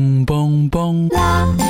嘣嘣嘣！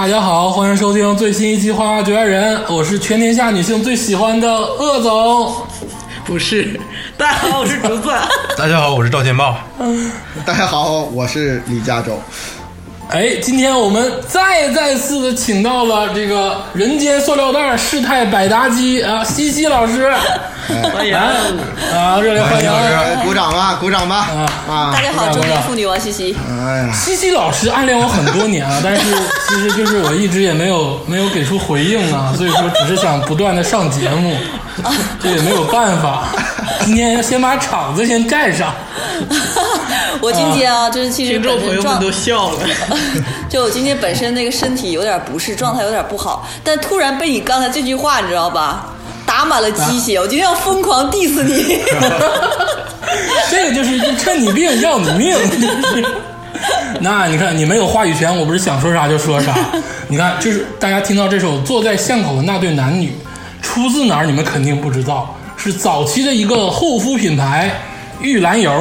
大家好，欢迎收听最新一期《花花绝爱人》，我是全天下女性最喜欢的鄂总。不是，大家好，我是竹子。大家好，我是赵天霸。大家好，我是李嘉洲。哎，今天我们再再次的请到了这个人间塑料袋世态百搭机啊，西西老师，欢迎。啊，热烈欢迎！鼓掌吧，鼓掌吧！啊大家好，中年妇女王西西。哎呀，西西老师暗恋我很多年啊，但是其实就是我一直也没有没有给出回应啊，所以说只是想不断的上节目，这也没有办法。今天要先把场子先占上，我今天啊，就是其实听众朋友们都笑了。就我今天本身那个身体有点不适，状态有点不好，但突然被你刚才这句话，你知道吧？打满了鸡血，我今天要疯狂 diss 你。这个就是趁你病要你命。那你看，你没有话语权，我不是想说啥就说啥。你看，就是大家听到这首《坐在巷口的那对男女》，出自哪儿？你们肯定不知道，是早期的一个护肤品牌玉兰油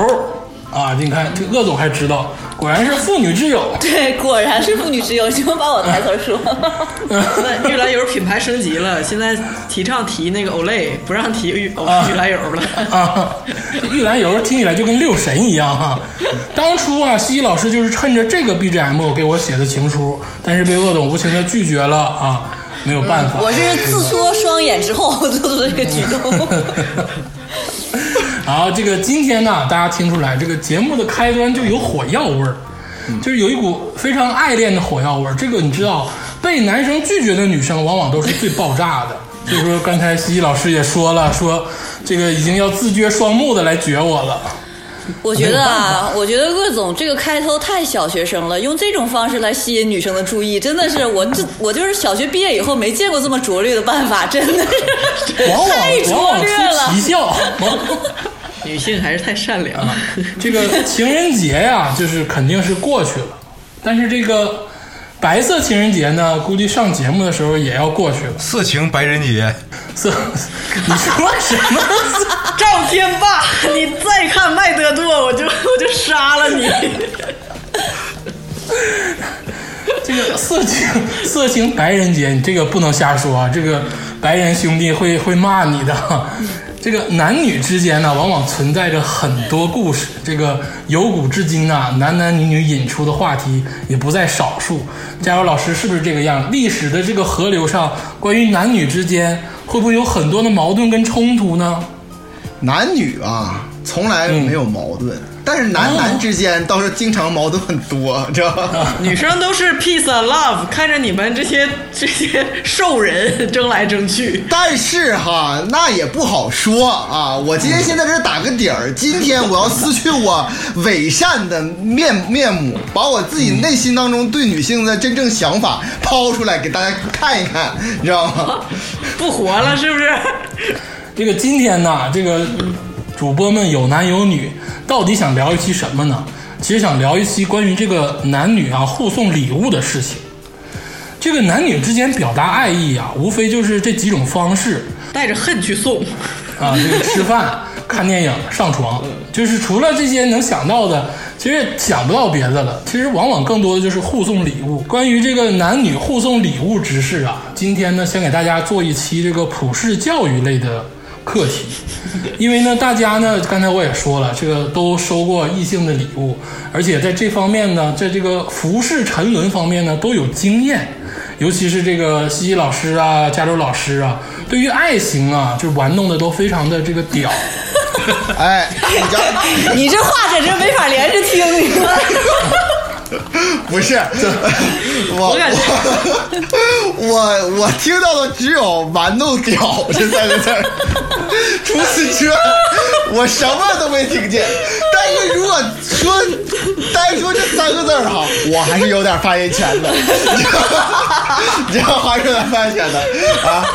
啊。你看，这鄂总还知道，果然是妇女之友。对，果然是妇女之友，请把我台词说。那玉兰油品牌升级了，现在提倡提那个 Olay，不让提玉啊玉兰油了。啊，这玉兰油听起来就跟六神一样哈。当初啊，西西老师就是趁着这个 BGM 给我写的情书，但是被鄂总无情的拒绝了啊，没有办法。我是自缩双眼之后做出的这个举动。好，这个今天呢，大家听出来，这个节目的开端就有火药味儿，就是有一股非常爱恋的火药味儿。这个你知道，被男生拒绝的女生往往都是最爆炸的。所以说，刚才西西老师也说了，说这个已经要自撅双目的来撅我了。我觉得啊，我觉得鄂总这个开头太小学生了，用这种方式来吸引女生的注意，真的是我这 我就是小学毕业以后没见过这么拙劣的办法，真的是往往太往拙往出劣了奇。效。女性还是太善良了。这个情人节呀，就是肯定是过去了，但是这个白色情人节呢，估计上节目的时候也要过去了。色情白人节，色，你说什么？赵天霸，你再看麦德多，我就我就杀了你。这个色情色情白人节，你这个不能瞎说啊！这个白人兄弟会会骂你的。这个男女之间呢，往往存在着很多故事。这个由古至今啊，男男女女引出的话题也不在少数。加油老师是不是这个样？历史的这个河流上，关于男女之间会不会有很多的矛盾跟冲突呢？男女啊，从来没有矛盾，但是男男之间倒是经常矛盾很多，知道吧？女生都是 peace and love，看着你们这些这些兽人争来争去。但是哈，那也不好说啊。我今天先在这儿打个底儿，今天我要撕去我伪善的面面目，把我自己内心当中对女性的真正想法抛出来给大家看一看，你知道吗？不活了是不是？这个今天呢，这个主播们有男有女，到底想聊一期什么呢？其实想聊一期关于这个男女啊互送礼物的事情。这个男女之间表达爱意啊，无非就是这几种方式带着恨去送。啊，这个吃饭、看电影、上床，就是除了这些能想到的，其实也想不到别的了。其实往往更多的就是互送礼物。关于这个男女互送礼物之事啊，今天呢，先给大家做一期这个普世教育类的课题。因为呢，大家呢，刚才我也说了，这个都收过异性的礼物，而且在这方面呢，在这个服饰沉沦方面呢，都有经验。尤其是这个西西老师啊，加州老师啊，对于爱情啊，就玩弄的都非常的这个屌。哎，你 这话简直没法连着听，你说。不是，我我感觉我我我听到的只有“玩弄屌”这三个字儿，除此之外，我什么都没听见。但是如果说单说这三个字儿哈，我还是有点发言权的，你知道吗还是有点发言权的啊。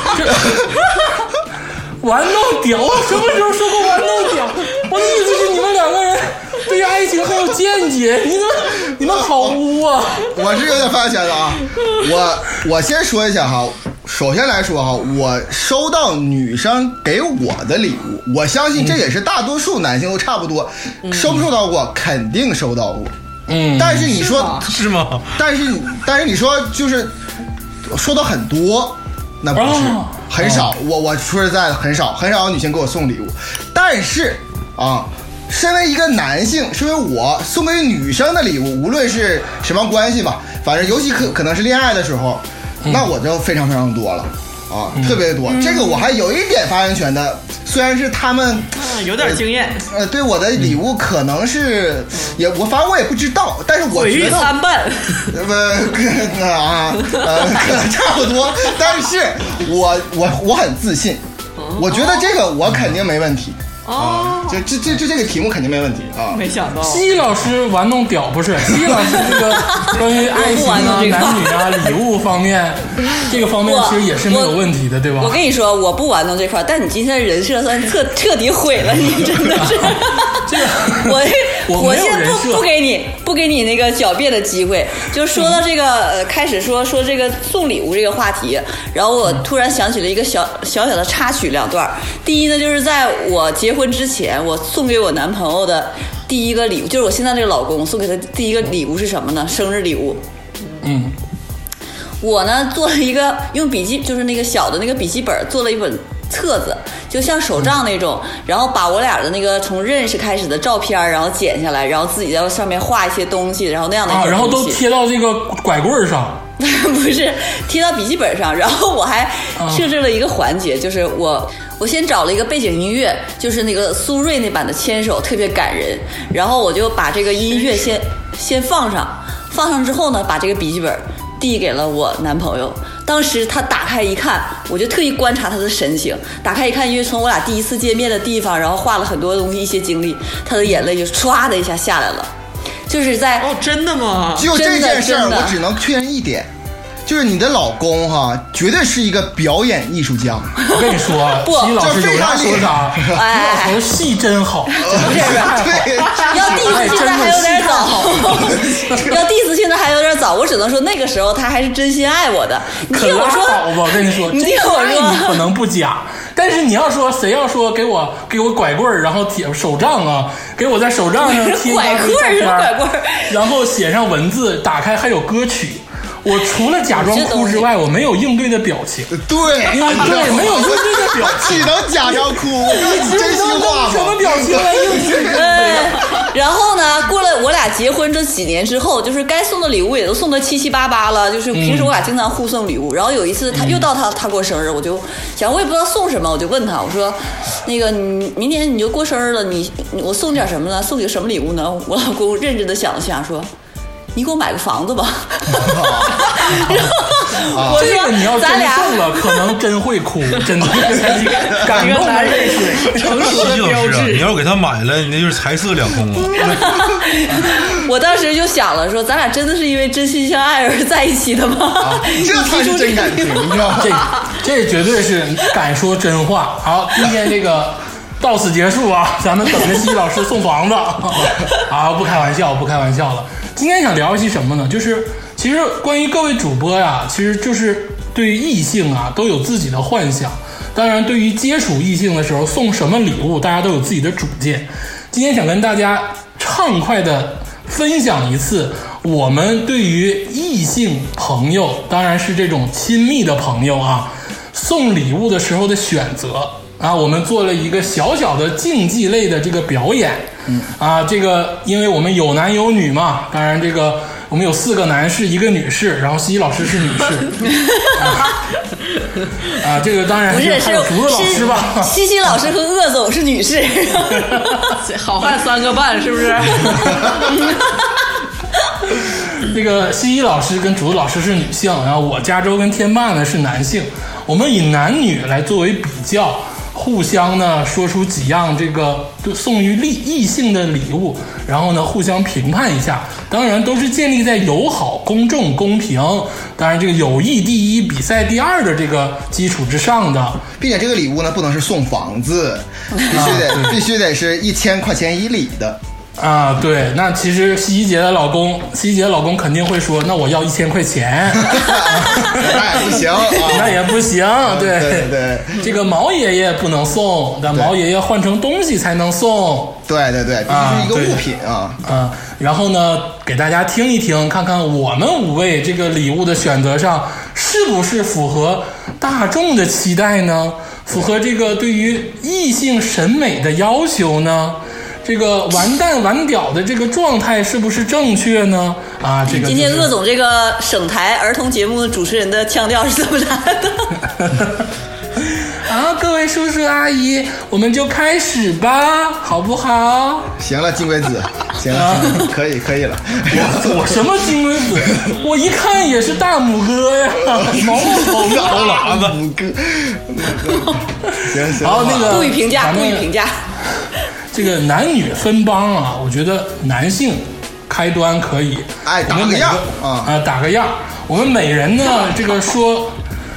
玩弄屌，我什么时候说过玩弄屌？我的意思是你们两个人 对于爱情很有见解，你们你们好污啊！我是有点发言权的啊。我我先说一下哈，首先来说哈，我收到女生给我的礼物，我相信这也是大多数男性都差不多，收不收到过？肯定收到过。嗯，但是你说，是吗？但是但是你说就是收到很多，那不是、哦很少。我我说实在的，很少很少有女性给我送礼物。但是啊，身为一个男性，身为我送给女生的礼物，无论是什么关系吧，反正尤其可可能是恋爱的时候，那我就非常非常多了。啊，特别多，这个我还有一点发言权的，虽然是他们啊有点经验，呃对我的礼物可能是也我反正我也不知道，但是我毁誉觉得参半。呃，啊，呃，可能差不多，但是我我我很自信，我觉得这个我肯定没问题啊，这这这这这个题目肯定没问题啊。没想到，西老师玩弄屌不是？西老师这个 关于爱情啊、男女啊、礼物方面，这个方面其实也是没有问题的，对吧我？跟你说，我不玩弄这块，但你今天的人设算彻 彻底毁了，你真的是。这个我我我现在不不给你不给你那个狡辩的机会，就说到这个呃，开始说说这个送礼物这个话题，然后我突然想起了一个小小小的插曲两段。第一呢，就是在我结婚之前，我送给我男朋友的第一个礼物，就是我现在这个老公送给他第一个礼物是什么呢？生日礼物。嗯，我呢做了一个用笔记，就是那个小的那个笔记本做了一本册子，就像手账那种，然后把我俩的那个从认识开始的照片，然后剪下来，然后自己在上面画一些东西，然后那样的啊，然后都贴到这个拐棍上，不是贴到笔记本上，然后我还设置了一个环节，就是我我先找了一个背景音乐，就是那个苏芮那版的《牵手》，特别感人，然后我就把这个音乐先先放上，放上之后呢，把这个笔记本递给了我男朋友。当时他打开一看，我就特意观察他的神情。打开一看，因为从我俩第一次见面的地方，然后画了很多东西，一些经历，他的眼泪就唰的一下下来了，就是在哦，真的吗？就这件事儿，我只能确认一点，就是你的老公哈，绝对是一个表演艺术家。我跟你说，不西老师有啥说啥，你哎老头戏真好，不是不是。对，要 diss 现在还有点早，要 diss 现在还有点早。我只能说那个时候他还是真心爱我的。你听我说！我跟你说，你听这个爱我说你可能不假，但是你要说谁要说给我给我拐棍儿，然后贴手杖啊，给我在手杖上贴一张照拐棍儿片是拐棍儿然后写上文字，打开还有歌曲。我除了假装哭之外，我没有应对的表情。对，因为 对没有应对的表情，只能假装哭？你真心话什么？表情来应对？哎，然后呢，过了我俩结婚这几年之后，就是该送的礼物也都送的七七八八了。就是平时我俩经常互送礼物，然后有一次他又到他他过生日，我就想我也不知道送什么，我就问他，我说那个你明年你就过生日了，你你我送点什么呢？送你个什么礼物呢？我老公认真的想了想说。你给我买个房子吧，我这个你要咱俩送了，可能真会哭，真的感动的泪水。成熟的标志。要是给他买了，你那就是财色两空了！我当时就想了，说咱俩真的是因为真心相爱而在一起的吗？这才是真感情，你知道吗？这这绝对是敢说真话。好，今天这个到此结束啊，咱们等着西老师送房子。啊，不开玩笑，不开玩笑了。今天想聊一些什么呢？就是其实关于各位主播呀，其实就是对于异性啊都有自己的幻想。当然，对于接触异性的时候送什么礼物，大家都有自己的主见。今天想跟大家畅快的分享一次我们对于异性朋友，当然是这种亲密的朋友啊，送礼物的时候的选择啊，我们做了一个小小的竞技类的这个表演。嗯啊，这个因为我们有男有女嘛，当然这个我们有四个男士一个女士，然后西西老师是女士。啊啊，这个当然不是，是还有竹子老师吧？是西西老师和鄂总是女士。好汉三个半，是不是？这个西西老师跟竹子老师是女性，然后我加州跟天霸呢是男性。我们以男女来作为比较，互相呢说出几样这个送于利异性的礼物，然后呢互相评判一下。当然都是建立在友好、公正、公平，当然这个友谊第一，比赛第二的这个基础之上的。并且这个礼物呢，不能是送房子，必须得必须得是一千块钱以里的。啊，对，那其实西西姐的老公，西西姐的老公肯定会说，那我要一千块钱，那也不行啊，那也不行，对对对这个毛爷爷不能送，但毛爷爷换成东西才能送。对对对，必须是一个物品啊。啊，然后呢，给大家听一听，看看我们五位这个礼物的选择上是不是符合大众的期待呢？符合这个对于异性审美的要求呢？这个完蛋完屌的这个状态是不是正确呢？啊，这个、今天就是鄂总这个省台儿童节目的主持人的腔调是怎么来的？啊，各位叔叔阿姨，我们就开始吧，好不好？行了，金龟子，行了，可以可以了。我 我什么金龟子？我一看也是大拇哥呀，毛毛头啊！头喇子，五哥，行行。好，那个不予评价，不予评价。这个男女分帮啊，我觉得男性开端可以，哎我们每打个样个啊啊，打个样。我们每人呢，这个说，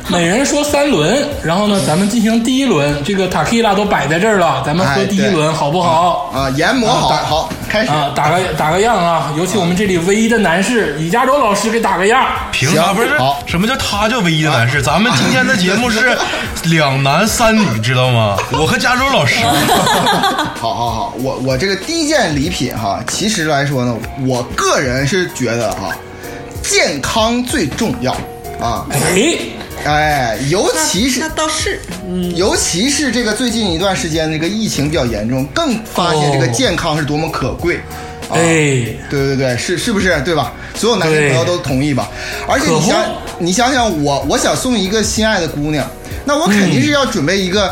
每人说三轮，然后呢，咱们进行第一轮。这个塔 q 拉都摆在这儿了，咱们喝哎第一轮好不好？啊，研磨好，打好，开始。啊，打个打个样啊！尤其我们这里唯一的男士李嘉洲老师给打个样。行凭啥不是好？什么叫他叫唯一的男士？咱们今天的节目是 两男三女，知道吗？我和加州老师，好好好，我我这个第一件礼品哈，其实来说呢，我个人是觉得哈，健康最重要啊，哎，哎，尤其是那倒是，尤其是这个最近一段时间这个疫情比较严重，更发现这个哦健康是多么可贵。啊哎，对对对，是是不是对吧？所有男性对朋友都同意吧？而且你想，你想想我，我想送一个心爱的姑娘，那我肯定是要准备一个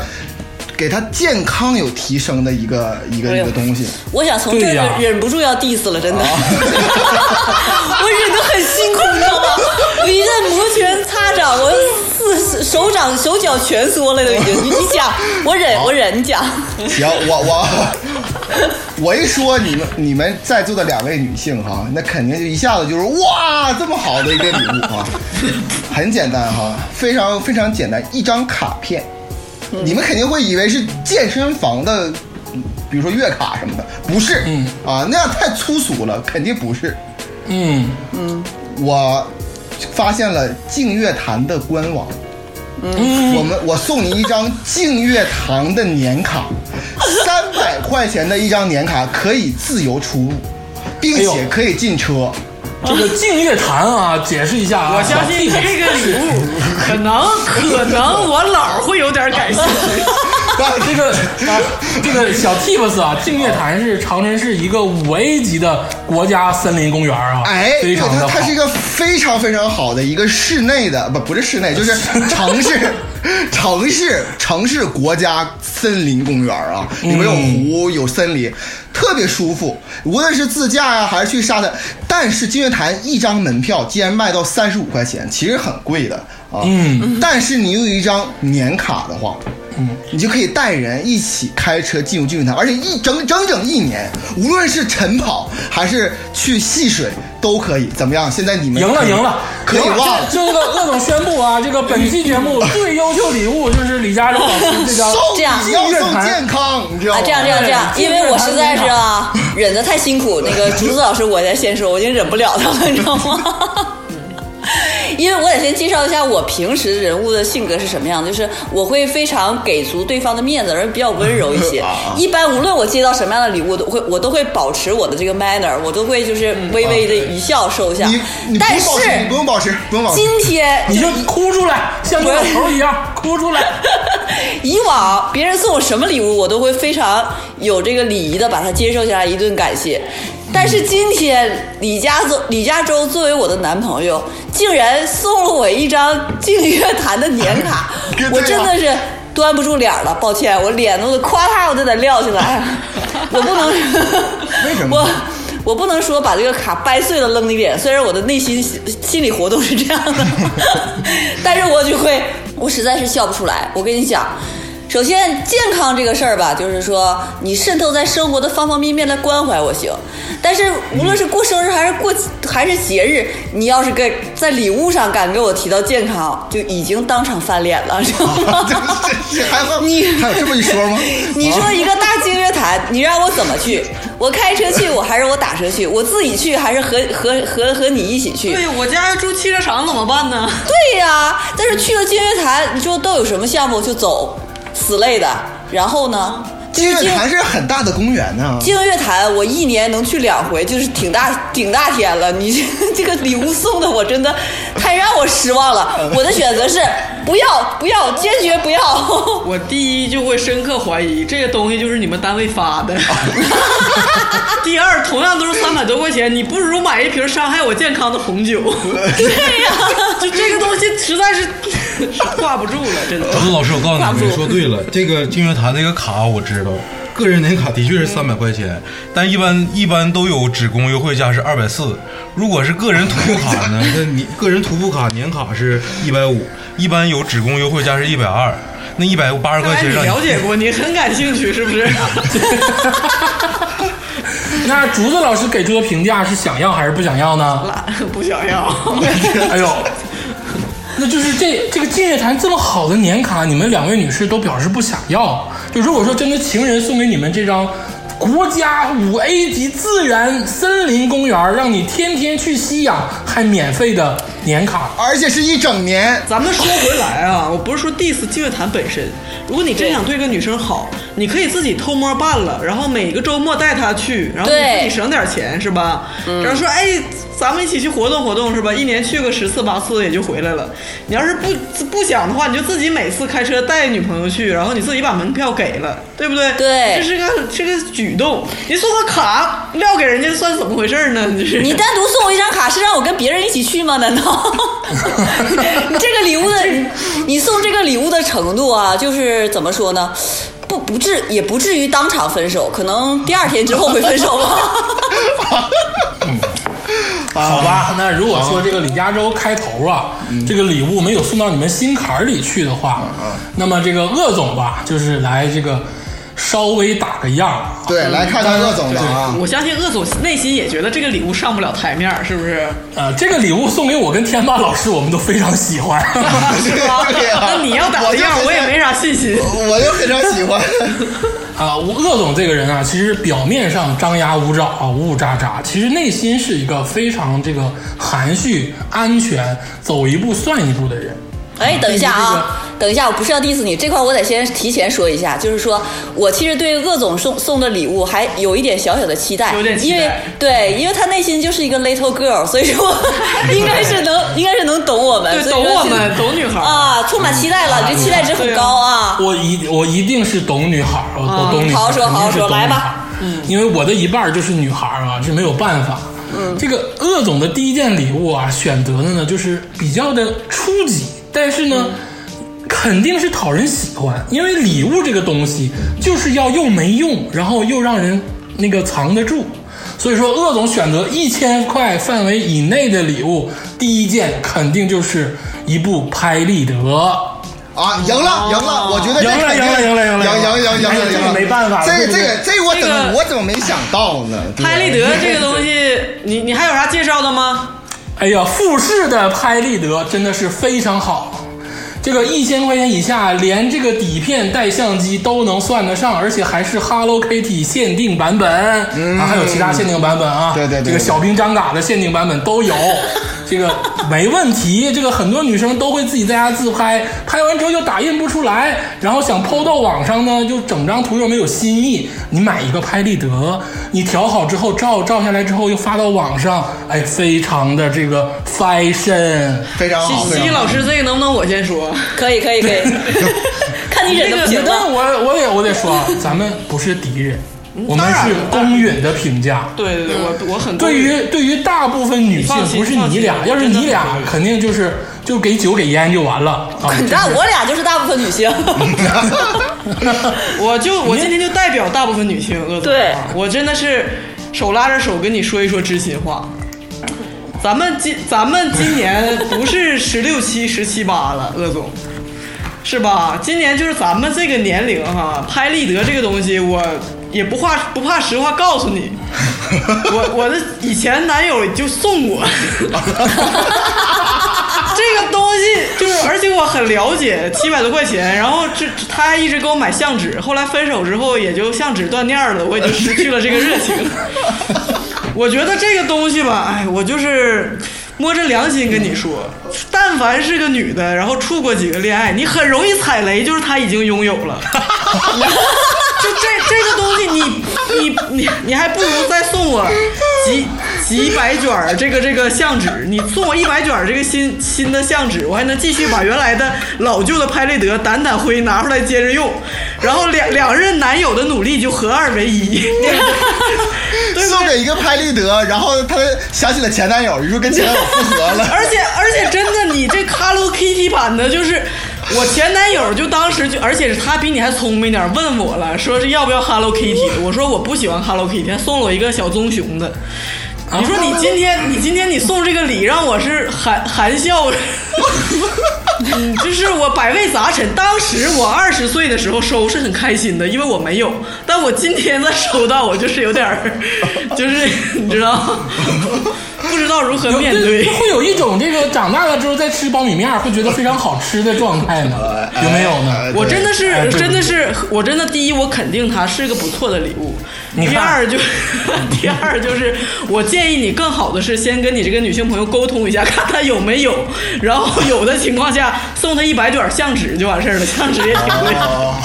给他健康有提升的一个一个哎一个东西。我想从这个忍不住要 diss 了，真的，我忍得很辛苦，你知道吗？我一阵摩拳擦掌，我四手掌手脚蜷缩了都已经。你你讲，我 忍我忍，你讲。行，我我 我一说你们你们在座的两位女性哈，那肯定就一下子就是哇，这么好的一个礼物啊！很简单哈，非常非常简单，一张卡片。你们肯定会以为是健身房的，嗯比如说月卡什么的，不是，嗯。啊，那样太粗俗了，肯定不是。嗯，我发现了净月潭的官网，嗯。我们我送你一张净月堂的年卡，三百块钱的一张年卡可以自由出入，并且可以进车。这个净月潭啊，解释一下啊，我相信这个礼物可能可能我姥会有点感兴趣。啊，这个啊，这个小 tips 啊，净月潭是长春市一个五 A 级的国家森林公园啊，哎，对非常的。它它是一个非常非常好的一个室内的，不不是室内，就是城市 城市城市国家森林公园啊，里面有湖有森林，特别舒服。无论是自驾呀、还是去沙滩，但是金月潭一张门票竟然卖到三十五块钱，其实很贵的啊。嗯，但是你有一张年卡的话。嗯，你就可以带人一起开车进入金月潭，而且一整整整一年，无论是晨跑还是去戏水都可以。怎么样？现在你们赢了赢了，可以了忘了。这这个鄂总宣布啊，这个本期节目 最优秀礼物就是李嘉洲老师这张送这样你要送健康，你知道啊，吗？这样这样这样，对因为我实在是是啊，忍得太辛苦。那个竹子老师，我再先说，我已经忍不了他了，你知道吗？因为我得先介绍一下我平时人物的性格是什么样的，就是我会非常给足对方的面子，而比较温柔一些。一般无论我接到什么样的礼物，我都会我都会保持我的这个 manner，我都会就是微微的一笑收下你你。不但用保持，你不是用保持，不用保持。今天你就哭出来，像你老头一样哭出来。以往别人送我什么礼物，我都会非常有这个礼仪的把它接受下来，一顿感谢。但是今天李嘉洲李佳洲作为我的男朋友，竟然送了我一张净月坛的年卡 我真的是端不住脸了。抱歉，我脸都夸嚓我就得撂下来，我不能，为什么我我不能说把这个卡掰碎了扔你脸，虽然我的内心心理活动是这样的，但是我就会，我实在是笑不出来。我跟你讲。首先，健康这个事儿吧，就是说你渗透在生活的方方面面来关怀我行，但是无论是过生日还是过还是节日，你要是给在礼物上敢给我提到健康，就已经当场翻脸了，知道吗？这这还有你还有这么一说吗？你说一个大净月潭，你让我怎么去？我开车去，我还是我打车去？我自己去还是和和和和你一起去？对我家要住汽车厂怎么办呢？对呀，但是去了净月潭，你说都有什么项目就走，此类的。然后呢，就净是净月潭是很大的公园呢。净月潭，我一年能去两回，就是挺大挺大天了。你这 这个礼物送的我真的太让我失望了。我的选择是不要不要，坚决不要。我第一就会深刻怀疑这个东西就是你们单位发的。第二，同样都是三百多块钱，你不如买一瓶伤害我健康的红酒。对呀、就这个东西实在是是 挂不住了，真的。子老师，我告诉你，你说对了，这个净月潭那个卡我知道，个人年卡的确是三百块钱，但一般一般都有职工优惠价是二百四。如果是个人徒步卡呢，那你个人徒步卡年卡是一百五，一般有职工优惠价是一百二。那一百八十块钱让你钱了解过，你很感兴趣是不是？那竹子老师给出的评价是想要还是不想要呢？懒不想要。哎呦，那就是这这个净月潭这么好的年卡，你们两位女士都表示不想要。就如果说真的情人送给你们这张国家五 A 级自然森林公园，让你天天去吸氧还免费的年卡，而且是一整年。咱们说回来啊，我不是说 diss 净月潭本身。如果你真想对个女生好，你可以自己偷摸办了，然后每个周末带她去，然后你自己省点钱是吧？然后说哎，咱们一起去活动活动是吧？一年去个十次八次也就回来了。你要是不不想的话，你就自己每次开车带女朋友去，然后你自己把门票给了，对不对？对这是个这个举动。你送个卡撂给人家算怎么回事呢？你是你单独送我一张卡是让我跟别人一起去吗？难道？你这个礼物的，你你送这个礼物的程度啊，就是怎么说呢？不不至也不至于当场分手，可能第二天之后会分手吧。好吧？那如果说这个李嘉洲开头啊，这个礼物没有送到你们心坎里去的话，那么这个鄂总吧，就是来这个稍微打个样。对，来看看鄂总的啊。我相信鄂总内心也觉得这个礼物上不了台面儿，是不是？呃，这个礼物送给我跟天霸老师，我们都非常喜欢。是吗那你要打个样，我也没啥信心。我就非常喜欢。啊，我鄂总这个人啊，其实表面上张牙舞爪啊，呜呜喳喳，其实内心是一个非常这个含蓄、安全、走一步算一步的人。哎，等一下啊，等一下，我不是要 diss 你这块，我得先提前说一下，就是说我其实对鄂总送送的礼物还有一点小小的期待，有点期待因为对，因为他内心就是一个 little girl，所以说 应该是能，应该是能懂我们，懂我们，懂女孩。啊，充满期待了，你这期待值很高啊。我一我一定是懂女孩，我啊我懂女孩，好好说好好说来吧。嗯，因为我的一半就是女孩啊，这没有办法。嗯，这个鄂总的第一件礼物啊，选择的呢就是比较的初级，但是呢。肯定是讨人喜欢，因为礼物这个东西就是要又没用，然后又让人那个藏得住。所以说，鄂总选择一千块范围以内的礼物，第一件肯定就是一部拍立得。啊，赢了，赢了！我觉得这赢了肯定赢了赢了赢了赢赢赢赢了这个赢赢了，没办法这这这个个这我怎么个我怎么没想到呢？拍立得这个东西，你你还有啥介绍的吗？哎呀，富士的拍立得真的是非常好。这个一千块钱以下，连这个底片带相机都能算得上，而且还是 Hello Kitty 限定版本、啊，还有其他限定版本啊。对对对 这个小兵张嘎的限定版本都有，这个没问题。这个很多女生都会自己在家自拍，拍完之后又打印不出来，然后想抛到网上呢，就整张图又没有。新意。你买一个拍立得，你调好之后照照下来之后又发到网上，哎，非常的这个 fashion。非常好。西西老师，这个能不能我先说？可以可以可以，看你忍得不行那了。我我也我得说啊，咱们不是敌人，我们是公允的评价。对对对，我我很对于对于大部分女性不是你俩，要是你俩肯定就是就给酒给烟就完了啊。你看我俩就是大部分女性，我就我今天就代表大部分女性，对啊我真的是手拉着手跟你说一说知心话。咱们今咱们今年不是十六七、十七八了，鄂总，是吧？今年就是咱们这个年龄哈，拍立得这个东西，我也不怕不怕实话告诉你，我我的以前男友就送我 这个东西，就是而且我很了解，七百多块钱，然后这他还一直给我买相纸，后来分手之后也就相纸断念了，我也就失去了这个热情。我觉得这个东西吧，哎，我就是摸着良心跟你说，但凡是个女的，然后处过几个恋爱，你很容易踩雷，就是她已经拥有了。就这这个东西你，你你你还不如再送我几几百卷儿这个这个相纸，你送我一百卷儿这个新新的相纸，我还能继续把原来的老旧的拍立得掸掸灰拿出来接着用，然后两两任男友的努力就合二为一，对？送给一个拍立得，然后他想起了前男友，于是跟前男友复合了。而且而且真的，你这 Hello Kitty 版的，就是 我前男友就当时就，而且是他比你还聪明点，问我了，说是要不要 Hello Kitty，我说我不喜欢 Hello Kitty，他送了我一个小棕熊的。你说你今天你今天你送这个礼让我是含含笑，就是我百味杂陈。当时我二十岁的时候收是很开心的，因为我没有，但我今天再收到，我就是有点，就是你知道吗，不知道如何面对。会有一种这个长大了之后再吃苞米面会觉得非常好吃的状态呢？有没有呢？我真的哎是，真的是，我真的第一，我肯定它是个不错的礼物。第二就，第二就是，我建议你更好的是先跟你这个女性朋友沟通一下，看她有没有，然后有的情况下送她一百卷相纸就完事儿了，相纸也挺贵。哦，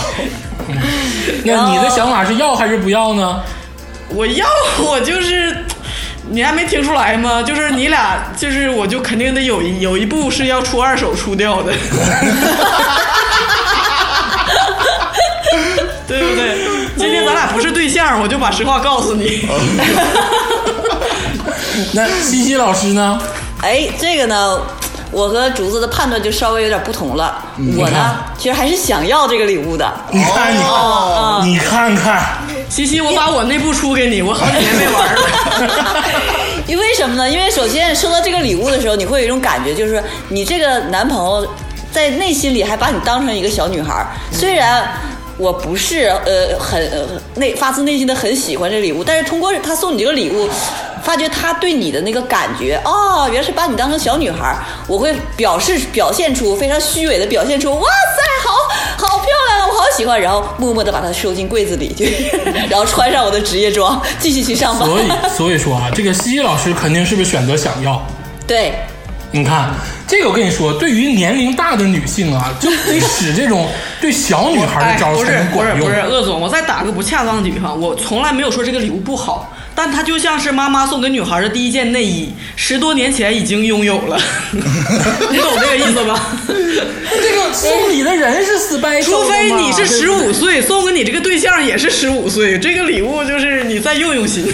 那你的想法是要还是不要呢？我要我就是。你还没听出来吗？就是你俩，就是我就肯定得有一有一部是要出二手出掉的，对不对？今天咱俩不是对象，我就把实话告诉你。那西西老师呢？哎，这个呢，我和竹子的判断就稍微有点不同了。我呢，其实还是想要这个礼物的。你看，你哦看，你看看，西西，我把我那部出给你，我好几年没玩了。因为什么呢？因为首先收到这个礼物的时候，你会有一种感觉，就是你这个男朋友在内心里还把你当成一个小女孩。虽然我不是呃很呃内发自内心的很喜欢这礼物，但是通过他送你这个礼物，发觉他对你的那个感觉，哦，原来是把你当成小女孩儿。我会表示表现出非常虚伪的表现出，哇塞，好好漂亮啊，我好喜欢，然后默默的把它收进柜子里，就是 然后穿上我的职业装，继续去上班。所以所以说啊，这个西西老师肯定是不是选择想要？对。你看，这个我跟你说，对于年龄大的女性啊，就得使这种对小女孩哎的招不是才能管用。不是不是，鄂总，我再打个不恰当的比方，我从来没有说这个礼物不好，但它就像是妈妈送给女孩的第一件内衣，十多年前已经拥有了，你懂这个意思吧？这个送礼的人是 special，除非你是十五岁，送给你这个对象也是十五岁，这个礼物就是你再用用心。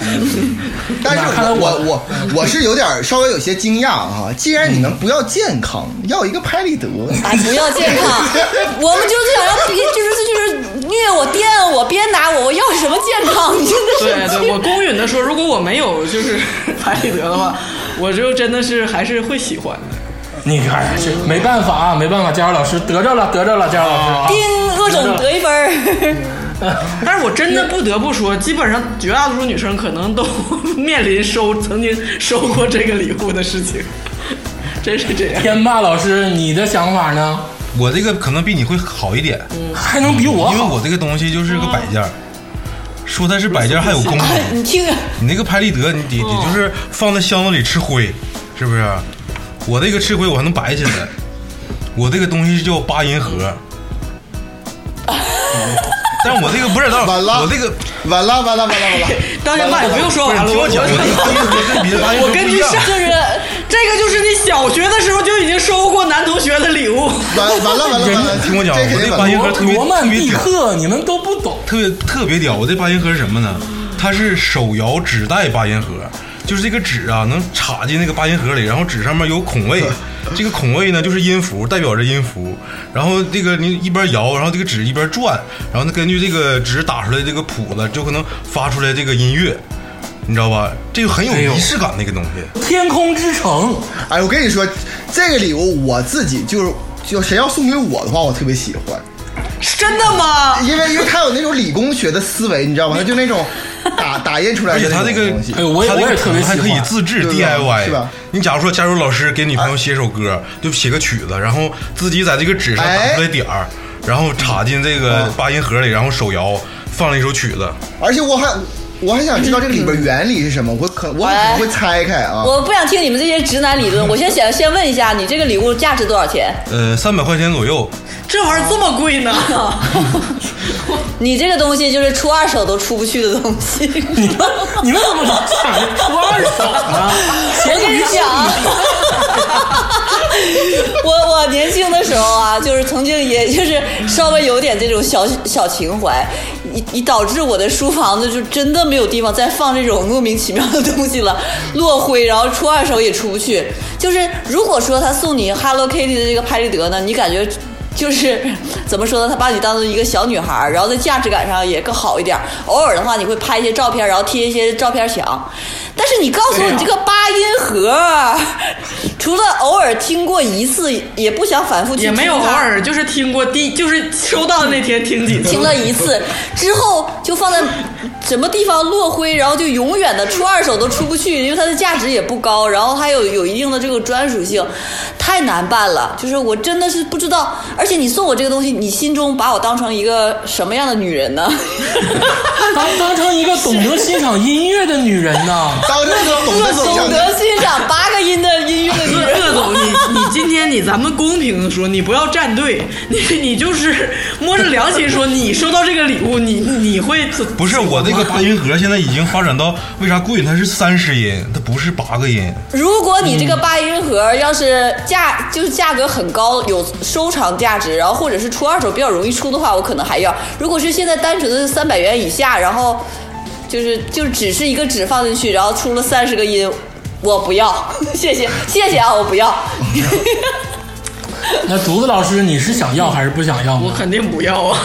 但是那看来我我我我是有点稍微有些惊讶啊！既然你们不要健康，要一个拍立得，哎，不要健康，我们就是想要别，就是就是虐我、电我、鞭打我，我要什么健康？你真的是对对，我公允的说，如果我没有就是拍立得的话，我就真的是还是会喜欢的。你看，这没办法啊，没办法，佳茹老师得着了，得着了，佳茹老师。啊丁鄂总得一分儿。但是我真的不得不说，基本上绝大多数女生可能都 面临收曾经收过这个礼物的事情，真是这样。天霸老师，你的想法呢？我这个可能比你会好一点，还能比我好？因为我这个东西就是个摆件儿。说它是摆件儿还有功能，你听，你那个拍立得，你得得就是放在箱子里吃灰，是不是？我这个吃灰我还能摆起来，我这个东西叫八音盒。但我这个不是，完了，我这个完了完了完了完了，当然吧，你不用说完了，我不是你听我讲，我根据上。就是这个就是你小学的时候就已经收过男同学的礼物，完完了完了完了，听我讲我这。八音盒特别罗曼蒂特别屌克，你们都不懂。特别特别屌。我这八音盒是什么呢？它是手摇纸带八音盒，就是这个纸啊能插进那个八音盒里，然后纸上面有孔位，这个孔位呢就是音符，代表着音符。然后这个你一边摇，然后这个纸一边转，然后呢根据这个纸打出来这个谱子，就可能发出来这个音乐，你知道吧？这个很有仪式感那个东西。天空之城，哎，我跟你说，这个礼物我自己就是就谁要送给我的话，我特别喜欢，是真的吗？因为因为他有那种理工学的思维，你知道吗？他就那种打打印出来而且他这个种东西哎。呦我也他这个我也特别还可以自制 DIY，是吧？你假如说，假如老师给女朋友写首歌，就写个曲子，然后自己在这个纸上打出来点儿，然后插进这个八音盒里，然后手摇放了一首曲子。而且我还我还想知道这个里边原理是什么，我可我可能会拆开啊。我不想听你们这些直男理论，我先想先问一下，你这个礼物价值多少钱？呃，三百块钱左右，这玩意儿这么贵呢？你这个东西就是出二手都出不去的东西。你 们你们怎么老想着出二手呢？我跟你讲啊，我我年轻的时候啊，就是曾经也就是稍微有点这种小小情怀，你你导致我的书房子就真的没有地方再放这种莫名其妙的东西了，落灰，然后出二手也出不去。就是如果说他送你 Hello Kitty 的这个拍立得呢，你感觉。就是怎么说呢？他把你当做一个小女孩，然后在价值感上也更好一点。偶尔的话，你会拍一些照片，然后贴一些照片墙。但是你告诉我，你这个八音盒，除了偶尔听过一次，也不想反复去也没有偶尔，就是听过第，就是收到的那天听几次。听了一次之后，就放在什么地方落灰，然后就永远的出二手都出不去，因为它的价值也不高，然后还有有一定的这个专属性，太难办了。就是我真的是不知道，而且你送我这个东西，你心中把我当成一个什么样的女人呢？当 当成一个懂得欣赏音乐的女人呢？当这个懂得欣赏八个音的音乐的女人。鄂总，你你今天你咱们公平的说，你不要站队，你你就是摸着良心说，你收到这个礼物，你你会不是我这个八音盒现在已经发展到为啥贵？它是三十音，它不是八个音。如果你这个八音盒要是价就是价格很高，有收藏价值，然后或者是出二手比较容易出的话，我可能还要。如果是现在单纯的三百元以下，然后就是就只是一个纸放进去，然后出了三十个音，我不要，谢谢谢谢啊，我不要。那竹子老师，你是想要还是不想要呢？我肯定不要啊！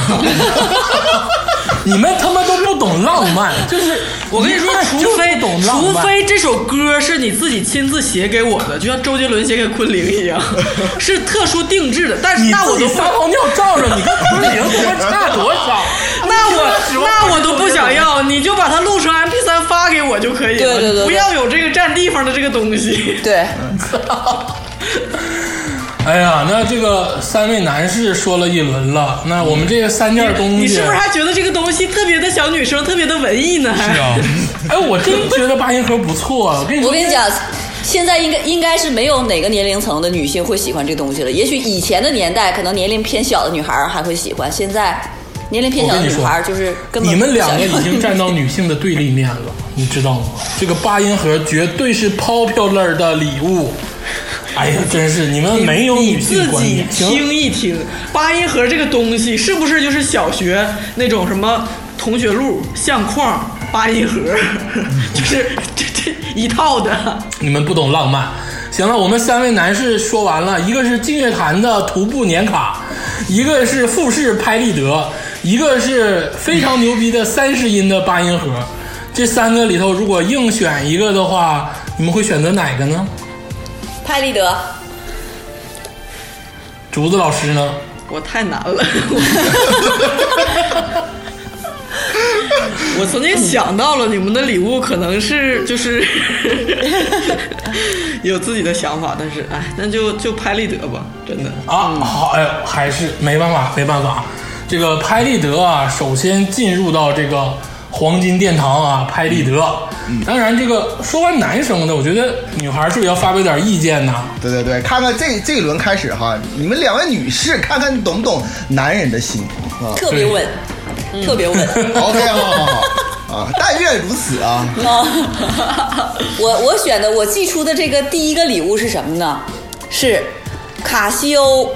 你们他妈都不懂浪漫，就是我跟你说，除非懂浪除。非这首歌是你自己亲自写给我的，就像周杰伦写给昆凌一样，是特殊定制的。但是那我都撒泡尿照着，你跟昆凌他妈差多少？那我那我都不想要，你就把它录成 MP 3发给我就可以了，对对对对不要有这个占地方的这个东西。对，哎呀，那这个三位男士说了一轮了，那我们这个三件东西，你是不是还觉得这个东西特别的小女生，特别的文艺呢？还是啊，哎，我真觉得八音盒不错。我跟你说，我跟你讲，现在应该应该是没有哪个年龄层的女性会喜欢这东西了。也许以前的年代，可能年龄偏小的女孩还会喜欢，现在年龄偏小的女孩就是根本你们两个已经站到女性的对立面了，你知道吗？这个八音盒绝对是 popular 的礼物。哎呀，真是你们没有女你自己听一听，八音盒这个东西是不是就是小学那种什么同学录、相框、八音盒，就是这这一套的。你们不懂浪漫。行了，我们三位男士说完了，一个是净月潭的徒步年卡，一个是富士拍立得，一个是非常牛逼的三十音的八音盒。这三个里头，如果硬选一个的话，你们会选择哪个呢？拍立得。竹子老师呢？我太难了。我曾经想到了你们的礼物可能是就是 有自己的想法，但是哎，那就就拍立得吧，真的。啊，好，哎，还是没办法，没办法。这个拍立得啊，首先进入到这个黄金殿堂啊，拍立得。当然，这个说完男生的，我觉得女孩是不是要发表点意见呢？对对对，看看这这一轮开始哈，你们两位女士看看懂不懂男人的心啊特别稳，特别稳。OK，好好好啊，但愿如此啊。啊，我我选的我寄出的这个第一个礼物是什么呢？是卡西欧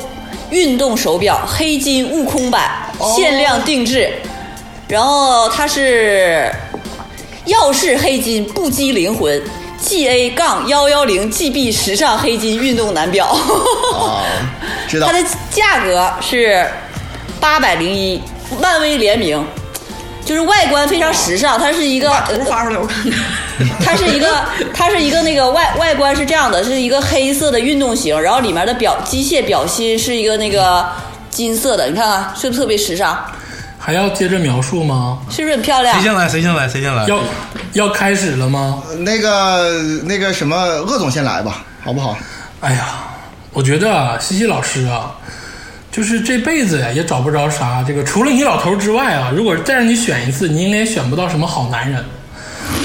运动手表黑金悟空版限量定制，然后它是耀世黑金不羁灵魂 GA 杠幺幺零 GB 时尚黑金运动男表。啊，知道 它的价格是八百零一，漫威联名。就是外观非常时尚，它是一个把图发出来我看看。它是一个，它是一个那个外外观是这样的，是一个黑色的运动型，然后里面的表机械表芯是一个那个金色的，你看看是不是特别时尚？还要接着描述吗？是不是很漂亮谁？先来？谁先来？谁先来？要要开始了吗？那个那个什么，鄂总先来吧，好不好？哎呀，我觉得啊，西西老师啊，就是这辈子呀也找不着啥这个，除了你老头之外啊，如果再让你选一次，你应该也选不到什么好男人。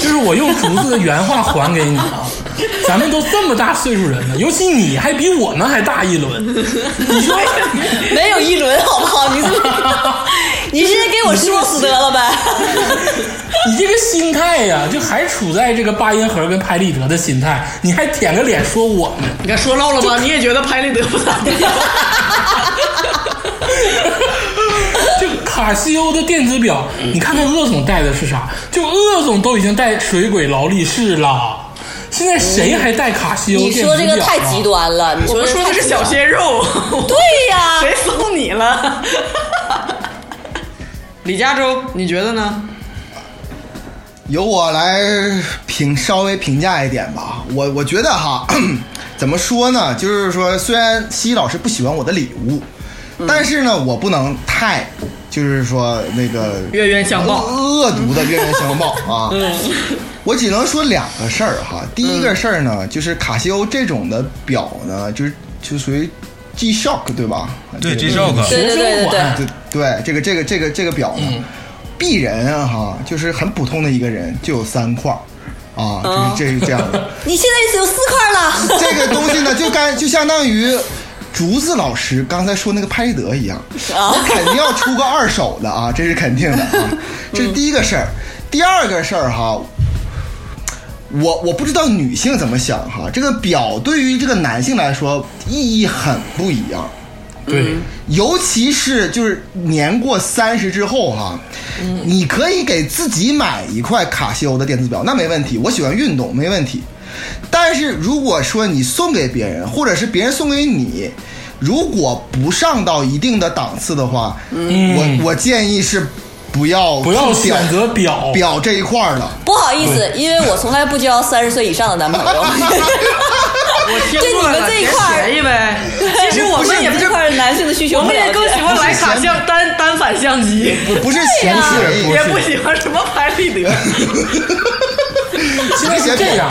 就是我用竹子的原话还给你啊，咱们都这么大岁数人了，尤其你还比我们还大一轮，你说 没有一轮好不好？你是 你直接给我说死得了呗？你这个心态呀，就还处在这个八音盒跟拍立得的心态，你还舔个脸说我们，你看说漏了吧？你也觉得拍立得不咋地？这个卡西欧的电子表，你看看鄂总戴的是啥？就鄂总都已经戴水鬼劳力士了，现在谁还戴卡西欧你电子表、啊？说这个太极端了，你我们说的是小鲜肉。对呀、谁送你了？李嘉洲，你觉得呢？由我来评稍微评价一点吧。我我觉得哈，怎么说呢？就是说，虽然西西老师不喜欢我的礼物，但是呢，我不能太就是说那个冤冤相报恶恶毒的冤冤相报 啊。我只能说两个事儿哈。第一个事儿呢，就是卡西欧这种的表呢，就是就属于 G Shock 对吧？对这个 G-Shock 对对对对对，对对，这个这个这个这个表呢，鄙人啊哈，就是很普通的一个人，就有三块儿啊，就是这是这样的。你现在只有四块了。这个东西呢，就该就相当于竹子老师刚才说那个拍立得一样，啊我肯定要出个二手的啊，这是肯定的啊，这是第一个事儿。第二个事儿哈，我我不知道女性怎么想哈，这个表对于这个男性来说意义很不一样。对，尤其是就是年过三十之后哈，你可以给自己买一块卡西欧的电子表，那没问题。我喜欢运动，没问题。但是如果说你送给别人，或者是别人送给你，如果不上到一定的档次的话，我我建议是不要不要选择表表这一块儿了。不好意思，因为我从来不交三十岁以上的男朋友。我听就你们过了，这一块儿便宜呗。其实我们也不这块男性的需求我们也更喜欢徕卡相单单反相机，不不是嫌便宜，也不喜欢什么拍立得。现在是这样，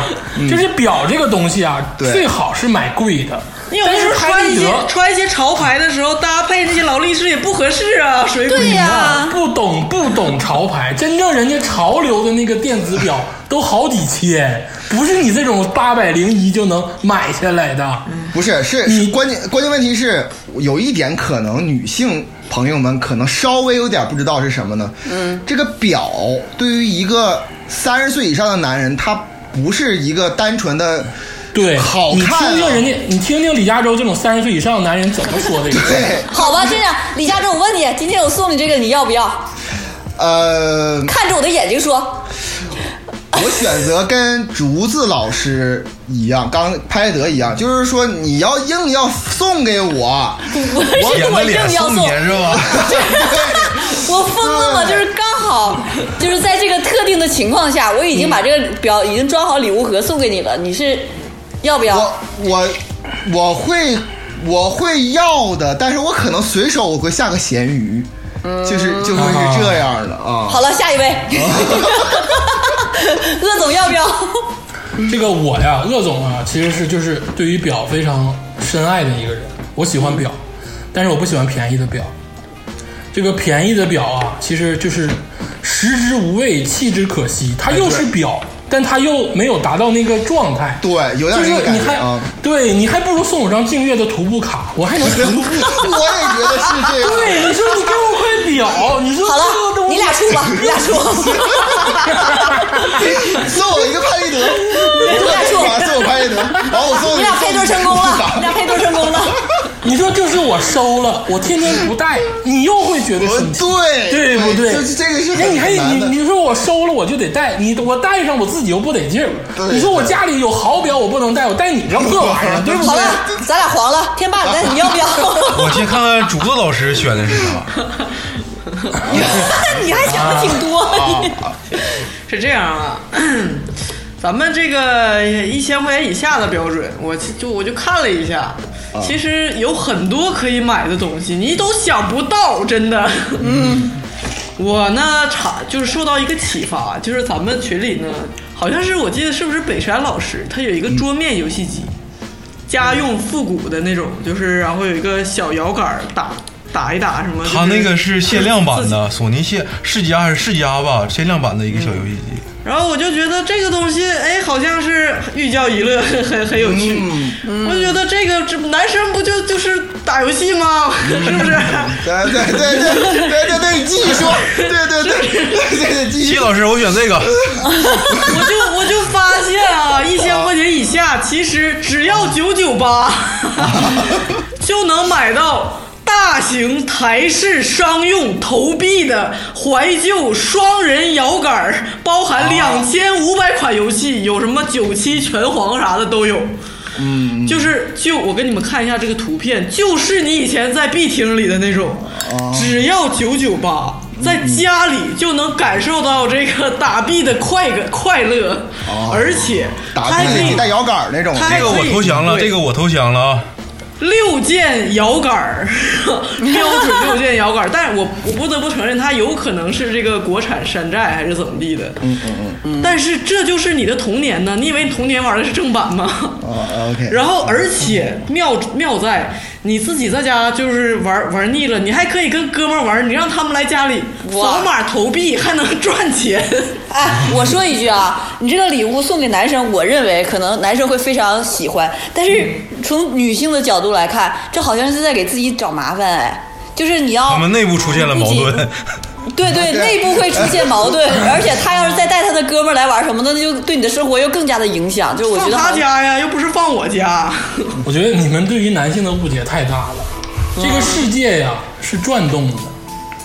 就是表这个东西啊，最好是买贵的。你有的时候但是穿一些穿一些潮牌的时候，搭配那些劳力士也不合适啊，水鬼。对呀、不懂不懂潮牌，真正人家潮流的那个电子表都好几千，不是你这种八百零一就能买下来的。不是，是你关键关键问题是有一点可能女性朋友们可能稍微有点不知道是什么呢？嗯，这个表对于一个三十岁以上的男人，他不是一个单纯的对，好看、啊。听听人家，你听听李嘉洲这种三十岁以上的男人怎么说这个。对，好吧，这样，李嘉洲，我问你，今天我送你这个，你要不要？呃，看着我的眼睛说。我选择跟竹子老师一样，刚拍立得一样，就是说你要硬要送给我，我是我硬要送送你，是吧？我疯了吗？就是刚好，就是在这个特定的情况下，我已经把这个表已经装好礼物盒送给你了，你是要不要？我我我会我会要的，但是我可能随手我会下个咸鱼，就是就会是这样的啊。好了，下一位，鄂总要不要？这个我呀，鄂总啊，其实是就是对于表非常深爱的一个人。我喜欢表，但是我不喜欢便宜的表。这个便宜的表啊，其实就是食之无味，弃之可惜。它又是表，但他又没有达到那个状态。对，有点还、觉啊。对你还不如送我张静月的徒步卡，我还能徒步。我也觉得是这样。对，你说你给我块表，你说好这个东了，你俩出吧，你俩出。送我一个拍立得，你俩出，送我拍立得，然后我送你俩配对成功了，你俩配对成功了。你说这是我收了，我天天不戴，你又会觉得我生气。对对不对？这这个是那你还。你你说我收了我就得戴，你我戴上我自己又不得劲儿。你说我家里有好表我不能戴，我戴你这破玩意儿，对不对好了？，咱俩黄了，天霸，咱你要不要？我先看看竹子老师选的是啥。你还想的挺多，是这样啊，咱们这个一千块钱以下的标准，我就我就看了一下，其实有很多可以买的东西，你都想不到，真的。嗯，我呢查就是受到一个启发，就是咱们群里呢，好像是我记得是不是北山老师，他有一个桌面游戏机，家用复古的那种，就是然后有一个小摇杆儿打打一打什么。它那个是限量版的，索尼限世嘉还是世嘉吧，限量版的一个小游戏机。然后我就觉得这个东西，哎，好像是寓教于乐，很很有趣。我就觉得这个这男生不就就是打游戏吗？是不是？对对对对对对对，你继续说，对对对对对对，继续。齐老师，我选这个。我就我就发现啊，一千块钱以下，其实只要九九八就能买到。大型台式商用投币的怀旧双人摇杆儿，包含两千五百款游戏，有什么九七拳皇啥的都有。嗯，就是就我给你们看一下这个图片，就是你以前在 B 厅里的那种，只要九九八，在家里就能感受到这个打币的快感快乐，而且它打还可以带摇杆儿那种，它还这个我投降了，这个我投降了啊！六键摇杆儿，标准六键摇杆儿，但是我我不得不承认，它有可能是这个国产山寨还是怎么地的。嗯嗯嗯。但是这就是你的童年呢？你以为你童年玩的是正版吗？啊，OK。然后，而且妙妙在你自己在家就是玩玩腻了，你还可以跟哥们玩，你让他们来家里哇扫码投币，还能赚钱。哎，我说一句啊，你这个礼物送给男生，我认为可能男生会非常喜欢，但是从女性的角度来看，这好像是在给自己找麻烦哎。就是你要他们内部出现了矛盾，对对，内部会出现矛盾，而且他要是再带他的哥们儿来玩什么的，那就对你的生活又更加的影响。就是我觉得放他家呀，又不是放我家。我觉得你们对于男性的误解太大了。这个世界呀是转动的，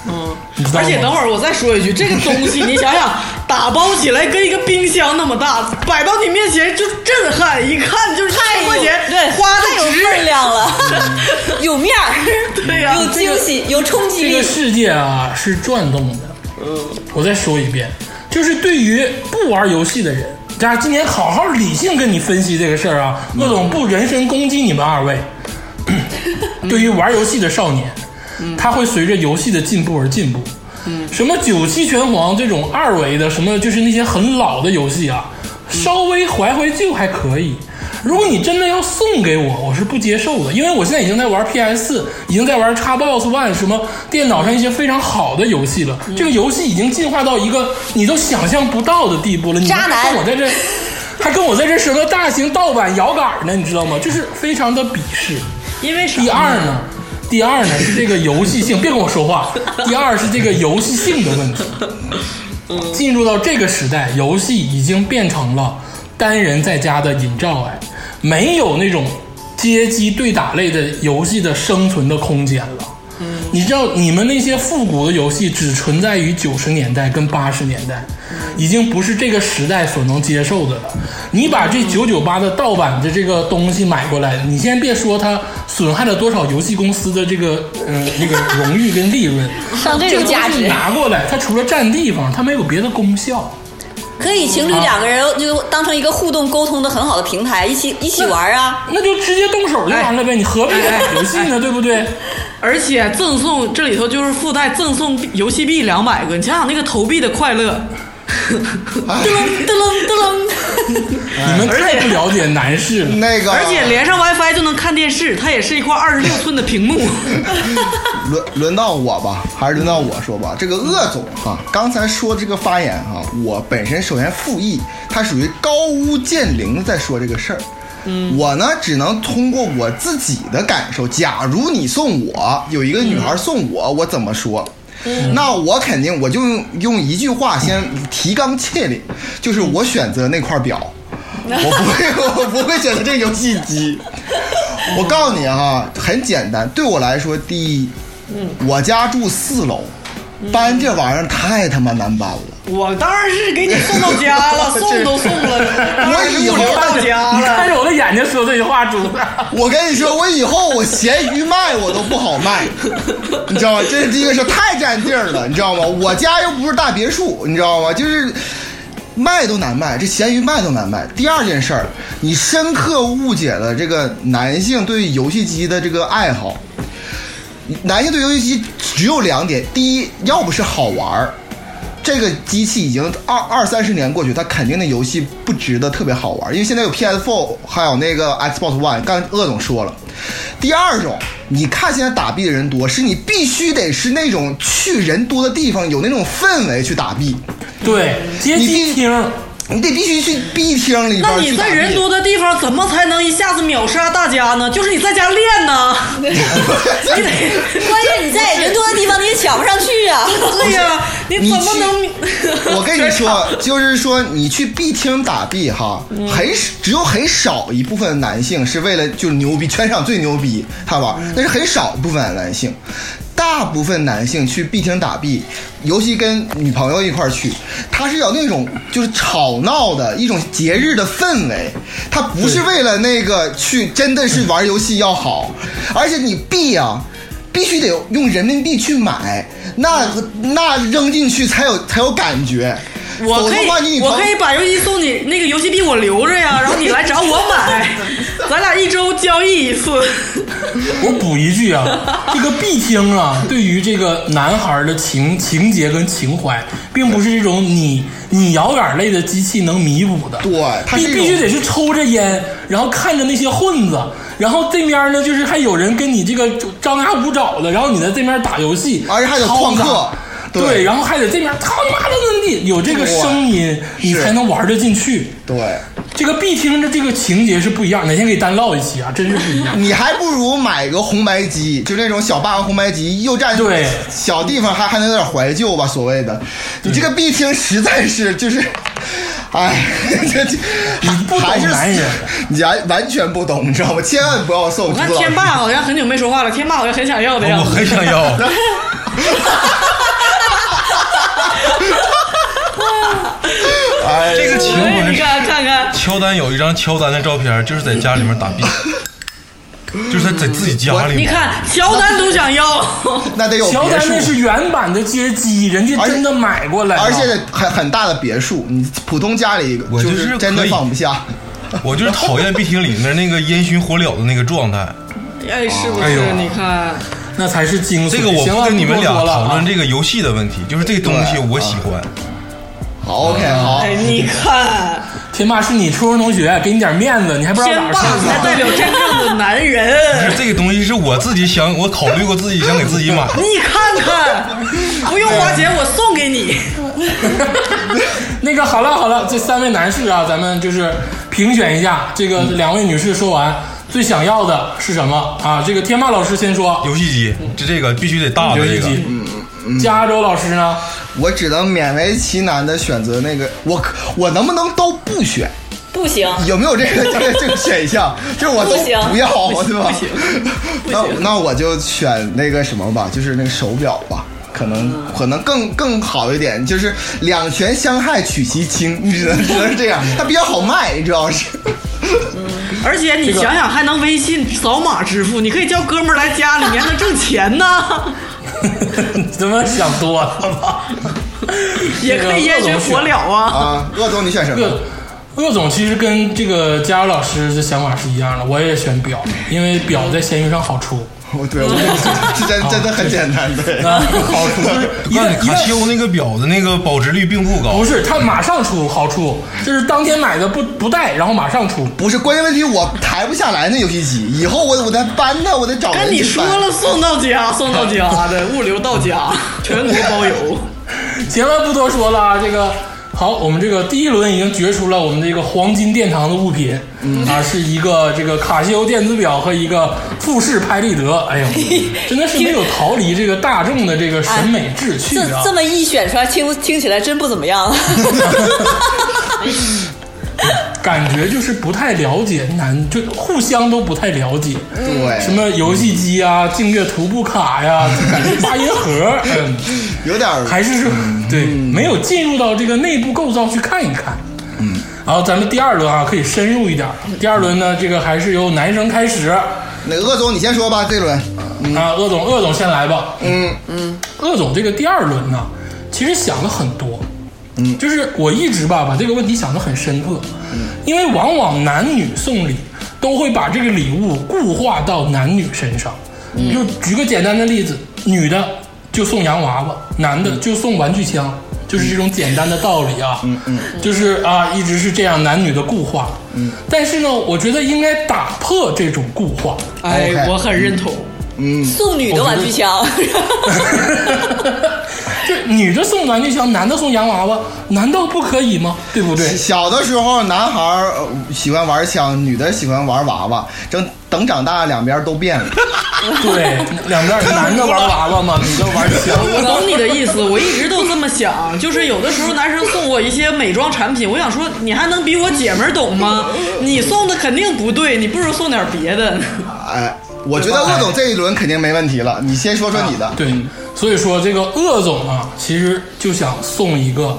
嗯？而且等会儿我再说一句，这个东西你想想，打包起来跟一个冰箱那么大，摆到你面前就震撼，一看就是太有钱对花的太有值。分量了，有面儿，对呀有惊喜，有冲击力这个。世界啊是转动的。嗯，我再说一遍，就是对于不玩游戏的人，大家今天好好理性跟你分析这个事儿啊。鄂总不人身攻击你们二位。对于玩游戏的少年，他会随着游戏的进步而进步。嗯什么九七拳皇这种二维的，什么就是那些很老的游戏啊，稍微怀怀旧还可以。如果你真的要送给我，我是不接受的，因为我现在已经在玩 PS，已经在玩 Xbox One 什么电脑上一些非常好的游戏了。这个游戏已经进化到一个你都想象不到的地步了。你渣男还跟我在这，还跟我在这什么大型盗版摇杆呢？你知道吗？就是非常的鄙视。因为啥？第二呢，第二呢是这个游戏性，别跟我说话。第二是这个游戏性的问题。进入到这个时代，游戏已经变成了单人在家的隐障碍，没有那种街机对打类的游戏的生存的空间了。你知道，你们那些复古的游戏只存在于九十年代跟八十年代，已经不是这个时代所能接受的了。你把这九九八的盗版的这个东西买过来，你先别说它损害了多少游戏公司的这个呃那个荣誉跟利润，上这种价值，拿过来，它除了占地方，它没有别的功效。可以情侣两个人就当成一个互动沟通的很好的平台，一起一起玩啊。那就直接动手就完了呗，你何必游戏呢？对不对？而且赠送这里头就是附带赠送游戏币两百个，你想想那个投币的快乐。噔噔噔 你们太不了解男士了。那个，而且连上 WiFi 就能看电视，它也是一块二十六寸的屏幕。轮轮到我吧，还是轮到我说吧。这个鄂总哈，刚才说这个发言哈，我本身首先附议，他属于高屋建瓴在说这个事儿。嗯，我呢只能通过我自己的感受，假如你送我有一个女孩送我，我怎么说？那我肯定我就用用一句话先提纲挈领，就是我选择那块表，我不会 我不会选择这个游戏机。我告诉你哈，很简单，对我来说，第一，我家住四楼，搬这玩意儿太他妈难搬了。我当然是给你送到家了，送都送了，我以后物流到家你看了。着我的眼眼睛说这句话，主子。我跟你说，我以后我咸鱼卖我都不好卖，你知道吗？这是第一个是太占地儿了，你知道吗？我家又不是大别墅，你知道吗？就是卖都难卖，这咸鱼卖都难卖。第二件事儿，你深刻误解了这个男性对游戏机的这个爱好。男性对游戏机只有两点：第一，要不是好玩儿，这个机器已经二二三十年过去，它肯定那游戏不值得特别好玩，因为现在有 PS4，还有那个 Xbox One。刚才鄂总说了，第二种，你看现在打币的人多，是你必须得是那种去人多的地方，有那种氛围去打币，对，街你必机厅，你得必须去 B 厅里边那。你在人多的地方怎么才能一下子秒杀大家呢？就是你在家练呢。你得关键你在人多的地方你也抢不上去啊。对呀，你你怎么能？我跟你说，就是说你去 B 厅打 B 哈，很少只有很少一部分男性是为了就是牛逼，全场最牛逼，他玩，那是很少一部分男性。大部分男性去币厅打币，尤其跟女朋友一块儿去，他是有那种就是吵闹的一种节日的氛围，他不是为了那个去真的是玩游戏要好，而且你币啊。必须得用人民币去买，那那扔进去才有才有感觉。我可以我可以把游戏送你，那个游戏币我留着呀，然后你来找我买，咱俩一周交易一次。我补一句啊，这个币厅啊，对于这个男孩的情情节跟情怀，并不是这种你你摇杆类的机器能弥补的。对必必须得是抽着烟，然后看着那些混子，然后这面呢就是还有人跟你这个张牙舞爪的，然后你在这面打游戏，而且还得旷课对对，然后还得这面他妈的怎地，有这个声音，你才能玩得进去。对，这个必听的这个情节是不一样，哪天给单唠一期啊，真是不一样。你还不如买个红白机，就那种小霸王红白机，又占对小地方，还还能有点怀旧吧，所谓的。你这个必听实在是就是，哎，这这你不懂还是男人你完完全不懂，你知道吗？千万不要送我看天霸好像很久没说话了，天霸好像很想要的样子。我很想要。哎，这个情哎，怀你看看看，乔丹有一张乔丹的照片，就是在家里面打币，就是在在自己家里面。你看乔丹都想要，那得有乔丹那。是原版的街机，人家真的买过来了，而且得很很大的别墅，你普通家里我就就是真的放不下。我就是讨厌币厅里面那个烟熏火燎的那个状态。哎，是不是？你看，那才是精髓。这个我不跟你们俩讨论这个游戏的问题，就是这个东西对我喜欢。好，OK，好哎，，你看，天霸是你初中同学，给你点面子，你还不知道天霸咋回事才代表真正的男人。不是这个东西是我自己想，我考虑过自己想给自己买。你看看，不用花钱，我送给你。那个好了好了，这三位男士啊，咱们就是评选一下，这个两位女士说完最想要的是什么啊？这个天霸老师先说游戏机，就这个必须得大的这个。游戏机，加州老师呢？我只能勉为其难的选择那个，我可我能不能都不选？不行，有没有这个这个这个选项？就是我都不行不要，对吧？不行 那那我就选那个什么吧，就是那个手表吧。可能可能更更好一点，就是两全相害取其轻，你 只能只能是这样，它比较好卖，主要是。而且你想想，还能微信扫码支付，你可以叫哥们儿来家里，面还能挣钱呢，怎么想多了吧？也可以烟熏火燎啊。啊，鄂总你选什么？鄂鄂总其实跟这个佳茹老师的想法是一样的，我也选表，因为表在闲鱼上好出。我对我这这真真的很简单，对。啊，好处卡西欧那个表的那个保值率并不高不。是它马上出好处，就是当天买的不不带，然后马上出。不是关键问题，我抬不下来那游戏机，以后我我得搬它，我得找人跟你去搬。说了，送到家，送到家的，物流到家，全国包邮。行了，不多说了啊，这个。好，我们这个第一轮已经决出了我们这个黄金殿堂的物品，嗯啊，是一个这个卡西欧电子表和一个富士拍立得。哎呦，真的是没有逃离这个大众的这个审美志趣啊！这这么一选出来，听听起来真不怎么样。感觉就是不太了解男，就互相都不太了解。对，什么游戏机啊、净月徒步卡呀，就感觉八音盒，嗯，有点儿还是说对，没有进入到这个内部构造去看一看。嗯然后，咱们第二轮啊，可以深入一点。第二轮呢，这个还是由男生开始。那个鄂总你先说吧，这轮。啊，鄂总，鄂总先来吧。嗯嗯，鄂总这个第二轮呢，其实想了很多。嗯，就是我一直吧把这个问题想得很深刻。嗯，因为往往男女送礼都会把这个礼物固化到男女身上。嗯，就举个简单的例子，女的就送洋娃娃，男的就送玩具枪。就是这种简单的道理啊，嗯嗯，就是啊，一直是这样男女的固化，嗯，但是呢，我觉得应该打破这种固化，哎我很认同。嗯。送女的玩具枪，就女的送玩具枪，男的送洋娃娃，难道不可以吗？对不对？小的时候，男孩喜欢玩枪，女的喜欢玩娃娃。等等长大，两边都变了。对，两边男的玩娃娃嘛，女的玩枪。我懂你的意思，我一直都这么想，就是有的时候男生送我一些美妆产品，我想说你还能比我姐们儿懂吗？你送的肯定不对，你不如送点别的。哎，我觉得鄂总这一轮肯定没问题了。你先说说你的。对，所以说这个鄂总啊，其实就想送一个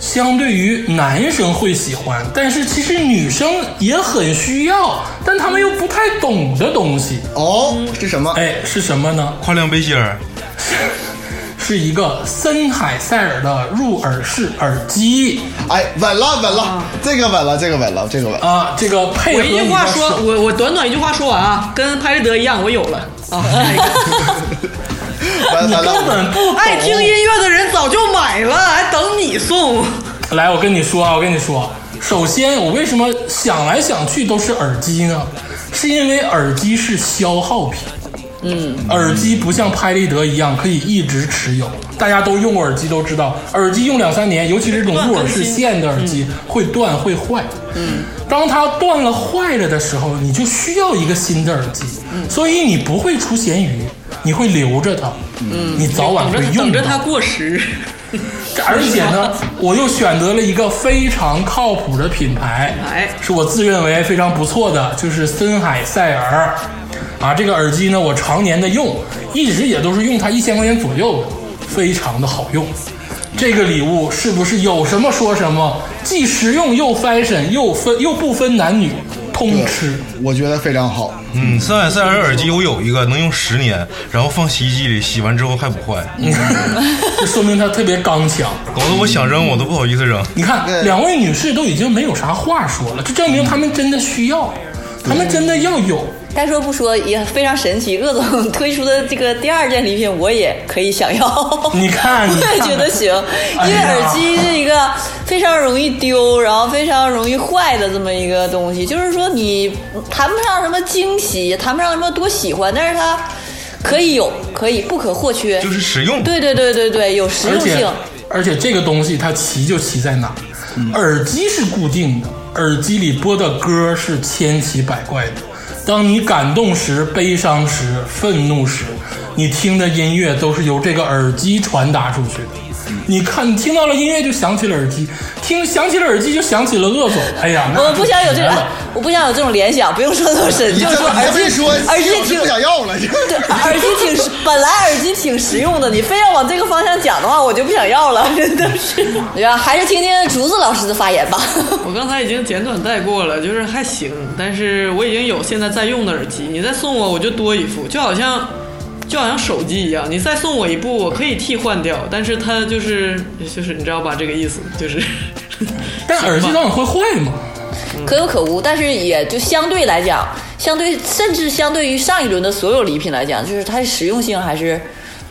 相对于男生会喜欢，但是其实女生也很需要，但他们又不太懂的东西。哦，是什么？哎，是什么呢？跨量背心儿，是一个森海塞尔的入耳式耳机哎，稳了，稳了，这个稳了，这个稳了，这个稳。啊，这个配合我一句话说，我我短短一句话说完啊，跟拍立得一样，我有了啊。你根。本不懂。爱听音乐的人早就买了，还等你送。来，我跟你说啊，我跟你说，首先我为什么想来想去都是耳机呢？是因为耳机是消耗品。嗯，耳机不像拍立得一样可以一直持有，大家都用过耳机都知道，耳机用两三年，尤其是这种入耳式线的耳机会断会坏。嗯，当它断了坏了的时候，你就需要一个新的耳机，所以你不会出咸鱼，你会留着它。嗯，你早晚会用到等着它过时。而且呢，我又选择了一个非常靠谱的品牌，哎是我自认为非常不错的，就是森海塞尔。啊，这个耳机呢，我常年的用，一直也都是用它一千块钱左右的，非常的好用。这个礼物是不是有什么说什么，既实用又 fashion，又分又不分男女，通吃。我觉得非常好。嗯，森海塞尔耳机我有一个能用十年，然后放洗衣机里洗完之后还不坏，这说明它特别刚强。搞得我想扔我都不好意思扔。你看，两位女士都已经没有啥话说了，这证明她们真的需要，她们真的要有。该说不说也非常神奇。鄂总 推出的这个第二件礼品，我也可以想要。你看，你我也觉得行，哎因为耳机是一个非常容易丢，然后非常容易坏的这么一个东西。就是说你谈不上什么惊喜，也谈不上什么多喜欢，但是它可以有，可以不可或缺。就是实用，对对对对对，有实用性。而且这个东西它奇就奇在哪儿？耳机是固定的，耳机里播的歌是千奇百怪的。当你感动时、悲伤时、愤怒时，你听的音乐都是由这个耳机传达出去的。你看，你听到了音乐就想起了耳机，听想起了耳机就想起了鄂总。哎呀，我不想有这个，我不想有这种联想，不用说那么深，就是说耳机说，耳机挺不想要了。对，耳机挺实，本来耳机挺实用的，你非要往这个方向讲的话，我就不想要了，真的是。对吧？还是听听竹子老师的发言吧。我刚才已经简短带过了，就是还行，但是我已经有现在在用的耳机，你再送我我就多一副，就好像就好像手机一样，你再送我一部我可以替换掉，但是它就是就是你知道吧，这个意思就是。但耳机当然会坏嘛。可有可无，但是也就相对来讲，相对甚至相对于上一轮的所有礼品来讲，就是它实用性还是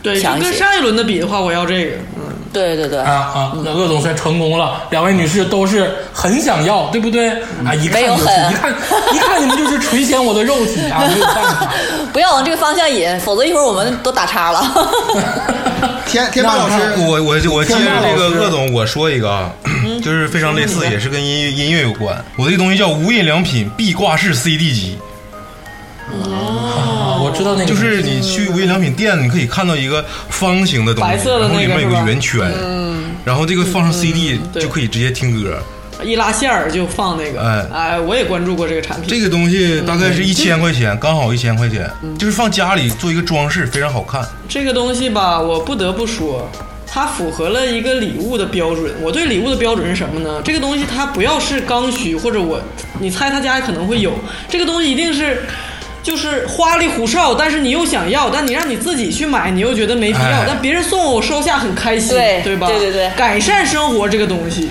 对，就强一些。跟上一轮的比的话，我要这个，嗯，对对对，啊啊，那鄂总算成功了，两位女士都是很想要，对不对？啊，一看就是，一看一看你们就是垂涎我的肉体啊，没有办法。不要往这个方向引，否则一会儿我们都打叉了。天天霸老师，我我我接着这个鄂总，我说一个啊，就是非常类似，也是跟音乐音乐有关。我这个东西叫无印良品壁挂式 CD 机，啊，我知道那个，就是你去无印良品店，你可以看到一个方形的东西，白色的然后里面有个圆圈，然后这个放上 CD 对就可以直接听歌。一拉线儿就放那个，哎哎，我也关注过这个产品，这个东西大概是一千块钱，刚好一千块钱，就是放家里做一个装饰，非常好看。这个东西吧，我不得不说，它符合了一个礼物的标准。我对礼物的标准是什么呢？这个东西它不要是刚需，或者我你猜他家可能会有这个东西，一定是。就是花里胡哨，但是你又想要，但你让你自己去买，你又觉得没必要。哎但别人送我，我收下很开心，对对吧？对对对改善生活这个东西，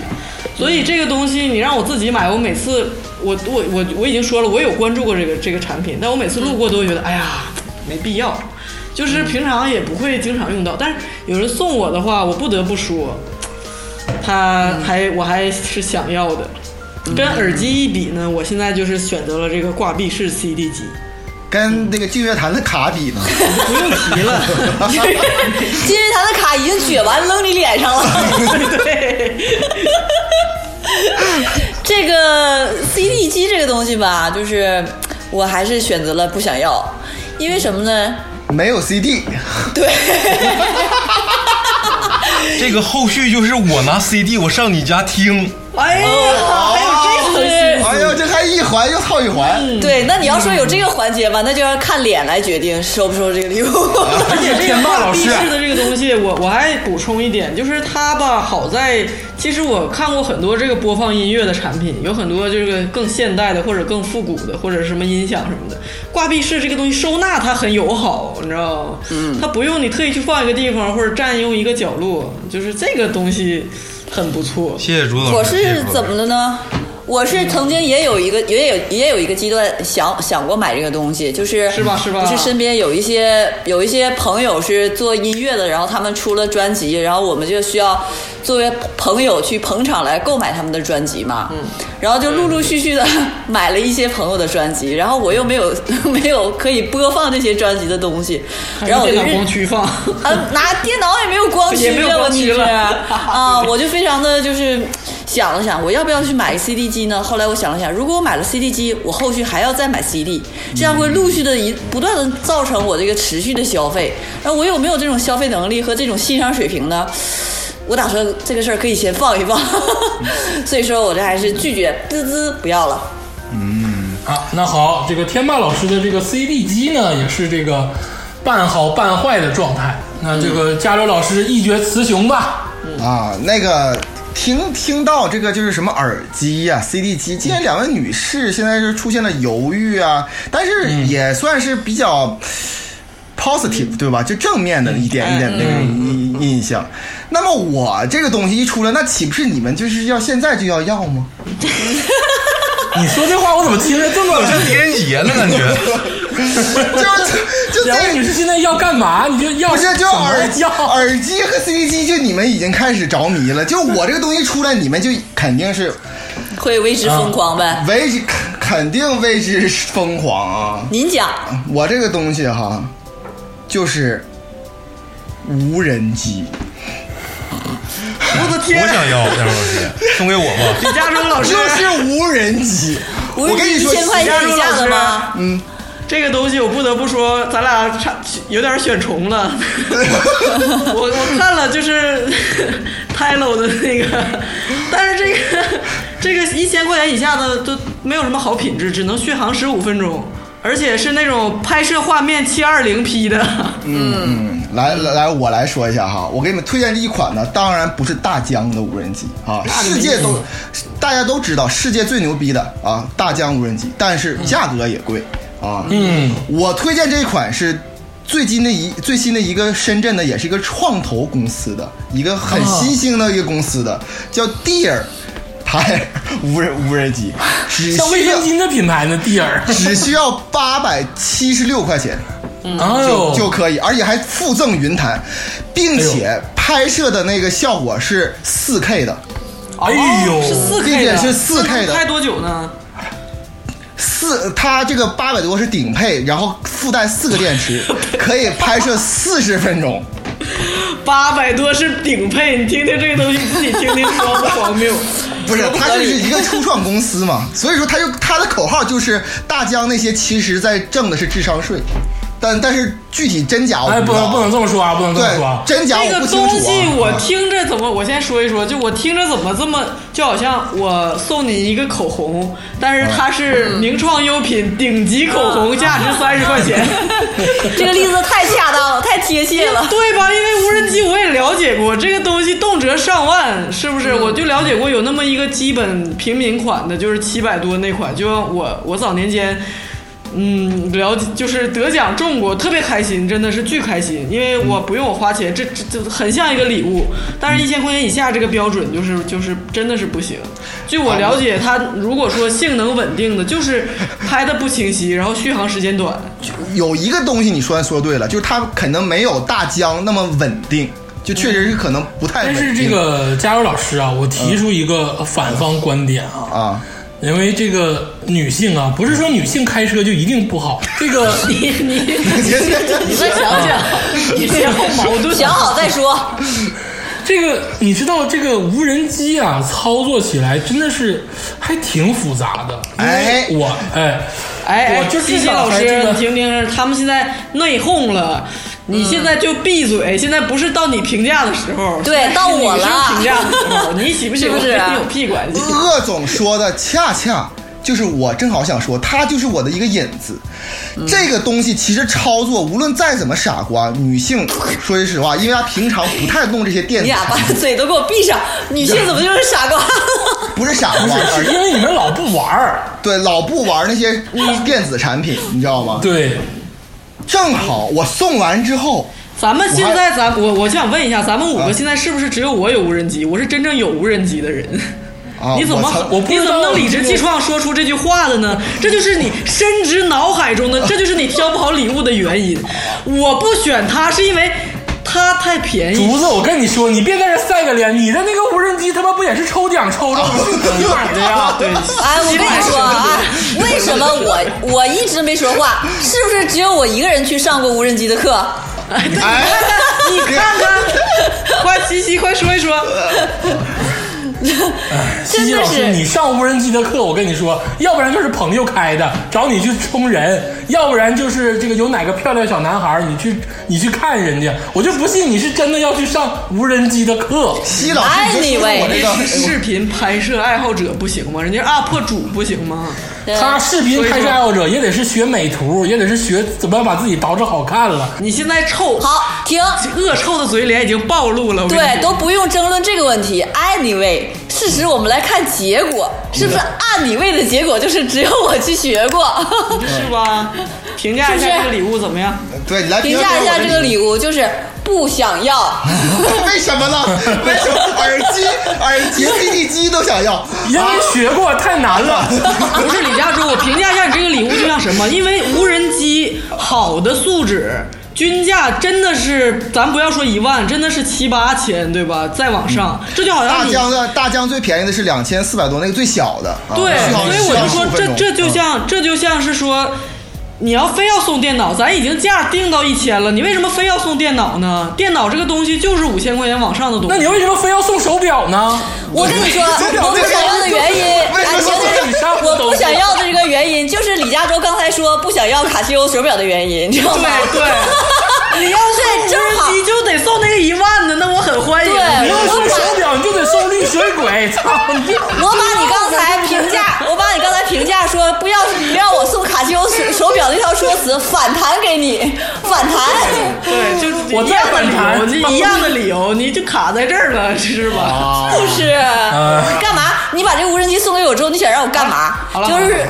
所以这个东西你让我自己买，我每次我我我我已经说了，我有关注过这个这个产品，但我每次路过都会觉得，哎呀，没必要，就是平常也不会经常用到。但是有人送我的话，我不得不说，他还我还是想要的。跟耳机一比呢，我现在就是选择了这个挂壁式 CD 机，跟那个净月潭的卡比呢？不用提了。净月潭的卡已经撅完扔你脸上了。对，这个 CD 机这个东西吧，就是我还是选择了不想要，因为什么呢？没有 CD，对，这个后续就是我拿 CD 我上你家听，哎呀，哦还有这。哎呦，这还一环又套一环。对，那你要说有这个环节吧，那就要看脸来决定收不收这个礼物。而且 这个天霸老师挂壁式的这个东西，我我还补充一点，就是它吧，好在其实我看过很多这个播放音乐的产品，有很多这个更现代的或者更复古的，或者什么音响什么的。挂壁式这个东西收纳它很友好，你知道吗？嗯，它不用你特意去放一个地方或者占用一个角落，就是这个东西很不错。谢谢朱老师。我是怎么了呢？我是曾经也有一个，也有也有一个阶段想想过买这个东西，就是是吧是吧就是身边有一些有一些朋友是做音乐的，然后他们出了专辑，然后我们就需要作为朋友去捧场来购买他们的专辑嘛。嗯。然后就陆陆续续的买了一些朋友的专辑，然后我又没有 没有可以播放这些专辑的东西，然后我就电脑光驱放，啊，拿电脑也没有光驱 也没有啊，问题是啊，我就非常的就是想了想，我要不要去买个 CD 机呢？后来我想了想，如果我买了 CD 机，我后续还要再买 CD，这样会陆续的一不断的造成我这个持续的消费，那我有没有这种消费能力和这种欣赏水平呢？我打算这个事儿可以先放一放，所以说我这还是拒绝，滋滋不要了。嗯啊，那好，这个天霸老师的这个 CD 机呢，也是这个半好半坏的状态。那这个加州老师一决雌雄吧。啊，那个听听到这个就是什么耳机呀、CD 机，既然两位女士现在是出现了犹豫啊，但是也算是比较 positive 对吧？就正面的一点一点那个印印象。那么我这个东西一出来，那岂不是你们就是要现在就要要吗？你说这话我怎么听着这么？像狄仁杰呢，感觉。就就两位这女士现在要干嘛？你就要不是就耳要耳机和 CD 机，就你们已经开始着迷了。就我这个东西出来，你们就肯定是会为之疯狂呗？为之肯定为之疯狂啊！您讲，我这个东西哈，就是无人机。我的天我！想要，加州老师送给我吧。李嘉诚老师，就是无人机，我跟你说，千块钱以下的吗？嗯，这个东西我不得不说，咱俩差有点选重了。我我看了，就是 Tylo 的那个，但是这个这个一千块钱以下的都没有什么好品质，只能续航十五分钟，而且是那种拍摄画面七二零 P 的。嗯，来来来，我来说一下哈，我给你们推荐这一款呢，当然不是大疆的无人机啊，世界都大家都知道，世界最牛逼的啊，大疆无人机，但是价格也贵啊。嗯，我推荐这一款是最近的一最新的一个深圳的，也是一个创投公司的一个很新兴的一个公司的，叫 Deer 牌无人无人机，只像卫生巾的品牌呢，蒂尔。只需要八百七十六块钱。哎就呦，就可以，而且还附赠云台，并且拍摄的那个效果是四 K 的，哎呦，是四并 K 的，且是 4K 的拍多久呢？四它这个八百多是顶配，然后附带四个电池，可以拍摄四十分钟。八百多是顶配，你听听这个东西，你自己听听荒 不荒谬？不是，它就是一个初创公司嘛，所以说它就它的口号就是大疆那些其实在挣的是智商税，但但是具体真假我哎，不能不能这么说啊，不能这么说啊。真假这个我不清楚东西我啊。听着怎么？我先说一说，就我听着怎么这么，就好像我送你一个口红，但是它是名创优品顶级口红，价值三十块钱。这个例子太恰当了，太贴切了。对吧？因为无人机我也了解过，这个东西动辄上万，是不是？我就了解过有那么一个基本平民款的，就是七百多那款。就像我我早年间，嗯，了解就是得奖中过，特别开心，真的是巨开心，因为我不用我花钱，这这这很像一个礼物。但是，一千块钱以下这个标准就是就是真的是不行。据我了解，它如果说性能稳定的，就是拍的不清晰，然后续航时间短。有一个东西你说说对了，就是它可能没有大疆那么稳定，就确实是可能不太稳定。但是这个加油老师啊，我提出一个反方观点啊，啊，因为这个女性啊，不是说女性开车就一定不好，这个 你你 你再想想，你先后矛盾。想好再说。这个你知道这个无人机啊，操作起来真的是还挺复杂的。哎我哎哎，我就西西老师，你听听，他们现在内讧了。你现在就闭嘴，现在不是到你评价的时候，对 到我了评价的时候，你喜不喜欢是不是跟你有屁关系？鄂总说的恰恰就是我正好想说，他就是我的一个引子。这个东西其实操作无论再怎么傻瓜，女性说句实话，因为她平常不太弄这些电子你俩把，嘴都给我闭上！女性怎么就是傻瓜？不是傻瓜，是因为你们老不玩儿，对老不玩那些电子产品，你知道吗？对，正好我送完之后，咱们现在咱我我想问一下，咱们五啊个现在是不是只有我有无人机？我是真正有无人机的人。啊，你怎么我我你怎么能理直气壮说出这句话的呢？这就是你深植脑海中的，这就是你挑不好礼物的原因。我不选它是因为它太便宜。竹子，我跟你说，你别在这晒个脸，你的那个无人机他妈不也是抽奖抽着你买的呀？对，哎，我跟你说啊，为什么我我一直没说话？是不是只有我一个人去上过无人机的课？哎，你看看，快西西快说一说。西西老师，真的是你上无人机的课，我跟你说，要不然就是朋友开的，找你去充人；要不然就是这个有哪个漂亮小男孩，你去你去看人家。我就不信你是真的要去上无人机的课。西老师，你就说我这个视频拍摄爱好者不行吗？人家 UP 主不行吗？他视频拍摄爱好者也得是学美图，也得是学怎么把自己捯饬好看了。你现在臭，好，停。恶臭的嘴脸已经暴露了。对，都不用争论这个问题。Anyway，事实我们来看结果，是不是按你位的结果就是只有我去学过？是吧？评价一下这个礼物怎么样？对，你来评价一下这个礼物，就是不想要。为什么呢？为什么耳机、耳机、CD 机都想要？因为学过太难了。不是李佳珠，我评价一下你这个礼物就像什么？因为无人机好的素质。均价真的是，咱不要说一万，真的是七八千，对吧？再往上，这就好像大疆的大疆最便宜的是两千四百多，那个最小的。啊对，所以我就说续航15分钟这这就像这就像是说，你要非要送电脑，咱已经价定到一千了，你为什么非要送电脑呢？电脑这个东西就是五千块钱往上的东西。那你为什么非要送手表呢？我跟你说，我不想要的原因，我不想要的这个原因，就是李佳洲刚才说不想要卡西欧手表的原因，你知道吗？对对，你要送无对正好人机就得送那个一万的，那我很欢迎。对你要送手表，你就得送绿水鬼。操你这！我把你刚才评价，我把你刚才评价说不要不要我送卡西欧手手表那条说辞反弹给你，反弹。对，就我再一样的理反弹一样的理由，你就卡在这儿了，是吧？就是，干嘛？你把这个无人机送给我之后，你想让我干嘛？好了，就是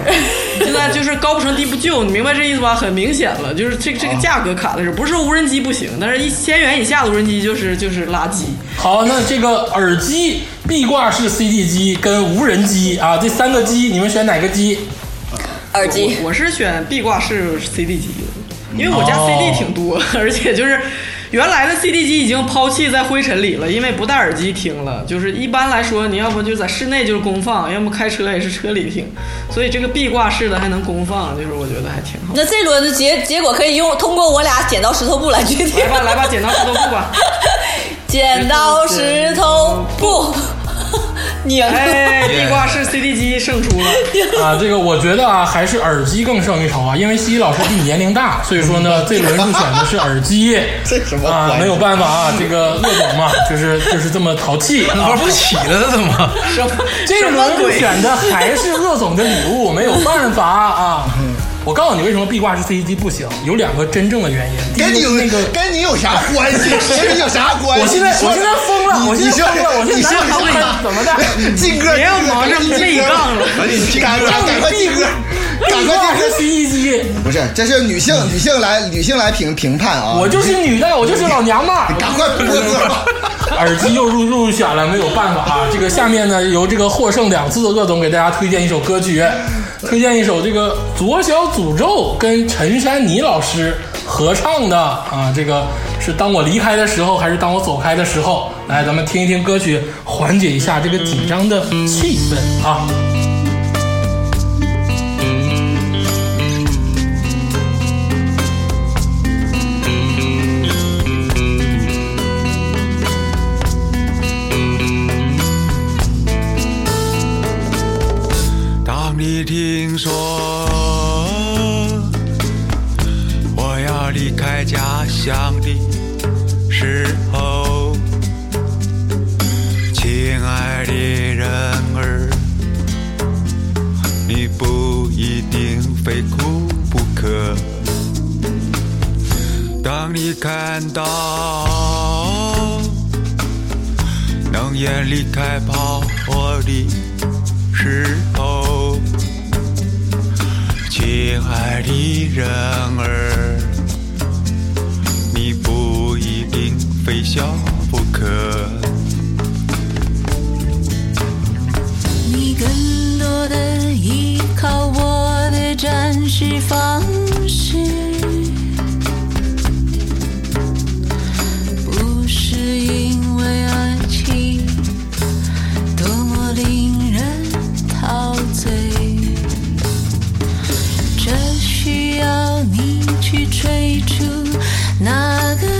现在就是高不成低不就，你明白这意思吧？很明显了，就是这个这个价格卡的是，不是说无人机不行，但是一千元以下的无人机就是就是垃圾。好，那这个耳机、壁挂式 CD 机跟无人机啊，这三个机，你们选哪个机？耳机。我是选壁挂式 CD 机的，因为我家哦 CD 挺多，而且就是原来的 CD 机已经抛弃在灰尘里了，因为不戴耳机听了。就是一般来说，你要不就在室内就是公放，要么开车也是车里听，所以这个壁挂式的还能公放，就是我觉得还挺好。那这轮的结结果可以用通过我俩剪刀石头布来决定来。吧来吧，剪刀石头布吧。剪刀石头布，拧。哎，地瓜式 CD 机胜出了。啊，这个我觉得啊，还是耳机更胜一筹啊，因为西西老师比你年龄大，所以说呢，这轮入选的是耳机。这什么啊，没有办法啊，这个乐总嘛，就是就是这么淘气玩。不起了，这怎么？这轮入选的还是乐总的礼物，没有办法啊。我告诉你，为什么壁挂式 CD 机不行？有两个真正的原因。跟你有那个，跟你有啥关系？跟你有啥关系？我现在我现在疯了，我现在疯了，我现你说在哪里你说怎么的？金哥，别要忙着内杠了。赶紧进赶快赶快进哥，赶快进歌。CD 机，不是，这是女性女性来女性来评评判啊！我就是女的，我就是老娘们儿。赶快播歌吧。耳机又入入选了，没有办法啊。这个下面呢，由这个获胜两次的鄂总给大家推荐一首歌曲，推荐一首这个左小诅咒跟陈珊妮老师合唱的啊。这个是当我离开的时候，还是当我走开的时候？来，咱们听一听歌曲，缓解一下这个紧张的气氛啊。当你听说离开家乡的时候，亲爱的人儿，你不一定非哭不可。当你看到能源离开炮火的时候，亲爱的人儿，你不一定非笑不可。你更多的依靠我的展示方式，不是因为爱情多么令人陶醉，这需要你去吹出那个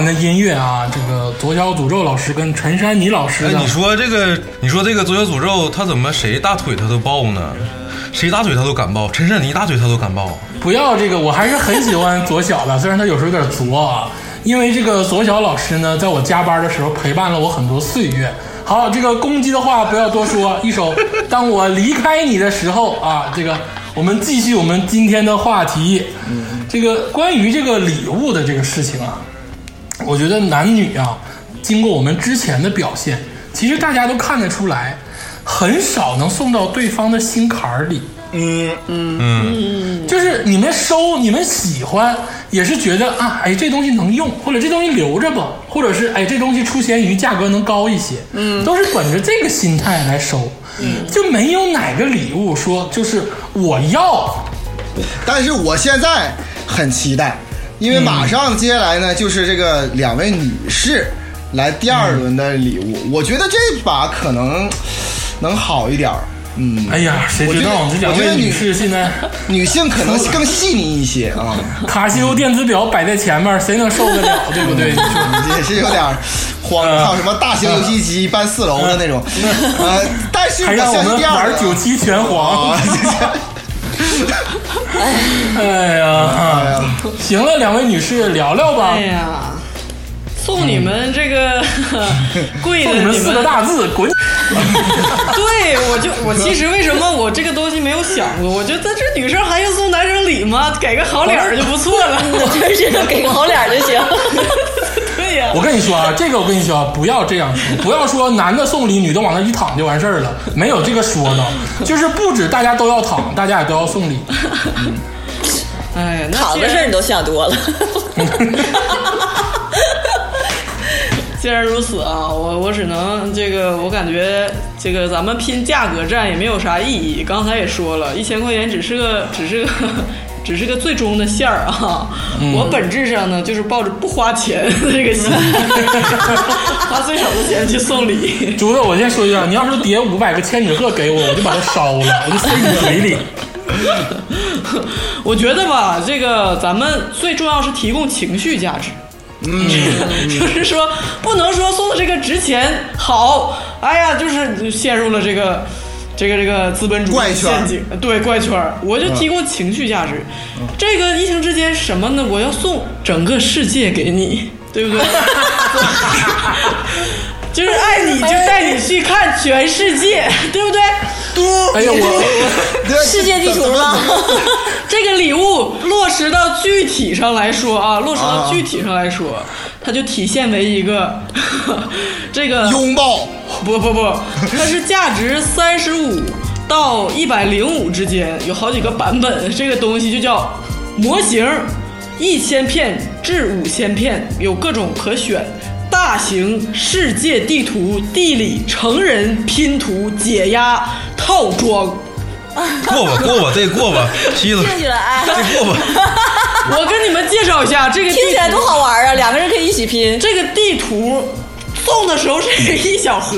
舒缓的音乐啊，这个左小诅咒老师跟陈珊妮老师哎，你说这个，你说这个左小诅咒，他怎么谁大腿他都抱呢？谁大腿他都敢抱，陈珊妮大腿他都敢抱。不要这个，我还是很喜欢左小的，虽然他有时候有点作啊。因为这个左小老师呢，在我加班的时候陪伴了我很多岁月。好，这个攻击的话不要多说，一首《当我离开你的时候》啊，这个我们继续我们今天的话题。这个关于这个礼物的这个事情啊，我觉得男女啊，经过我们之前的表现，其实大家都看得出来，很少能送到对方的心坎儿里。嗯嗯。嗯就是你们收，你们喜欢，也是觉得啊，哎，这东西能用，或者这东西留着吧，或者是哎，这东西出闲鱼价格能高一些，嗯，都是本着这个心态来收，嗯，就没有哪个礼物说就是我要，但是我现在很期待，因为马上接下来呢，就是这个两位女士来第二轮的礼物，我觉得这把可能能好一点儿。嗯，哎呀，谁知道这两位女我觉得女士现在 女性可能更细腻一些啊，卡西欧电子表摆在前面，谁能受得了，对不对？也是有点慌。还有什么大型游戏机搬四楼的那种，呃，但是还让我们第二九七拳皇。啊，哎呀，行了，两位女士聊聊吧哎。呀，送你们这个 贵的，送你们四个大字，滚！对，我就我其实为什么我这个东西没有想过？我觉得这女生还用送男生礼吗？给个好脸儿就不错了。真是给个好脸儿就行。我跟你说啊，这个我跟你说啊，不要这样说，不要说男的送礼，女的往那一躺就完事儿了，没有这个说的，就是不止大家都要躺，大家也都要送礼。哎呀，躺的事儿你都想多了。既然如此啊，我我只能这个，我感觉这个咱们拼价格战也没有啥意义。刚才也说了，一千块钱只是个只是个只是个最终的线儿啊。我本质上呢，就是抱着不花钱的这个心，花最少的钱去送礼。竹子，我先说一下，你要是叠五百个千纸鹤给我，我就把它烧了，我就塞你嘴里。我觉得吧，这个咱们最重要是提供情绪价值。嗯，就是说不能说送的这个值钱好，哎呀，就是陷入了这个这个这个资本主义陷阱，对怪圈儿。我就提供情绪价值，这个疫情之间什么呢？我要送整个世界给你，对不对？就是爱你就带你去看全世界，对不对？哎呀，我世界地图了？这个礼物落实到具体上来说啊，落实到具体上来说，它就体现为一个 这个拥抱，不不不，它是价值三十五到一百零五之间，有好几个版本。这个东西就叫模型，一千片至五千片，有各种可选。大型世界地图、地理、成人拼图解压套装。过吧过吧，这过吧，妻子，进去了，哎，这过吧。我跟你们介绍一下这个地图听起来多好玩啊！两个人可以一起拼。这个地图送的时候是一小盒，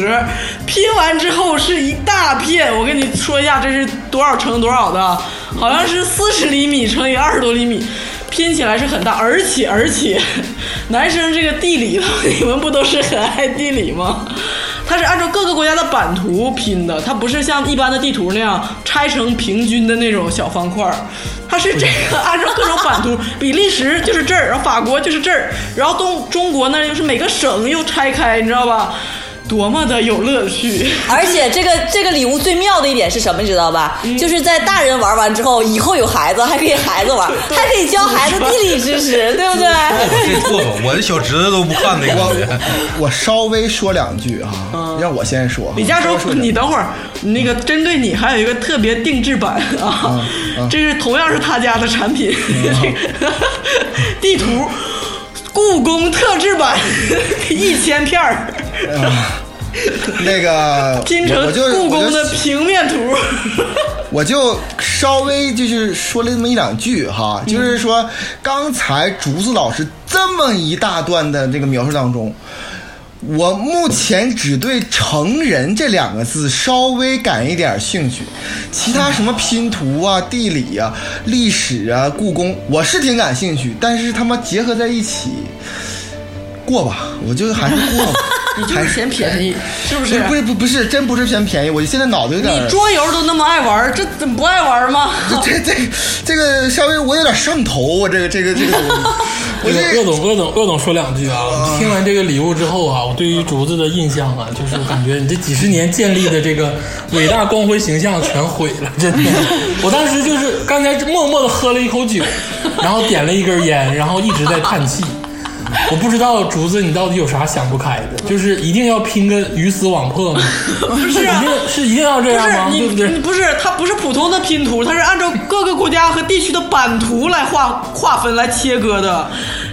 拼完之后是一大片。我跟你说一下，这是多少乘多少的？好像是四十厘米乘以二十多厘米，拼起来是很大。而且而且，男生这个地理，你们不都是很爱地理吗？它是按照各个国家的版图拼的，它不是像一般的地图那样拆成平均的那种小方块儿，它是这个 按照各种版图，比利时就是这儿，然后法国就是这儿，然后东中国呢又是每个省又拆开，你知道吧？多么的有乐趣！而且这个这个礼物最妙的一点是什么，你知道吧？就是在大人玩完之后，以后有孩子还可以孩子玩，还可以教孩子地理知识，对不对？这过吧，我的小侄子都不看那个东西。我稍微说两句啊，让我先说。李佳说，你等会儿，那个针对你还有一个特别定制版啊，这是同样是他家的产品，这个地图，故宫特制版一千片儿，那个拼成我就故宫的平面图。我就稍微就是说了这么一两句哈，嗯就是说刚才竹子老师这么一大段的这个描述当中，我目前只对“成人”这两个字稍微感一点兴趣，其他什么拼图啊、地理啊、历史啊、故宫，我是挺感兴趣，但是他妈结合在一起，过吧，我就还是过吧。你就是嫌便宜，是不不是？不是不不是，真不是嫌便宜，我现在脑子有点你桌游都那么爱玩，这怎么不爱玩吗？这这这个稍微我有点上头，我这个这个这个，我这鄂总，鄂总，鄂总说两句啊！我听完这个礼物之后啊，我对于竹子的印象啊，就是感觉你这几十年建立的这个伟大光辉形象全毁了，真的。我当时就是刚才默默的喝了一口酒，然后点了一根烟，然后一直在叹气。我不知道竹子你到底有啥想不开的，就是一定要拼个鱼死网破吗？不是啊一定是一定要这不样吗？对不对？不是，它不是普通的拼图，它是按照各个国家和地区的版图来划划分来切割的，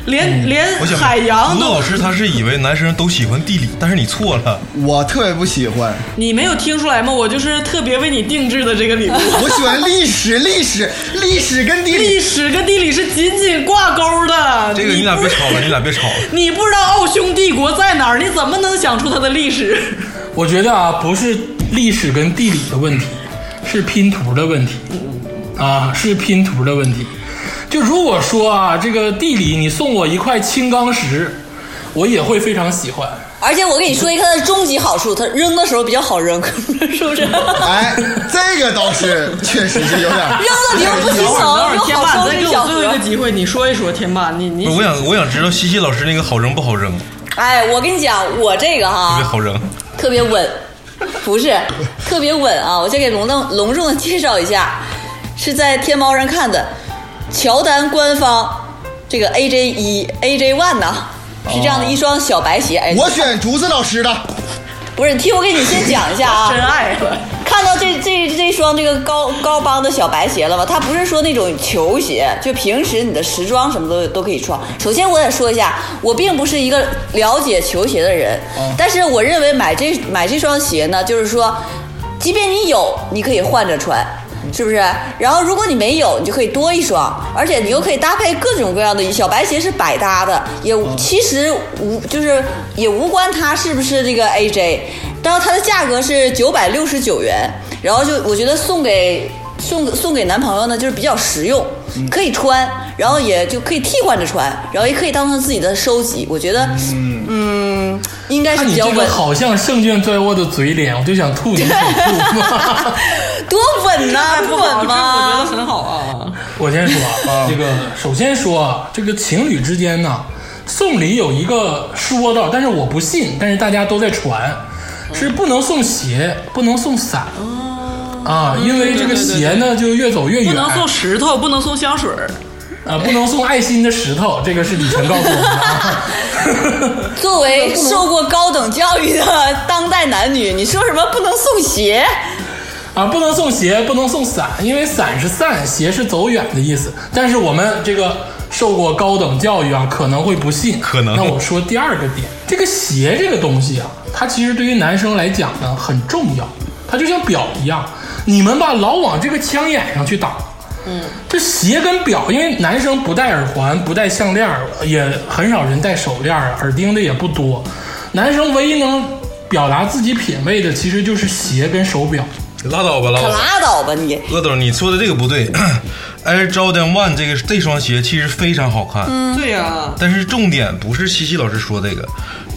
连、连我想海洋都吴老师他是以为男生都喜欢地理，但是你错了。我特别不喜欢，你没有听出来吗？我就是特别为你定制的这个礼物。我喜欢历史，历史，历史跟地理。历史跟地理是紧紧挂钩的。这个你俩别吵了，你俩别吵了。你不知道奥匈帝国在哪儿，你怎么能想出它的历史？我觉得啊，不是历史跟地理的问题，是拼图的问题，啊，是拼图的问题。就如果说啊，这个地理你送我一块青钢石，我也会非常喜欢。而且我跟你说一个它的终极好处，它扔的时候比较好扔，是不是？哎，这个倒是确实是有点儿。你又不心等会儿，等会疼，儿，天又好再收一小给我最后一个。机会，你说一说，天霸，你你我想，我想知道西西老师那个好扔不好扔？特哎，我跟你讲，我这个哈特别好扔。特别稳，不是特别稳啊！我先给隆重隆重的介绍一下，是在天猫上看的，乔丹官方这个 AJ 一 AJ One 呐、是这样的一双小白鞋。哎，我选竹子老师的，不是，你听我给你先讲一下啊。真爱了。看到这这这双这个高高帮的小白鞋了吧？它不是说那种球鞋，就平时你的时装什么都都可以穿。首先我得说一下，我并不是一个了解球鞋的人，但是我认为买这买这双鞋呢，就是说，即便你有，你可以换着穿。是不是？然后如果你没有，你就可以多一双，而且你又可以搭配各种各样的小白鞋是百搭的，也其实无就是也无关它是不是这个 AJ，然后它的价格是九百六十九元，然后就我觉得送给送送给男朋友呢，就是比较实用，可以穿，然后也就可以替换着穿，然后也可以当成自己的收集，我觉得嗯应该是看你这个比较稳，好像胜券在握的嘴脸，我就想吐你嘴吐。多稳呐、不稳吗？我觉得很好啊。我先说啊，这个首先说啊，这个情侣之间呢，送礼有一个说道，但是我不信，但是大家都在传，是不能送鞋，不能送伞。啊，因为这个鞋呢就越走越远，不能送石头，不能送香水儿。啊，不能送爱心的石头，这个是李晨告诉我们的啊。作为受过高等教育的当代男女，你说什么不能送鞋？啊，不能送鞋，不能送伞，因为伞是散，鞋是走远的意思。但是我们这个受过高等教育啊，可能会不信。可能那我说第二个点，这个鞋这个东西啊，它其实对于男生来讲呢很重要，它就像表一样，你们吧老往这个枪眼上去打。嗯，这鞋跟表，因为男生不戴耳环，不戴项链，也很少人戴手链儿，耳钉的也不多。男生唯一能表达自己品味的，其实就是鞋跟手表。拉倒吧，拉可倒吧。拉倒吧你！鄂总，你说的这个不对。Air Jordan One 这个这双鞋其实非常好看，嗯对呀、但是重点不是西西老师说这个，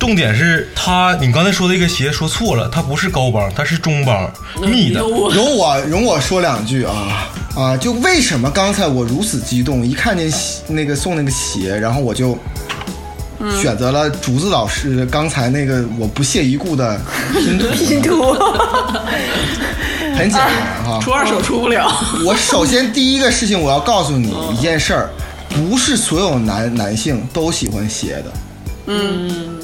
重点是他，你刚才说这个鞋说错了，它不是高帮，它是中帮，密的。容我容我说两句啊啊！就为什么刚才我如此激动，一看见那个送那个鞋，然后我就选择了竹子老师刚才那个我不屑一顾的拼图。拼图，很简单哈、出二手出不了。我首先第一个事情我要告诉你一件事儿，不是所有男男性都喜欢鞋的。嗯，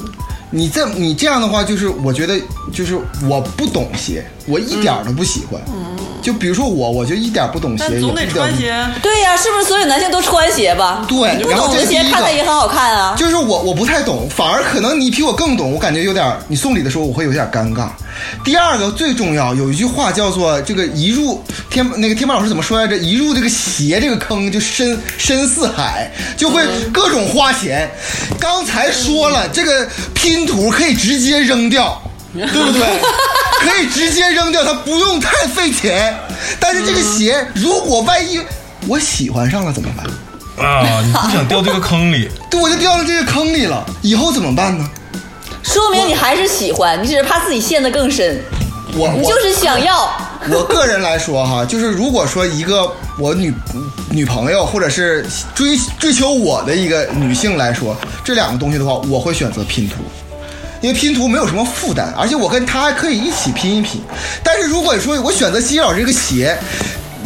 你这你这样的话，就是我觉得就是我不懂鞋，我一点都不喜欢。就比如说我，我就一点不懂鞋，但总得也不穿鞋。对呀、是不是所有男性都穿鞋吧？对你不然后懂的鞋看着也很好看啊。就是我我不太懂，反而可能你比我更懂，我感觉有点，你送礼的时候我会有点尴尬。第二个最重要，有一句话叫做这个一入天那个天霸老师怎么说来着？一入这个鞋这个坑就深深似海，就会各种花钱。刚才说了，这个拼图可以直接扔掉。对不对？可以直接扔掉，它不用太费钱。但是这个鞋，如果万一我喜欢上了怎么办？啊，你不想掉这个坑里，对，我就掉到这个坑里了，以后怎么办呢？说明你还是喜欢，你只是怕自己陷得更深，我我你就是想要。我个人来说哈，就是如果说一个我女女朋友或者是追追求我的一个女性来说，这两个东西的话，我会选择拼图。因为拼图没有什么负担，而且我跟他还可以一起拼一拼。但是如果说我选择西西老师这个鞋，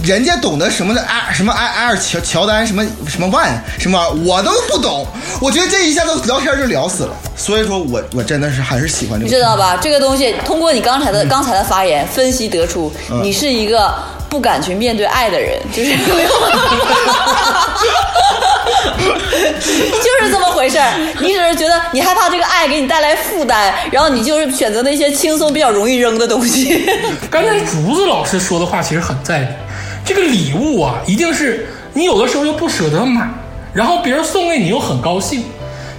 人家懂得什么的埃什么埃埃尔乔乔丹什么什么万什么，我都不懂。我觉得这一下子聊天就聊死了。所以说我我真的是还是喜欢这个。你知道吧？这个东西通过你刚才嗯的、刚才的发言分析得出，你是一个不敢去面对爱的人，就是没有，就是这么回事儿。你只是觉得你害怕这个爱给你带来负担，然后你就是选择那些轻松、比较容易扔的东西。刚才竹子老师说的话其实很在理，这个礼物啊，一定是你有的时候又不舍得买，然后别人送给你又很高兴。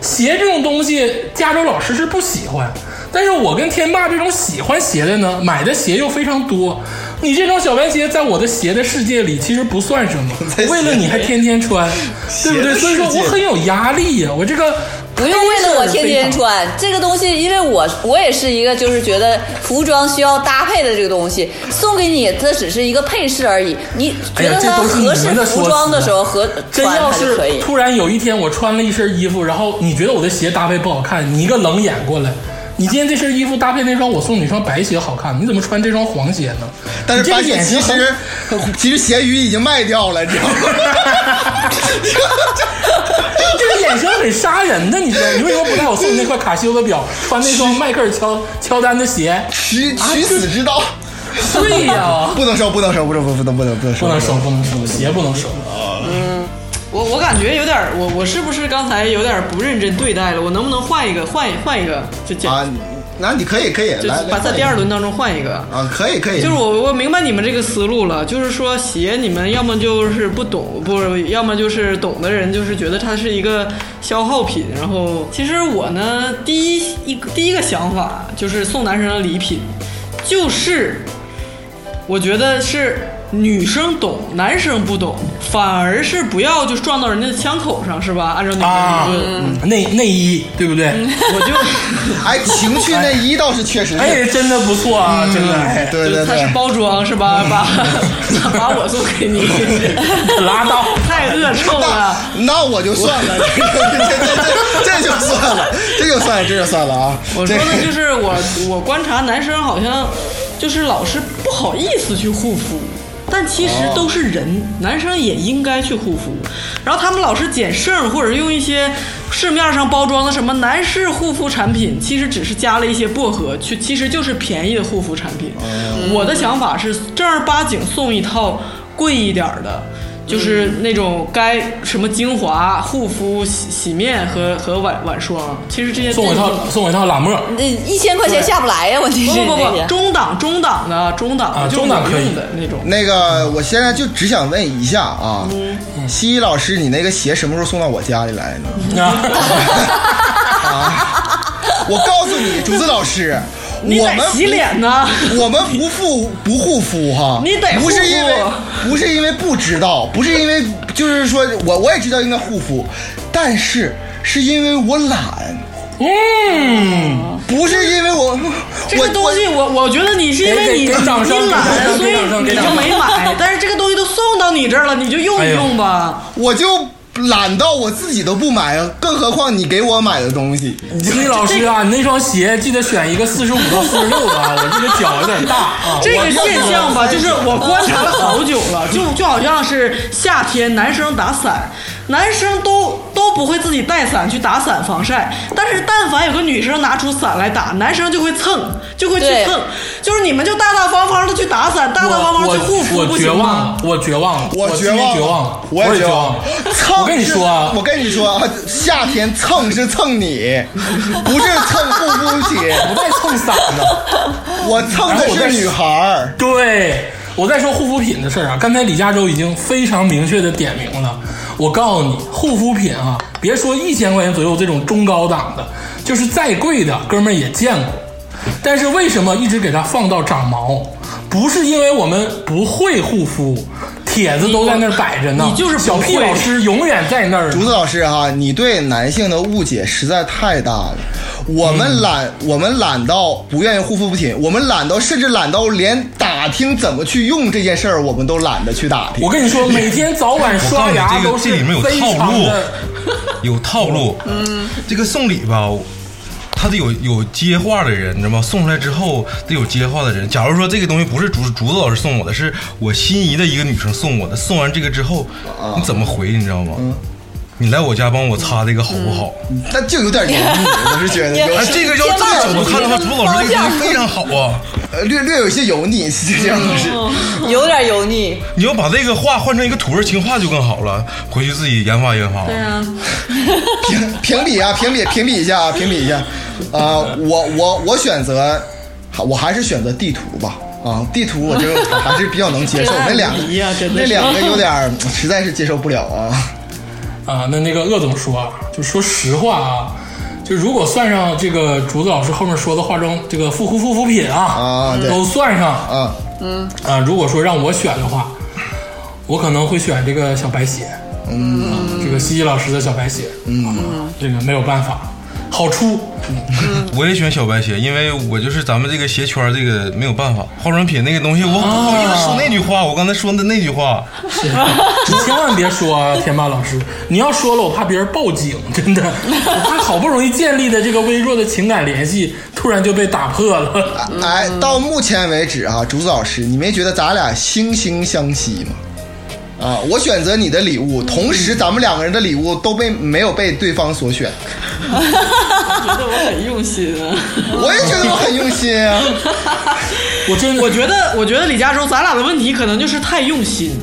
鞋这种东西，加州老师是不喜欢，但是我跟天霸这种喜欢鞋的呢，买的鞋又非常多。你这种小白鞋在我的鞋的世界里其实不算什么，为了你还天天穿，对不对？所以说我很有压力呀、我这个不用为了我天天穿这个东西，因为我我也是一个就是觉得服装需要搭配的这个东西，送给你它只是一个配饰而已。你觉得它合适的服装的时候合穿真要它就是可以。突然有一天我穿了一身衣服，然后你觉得我的鞋搭配不好看，你一个冷眼过来，你今天这身衣服搭配那双我送你一双白鞋好看，你怎么穿这双黄鞋呢？但是发现其实其实咸鱼已经卖掉了，你知道吗？这个眼神很杀人的，你知道？你为什么不带我送你那块卡西欧的表，穿那双迈克尔乔乔丹的鞋？取取死之道，对呀、不能收，不能收，不能，不能，不能，不能，不能收，不能收，不能收，鞋不能收。嗯我我感觉有点，我我是不是刚才有点不认真对待了？我能不能换一个，换一换一个，就讲，啊！那你可以，可以就来把在第二轮当中换一个。啊，可以，可以，就是我我明白你们这个思路了，就是说鞋你们要么就是不懂，不，要么就是懂的人就是觉得它是一个消耗品。然后其实我呢，第一一个第一个想法就是送男生的礼品，就是我觉得是女生懂，男生不懂，反而是不要就撞到人家的枪口上，是吧？按照你的啊理论，，内内衣对不对？我就。哎，情趣内衣倒是确实是，哎，真的不错啊，真的。哎对对它是对，包装是吧？把 把我送给你，拉倒。太恶臭了。那我就算了，这这这这就算了，这就算了，这就算了啊！我说的就是我我观察男生好像就是老是不好意思去护肤。但其实都是人，男生也应该去护肤。然后他们老是捡剩，或者用一些市面上包装的什么男士护肤产品，其实只是加了一些薄荷，去其实就是便宜的护肤产品。我的想法是正儿八经送一套贵一点儿的。就是那种该什么精华、护肤、洗洗面和和晚晚霜，其实这些送我一套，送我一套拉莫。那一千块钱下不来呀，问题是不不不中档中档的中档的啊中档可以用的那种。那个，我现在就只想问一下啊，西西老师，你那个鞋什么时候送到我家里来呢？啊，我告诉你，竹子老师，你我们得洗脸呢，我们不护不护肤哈，你得不是因为 不是因为不知道，不是因为就是说我我也知道应该护肤，但是是因为我懒，嗯，不是因为我这个东西我我觉得你是因为你你懒，所以你就没买。但是这个东西都送到你这儿了，你就用一用吧。我我就懒到我自己都不买，更何况你给我买的东西。李老师啊，你 那双鞋记得选一个四十五到四十六的啊，我这个脚有点大啊。这个现象吧，就是我观察了好久了，就就好像是夏天男生打伞，男生都都不会自己带伞去打伞防晒，但是但凡有个女生拿出伞来打，男生就会蹭，就会去蹭，就是你们就大大方方的去打伞，大大方方我去护肤，我不行吗绝望了？，我绝望了，我绝望了绝望了，我也绝也绝望我跟你说啊我跟你说啊，夏天蹭是蹭你，不是蹭护肤品。不带蹭伞的。我蹭的是女孩儿。对，我在说护肤品的事儿啊，刚才李佳洲已经非常明确的点明了。我告诉你，护肤品啊，别说一千块钱左右这种中高档的，就是再贵的，哥们儿也见过。但是为什么一直给它放到长毛？不是因为我们不会护肤，帖子都在那儿摆着呢。你就是小 P 会老师永远在那儿。竹子老师哈，你对男性的误解实在太大了。我嗯们懒，我们懒到不愿意护肤品，我们懒到甚至懒到连打听怎么去用这件事儿，我们都懒得去打听我。跟你说，每天早晚刷牙都是诉你这个这里面有套路。有套路。嗯，这个送礼吧，他得有有接话的人，你知道吗？送出来之后得有接话的人。假如说这个东西不是竹竹子老师送我的，是我心仪的一个女生送我的，送完这个之后，你怎么回？你知道吗？你来我家帮我擦这个好不好？但就有点油腻，我是觉得 有哎，这个要这个角度看的话，竹子老师这个东西非常好啊！呃略略有些油腻，是这样是。有点油腻。你要把这个画换成一个土味情话就更好了，回去自己研发研发。对啊，评评比啊，评比评比一下啊，评比一下。啊、我我我选择，我还是选择地图吧。啊，地图我就还是比较能接受，那两那两个有点实在是接受不了啊。啊，那那个鄂总说啊，就说实话啊，就如果算上这个竹子老师后面说的化妆这个护肤护肤品啊，啊都算上啊，啊，如果说让我选的话，我可能会选这个小白鞋，嗯，这个西西老师的小白鞋，嗯，这个没有办法，好出，我也选小白鞋，因为我就是咱们这个鞋圈这个没有办法，化妆品那个东西，我不好意思说那句话，我刚才说的那句话，你千万别说啊，天霸老师，你要说了，我怕别人报警，真的，我怕好不容易建立的这个微弱的情感联系，突然就被打破了。哎，到目前为止啊，竹子老师，你没觉得咱俩惺惺相惜吗？啊，我选择你的礼物，同时咱们两个人的礼物都被没有被对方所选，觉得我很用心啊。我也觉得我很用心啊。我真，我觉得，我觉得李佳洲，咱俩的问题可能就是太用心。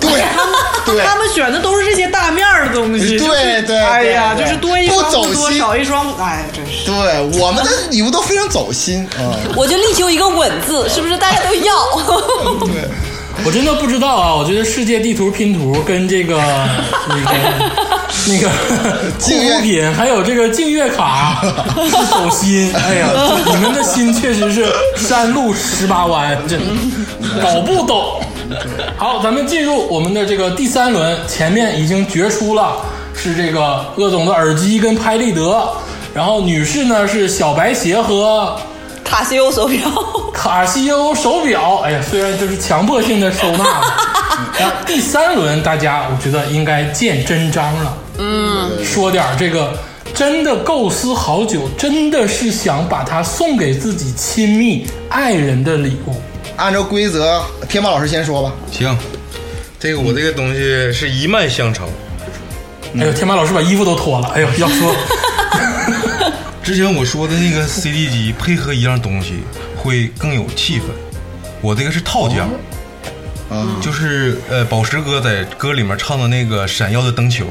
对，对，他们选的都是这些大面儿的东西，对就是对哎呀，对对就是多一双不走多，心少一双，哎，真是。对，我们的礼物都非常走心啊。我就力求一个稳字，是不是大家都要？对，我真的不知道啊！我觉得世界地图拼图跟这个那个 那个护肤品，还有这个净月卡是走心。哎呀，你们的心确实是山路十八弯，真的搞不懂。好，咱们进入我们的这个第三轮，前面已经决出了是这个鄂总的耳机跟拍立得，然后女士呢是小白鞋和卡西欧手表，卡西欧手表，哎呀，虽然就是强迫性的收纳了，那第三轮大家我觉得应该见真章了。嗯，说点这个真的构思好久，真的是想把它送给自己亲密爱人的礼物。按照规则，天马老师先说吧。行，这个我这个东西是一脉相承。哎呦，天马老师把衣服都脱了，哎呦，要说之前我说的那个 CD 机配合一样东西会更有气氛，我这个是套件就是呃宝石哥在歌里面唱的那个闪耀的灯球。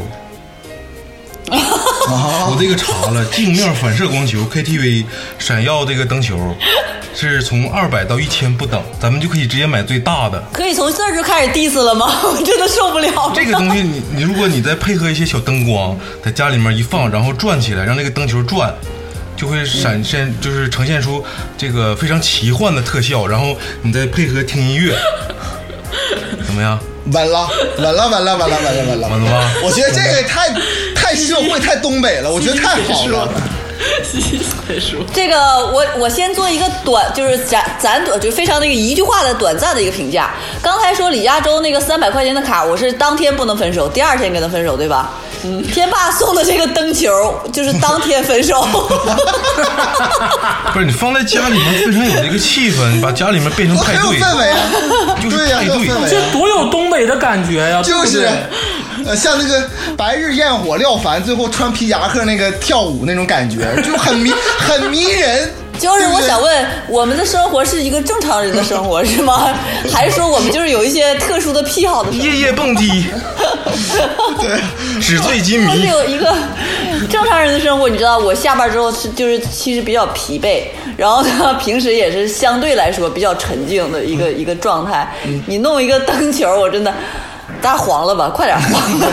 我这个查了，镜面反射光球 KTV 闪耀这个灯球是从二百到一千不等，咱们就可以直接买最大的。可以从这儿就开始 diss 了吗？我真的受不了了。这个东西你你如果你再配合一些小灯光，在家里面一放，然后转起来，让那个灯球转，就会闪现，就是呈现出这个非常奇幻的特效。然后你再配合听音乐，怎么样？稳了，稳了，稳了，稳了，稳了，稳了，稳了吗我觉得这个太太社会、太东北了，我觉得太好了。再说，这个我我先做一个短，就是咱咱短，就非常那个一句话的短暂的一个评价。刚才说李亚洲那个三百块钱的卡，我是当天不能分手，第二天跟他分手，对吧？嗯，天霸送的这个灯球就是当天分手。不是你放在家里面非常有这个气氛，你把家里面变成派对，很有氛围啊，就是对呀，派对很有氛围啊。这多有东北的感觉呀！就是呃，像那个白日焰火廖凡最后穿皮夹克那个跳舞那种感觉，就很迷 很迷人。就是我想问，我们的生活是一个正常人的生活是吗？还是说我们就是有一些特殊的癖好的？夜夜蹦迪，对，纸醉金我是迷。有一个正常人的生活，你知道，我下班之后是就是其实比较疲惫，然后呢，平时也是相对来说比较沉静的一个、一个状态。你弄一个灯球，我真的，大家黄了吧，快点黄了。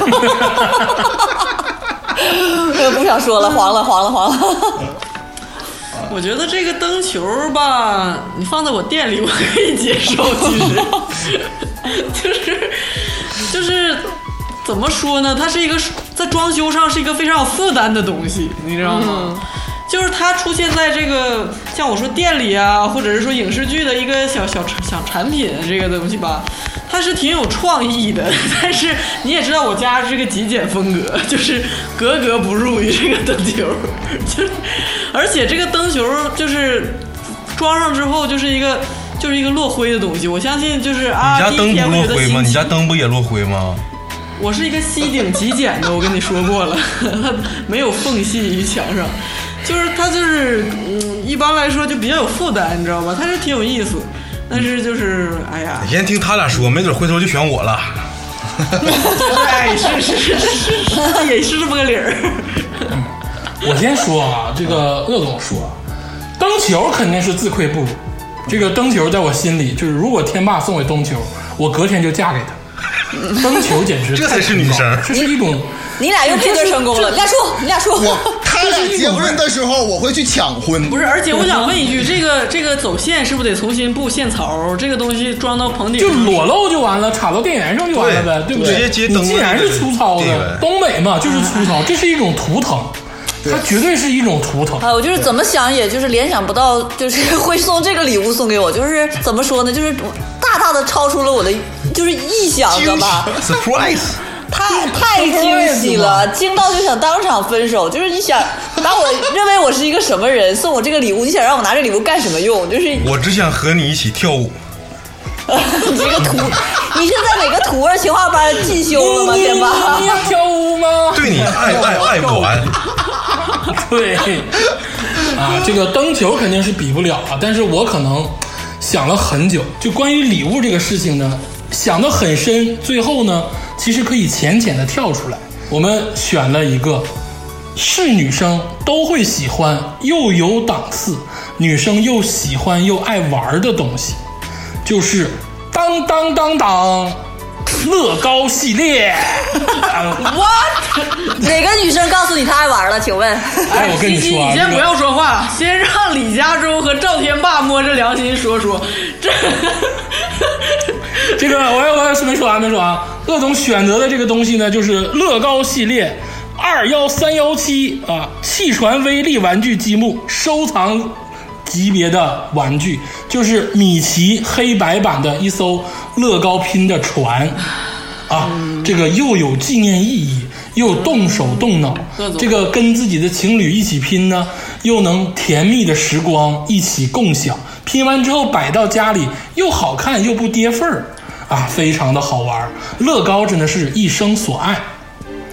不想说了，黄了，黄了，黄了。我觉得这个灯球吧，你放在我店里我可以接受，其实 就是就是怎么说呢？它是一个在装修上是一个非常有负担的东西，你知道吗？就是它出现在这个像我说店里啊，或者是说影视剧的一个小小小产品这个东西吧，它是挺有创意的。但是你也知道我家是个极简风格，就是格格不入于这个灯球，就是而且这个灯球就是装上之后就是一个。就是一个落灰的东西，我相信就是啊，你家灯不落灰吗？新你家灯不也落灰吗？我是一个吸顶极简的，我跟你说过了，它 没有缝隙于墙上，就是他就是嗯，一般来说就比较有负担，你知道吧？他是挺有意思，但是就是哎呀，先听他俩说，没准回头就选我了。哎，是是是是是，也是这么个理儿。我先说啊，这个鄂总说，灯球肯定是自愧不如。这个灯球在我心里，就是如果天霸送给灯球，我隔天就嫁给他。灯球简直这才是女生这是一种你俩又配对成功了，你俩说，你俩说。我他俩结婚的时候我会去抢婚，不是，而且我想问一句，这个这个走线是不是得重新布线槽？这个东西装到棚顶就裸露就完了，插到电源上就完了呗，对不对？直接接灯你既然是粗糙的，东北嘛就是粗糙，这是一种图腾，它绝对是一种图腾。啊，我就是怎么想，也就是联想不到，就是 会送这个礼物送给我，就是怎么说呢，就是大大的超出了我的就是臆想，的吧？surprise，太太惊喜了，惊到就想当场分手。就是你想把我认为我是一个什么人，送我这个礼物，你想让我拿这礼物干什么用？就是我只想和你一起跳舞。你这个图，你是在哪个图儿情话班进修了吗？天霸你？要跳舞吗？对你爱爱爱不完，对，啊，这个灯球肯定是比不了啊，但是我可能想了很久，就关于礼物这个事情呢，想得很深，最后呢，其实可以浅浅的跳出来，我们选了一个是女生都会喜欢，又有档次，女生又喜欢又爱玩的东西，就是当当当当。乐高系列，啊 What？哪个女生告诉你她爱玩了？请问？哎，我跟你西西说啊，这个你先不要说话，先让李佳洲和赵天霸摸着良心说说。这 这个我我我没说完没说完，鄂总选择的这个东西呢，就是乐高系列二幺三幺七啊，汽船威力玩具积木收藏级别的玩具，就是米奇黑白版的一艘乐高拼的船啊，这个又有纪念意义，又动手动脑这个跟自己的情侣一起拼呢，又能甜蜜的时光一起共享。拼完之后摆到家里，又好看又不跌份儿，啊，非常的好玩儿。乐高真的是一生所爱。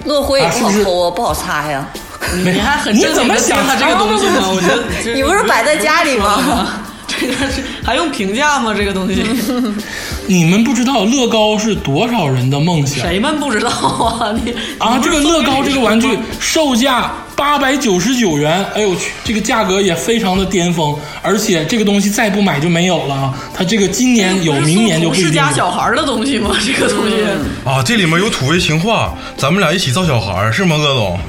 乐灰也不好抠啊，不好擦呀。你还很你怎么想他这个东西呢？我觉得 你不是摆在家里吗？这个是还用评价吗？这个东西 你们不知道乐高是多少人的梦想谁们不知道啊？你 啊！这个乐高这个玩具售价八百九十九元，哎呦我去，这个价格也非常的巅峰，而且这个东西再不买就没有了啊！它这个今年有，明年就不一是。家小孩的东西吗？这个东西。嗯啊，这里面有土味情话，咱们俩一起造小孩儿是吗，乐总？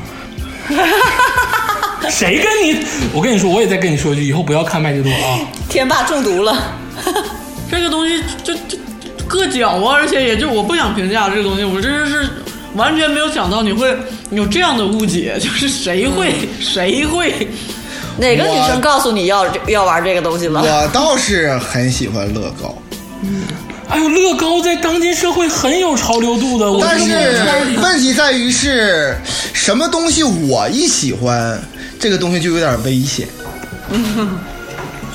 谁跟你？我跟你说，我也再跟你说一句，以后不要看麦迪多啊！天霸中毒了。这个东西就就硌脚啊，而且也就我不想评价这个东西，我真的是完全没有想到你会有这样的误解，就是谁会、谁会哪个女生告诉你要要玩这个东西了？我倒是很喜欢乐高，嗯哎呦，乐高在当今社会很有潮流度的，但是问题在于是什么东西我一喜欢，这个东西就有点危险。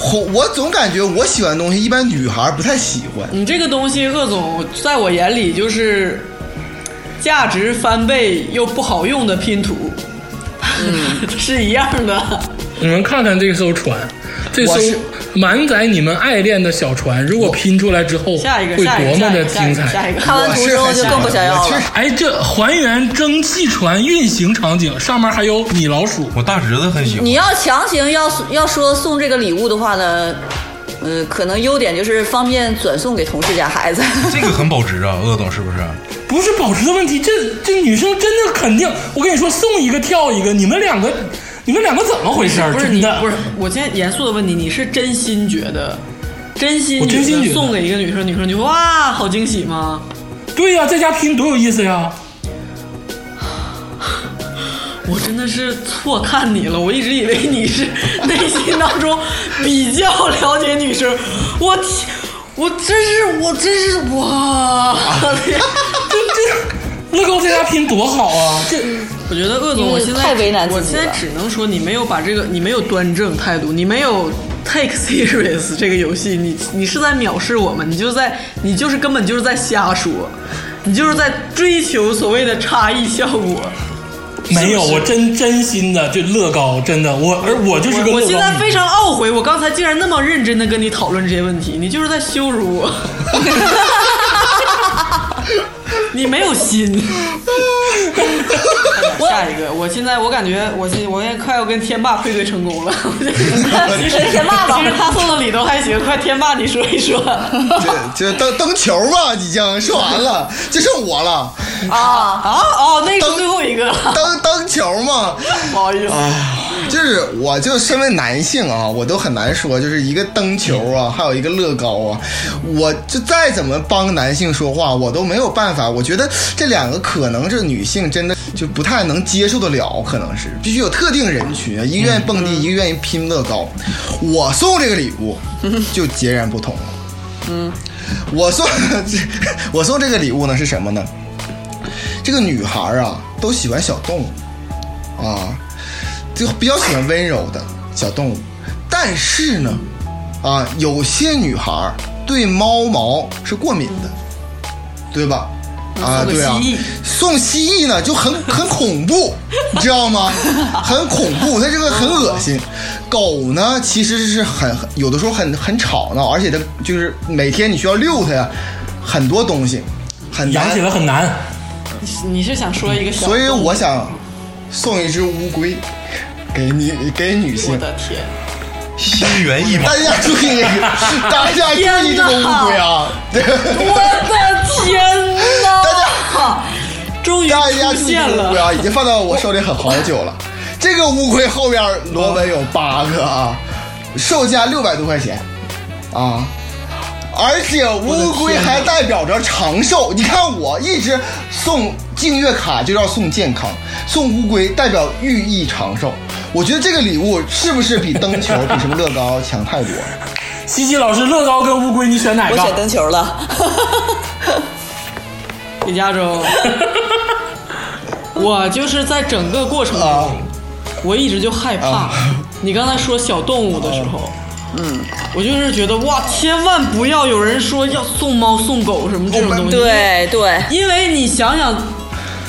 我我总感觉我喜欢的东西，一般女孩不太喜欢。你这个东西，贺总在我眼里就是价值翻倍又不好用的拼图，是一样的。你们看看这艘船，这艘满载你们爱恋的小船，如果拼出来之后，下一个，会多么的精彩！一个。看完图之后就更不想要了。哎，这还原蒸汽船运行场景，上面还有米老鼠。我大侄子很喜欢你。要强行要要说送这个礼物的话呢，呃，可能优点就是方便转送给同事家孩子。这个很保值啊，鄂总是不是？不是保值的问题，这这女生真的肯定，我跟你说，送一个跳一个，你们两个，你们两个怎么回事儿？不是你不是，我现在严肃的问你，你是真心觉得，真心送给一个女生，女生就哇好惊喜吗？对呀、在家拼多有意思呀！我真的是错看你了，我一直以为你是内心当中比较了解女生，我天，我真是我真是哇！这这乐高在家拼多好啊！这我觉得鄂总，我现在太为难自己了我现在只能说你没有把这个，你没有端正态度，你没有 take serious 这个游戏，你你是在藐视我们，你就在你就是根本就是在瞎说，你就是在追求所谓的差异效果。没有，我真真心的，就乐高，真的，我而我就是个乐高迷。我现在非常懊悔，我刚才竟然那么认真的跟你讨论这些问题，你就是在羞辱我。你没有心。下一个，我现在我感觉我现我现在快要跟天霸配对成功了。其实 天霸吧其实他送的礼都还行，快天霸你说一说。这这登登球吧，已经说完了，就剩我了。啊，啊哦，那个是最后一个，登登球嘛，不好意思。就是我就身为男性啊，我都很难说，就是一个灯球啊，还有一个乐高啊，我就再怎么帮男性说话，我都没有办法。我觉得这两个可能是女性真的就不太能接受得了，可能是必须有特定人群啊，一个愿意蹦迪，一个愿意拼乐高。我送这个礼物就截然不同了。嗯，我送我送这个礼物呢是什么呢？这个女孩啊都喜欢小动物啊。就比较喜欢温柔的小动物，但是呢，啊，有些女孩儿对猫毛是过敏的，对吧？啊，对啊，送蜥蜴呢就很 很恐怖，你知道吗？很恐怖，它这个很恶心。狗呢，其实是很很有的时候很很吵闹，而且它就是每天你需要遛它呀，很多东西，很难养起来很难。你是想说一个小所以我想送一只乌龟给女给女性我。的天，心猿意马 大，家注意，大家注意这个乌龟啊！我的天哪！终于大家注意出现了，这个乌龟啊，已经放到我手里很好久了。这个乌龟后边螺纹有八个啊，售价六百多块钱啊。而且乌龟还代表着长寿。你看，我一直送净月卡就要送健康，送乌龟代表寓意长寿。我觉得这个礼物是不是比灯球、比什么乐高强太多了？西西老师，乐高跟乌龟，你选哪个我选？灯球了。李佳州，我就是在整个过程中，啊我一直就害怕。你刚才说小动物的时候，嗯，我就是觉得哇，千万不要有人说要送猫送狗什么这种东西，对对，因为你想想。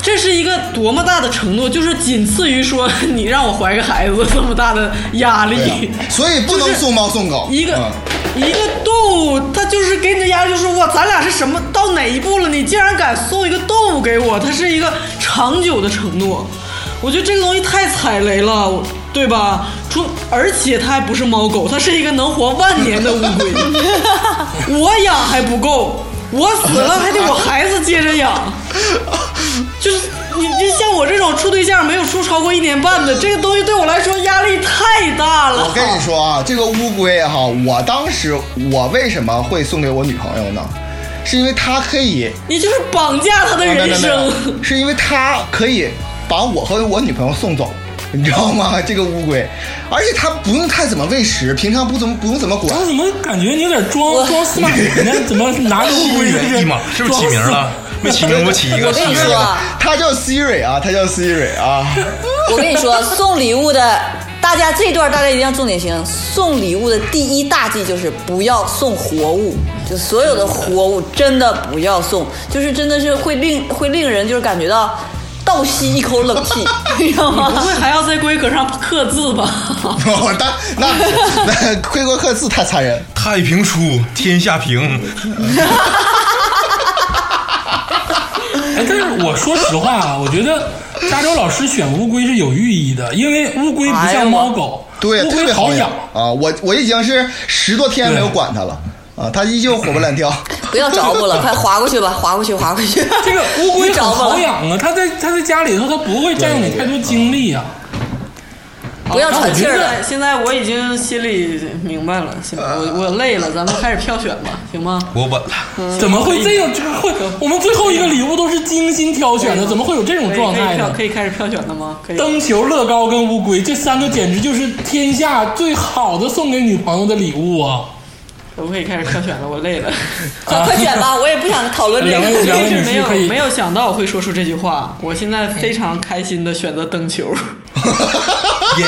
这是一个多么大的承诺，就是仅次于说 你让我怀个孩子这么大的压力。所以不能送猫送狗。一个、嗯一个动物，它就是给你的压力，就是哇，咱俩是什么到哪一步了？你竟然敢送一个动物给我，它是一个长久的承诺。我觉得这个东西太踩雷了，对吧？出而且它还不是猫狗，它是一个能活万年的乌龟。我养还不够，我死了还得我孩子接着养。就是你，就像我这种处对象没有处超过一年半的，这个东西对我来说压力太大了。我跟你说啊，这个乌龟哈，我当时我为什么会送给我女朋友呢？是因为它可以，你就是绑架她的人生。是因为它可以把我和我女朋友送走，你知道吗？这个乌龟，而且它不用太怎么喂食，平常不怎么不用怎么管我。怎么感觉你有点装装司马懿呢？怎么拿着乌心龟猿意马，是不是起名了？没起名，不起一个。我跟你说他，叫 Siri 啊，他叫 Siri 啊。我跟你说，送礼物的，大家这段大家一定要重点听。送礼物的第一大忌就是不要送活物，就所有的活物真的不要送，就是真的是会令会令人就是感觉到倒吸一口冷气，你知道吗不？会还要在龟壳上刻字吧？我那那那龟壳刻字太残忍。太平出，天下平。哎，但是我说实话啊，我觉得加州老师选乌龟是有寓意的，因为乌龟不像猫狗，对，乌特别好龟好养。啊！我我已经是十多天没有管它了啊，它依旧活蹦乱跳。不要找我了，快划过去吧，划过去，划过去。这个乌龟 好养啊，它在它在家里头，它不会占用你太多精力啊。不要喘气儿了。现在我已经心里明白了，行，我我累了，咱们开始票选吧，行吗？我稳了，怎么会这样？这个会，我们最后一个礼物都是精心挑选的，怎么会有这种状态呢？可以票可以开始票选了吗？可以。灯球、乐高跟乌龟这三个简直就是天下最好的送给女朋友的礼物啊！可不可以开始票选了？我累了。快快选吧，我也不想讨论这个。两位真是没有没有想到我会说出这句话，我现在非常开心的选择灯球。耶！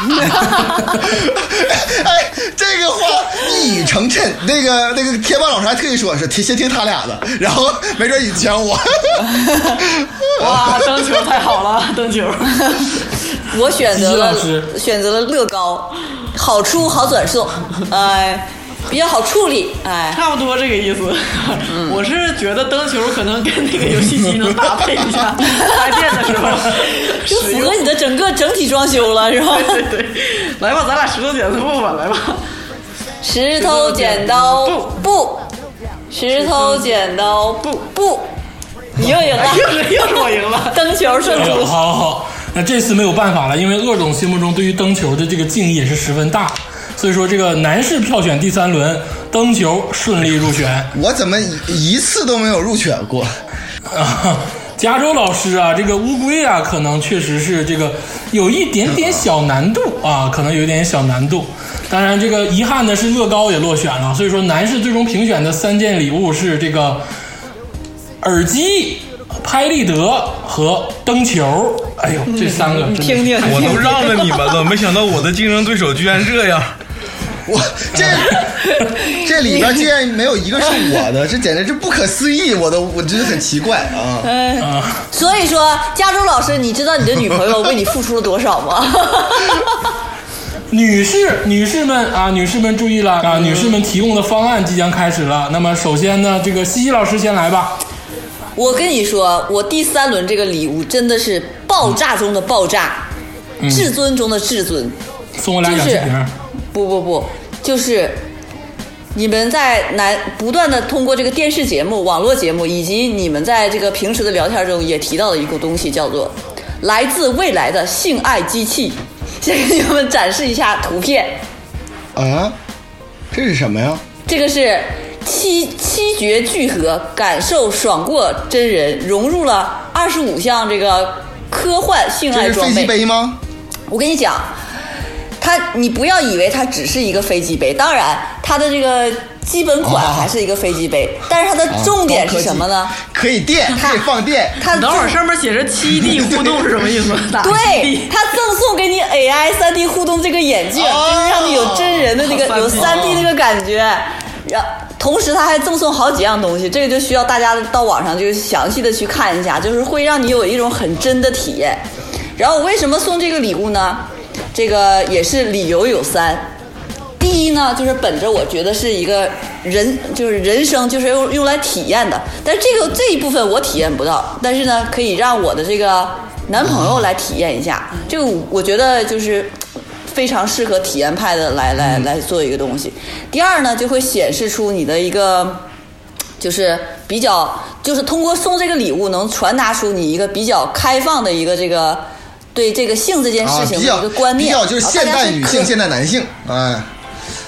哎，这个话一语成谶。那个那个贴吧老师还特意说是听先听他俩的，然后没准你选我。哇，灯球太好了，灯球。我选择了选择了乐高，好出好转送，哎，比较好处理，哎，差不多这个意思。我是觉得灯球可能跟那个游戏机能搭配一下，开店的时候就符合。你的整个整体装修了，是吧？对对，来吧，咱俩石头剪子布吧，来吧。石头剪刀布，石头剪刀布布，你又赢了，又是又是我赢了。灯球胜出。好好好，那这次没有办法了，因为鄂总心目中对于灯球的这个敬意也是十分大，所以说这个男士票选第三轮，灯球顺利入选。我怎么一一次都没有入选过？啊，加州老师啊，这个乌龟啊，可能确实是这个有一点点小难度啊，可能有一点小难度。当然，这个遗憾的是乐高也落选了，所以说男士最终评选的三件礼物是这个耳机、拍立得和灯球。哎呦，这三个真的是听听我都让着你们了，没想到我的竞争对手居然这样。我 这 这里边竟然没有一个是我的，这简直是不可思议！我都我真的很奇怪啊！所以说，加州老师，你知道你的女朋友为你付出了多少吗？女士、女士们啊，女士们注意了啊！女士们提供的方案即将开始了。那么首先呢，这个西西老师先来吧。我跟你说，我第三轮这个礼物真的是爆炸中的爆炸，至尊中的至尊。送我俩就是氧气瓶。不不不，就是你们在南不断的通过这个电视节目、网络节目，以及你们在这个平时的聊天中也提到的一个东西，叫做来自未来的性爱机器。先给你们展示一下图片，啊，这是什么呀？这个是七七绝聚合，感受爽过真人，融入了二十五项这个科幻性这是飞机爱装备。杯吗？我跟你讲，它你不要以为它只是一个飞机杯，当然它的这个基本款啊还是一个飞机杯，但是它的重点是什么呢？可以电，可以放电。它等会儿上面写着七 D 互动是什么意思？对它赠送给你 AI 三 D 互动这个眼镜，哦就是让你有真人的那个有 3D 三 D 那个感觉。然同时，它还赠送好几样东西，这个就需要大家到网上就详细的去看一下，就是会让你有一种很真的体验。然后我为什么送这个礼物呢？这个也是理由有三。第一呢，就是本着我觉得是一个人，就是人生就是用用来体验的，但是这个这一部分我体验不到，但是呢，可以让我的这个男朋友来体验一下，这个我觉得就是非常适合体验派的来来来做一个东西。第二呢，就会显示出你的一个就是比较，就是通过送这个礼物能传达出你一个比较开放的一个这个对这个性这件啊，事情的一个观念，比较就是现代女性、现代男性，哎，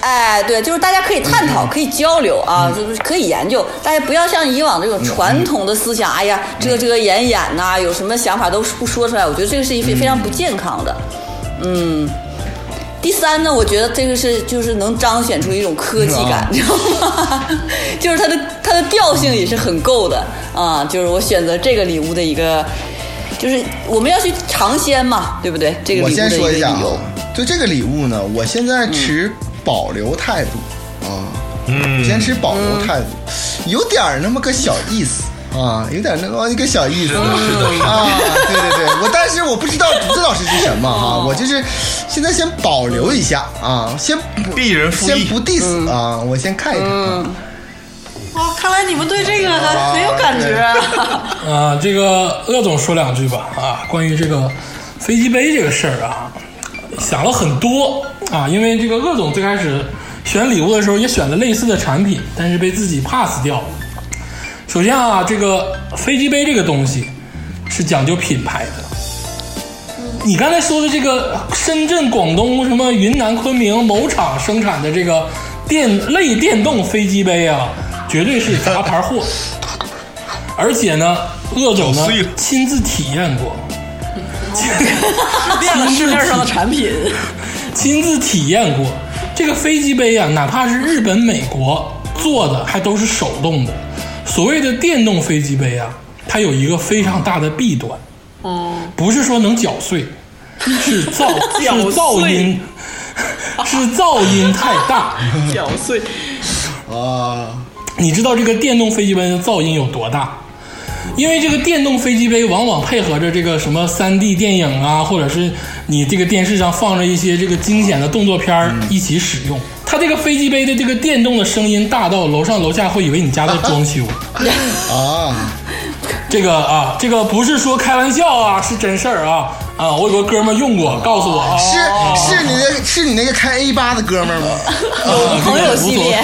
哎，对，就是大家可以探讨，可以交流啊，就是可以研究。大家不要像以往这种传统的思想，哎呀，遮遮掩掩呐、有什么想法都不说出来。我觉得这个是一非非常不健康的。嗯，第三呢，我觉得这个是就是能彰显出一种科技感，你知道吗？就是它的它的调性也是很够的啊。就是我选择这个礼物的一个，就是我们要去尝鲜嘛，对不对？这个我先说一下啊由。，就这个礼物呢，我现在持保留态度。啊。嗯。坚持保留态度，有点儿那么个小意思。啊，有点那么一个小意思。是的是的啊，对对对，我但是我不知道这老师是什么哈，我就是现在先保留一下啊，先不鄙人先不 diss 啊，我先看一看啊。哇，看来你们对这个还很有感觉啊。啊，这个鄂总说两句吧啊，关于这个飞机杯这个事儿啊，想了很多啊，因为这个鄂总最开始选礼物的时候也选了类似的产品，但是被自己 pass 掉了。首先啊，这个飞机杯这个东西是讲究品牌的。你刚才说的这个深圳、广东、什么云南、昆明某厂生产的这个电类电动飞机杯啊，绝对是杂牌货。而且呢，鄂总呢亲自体验过，变了市面上的产品，亲自体验过。这个飞机杯啊，哪怕是日本、美国做的，还都是手动的。所谓的电动飞机杯啊，它有一个非常大的弊端，哦，不是说能搅碎，是噪 搅是噪音，是噪音太大。搅碎。啊，你知道这个电动飞机杯的噪音有多大？因为这个电动飞机杯往往配合着这个什么三 D 电影啊，或者是你这个电视上放着一些这个惊险的动作片儿一起使用。它这个飞机杯的这个电动的声音大到楼上楼下会以为你家在装修。啊，这个啊，这个不是说开玩笑啊，是真事儿啊啊！我有个哥们儿用过，告诉我啊，是是你那是你那个开 A 八的哥们儿吗？朋友系列，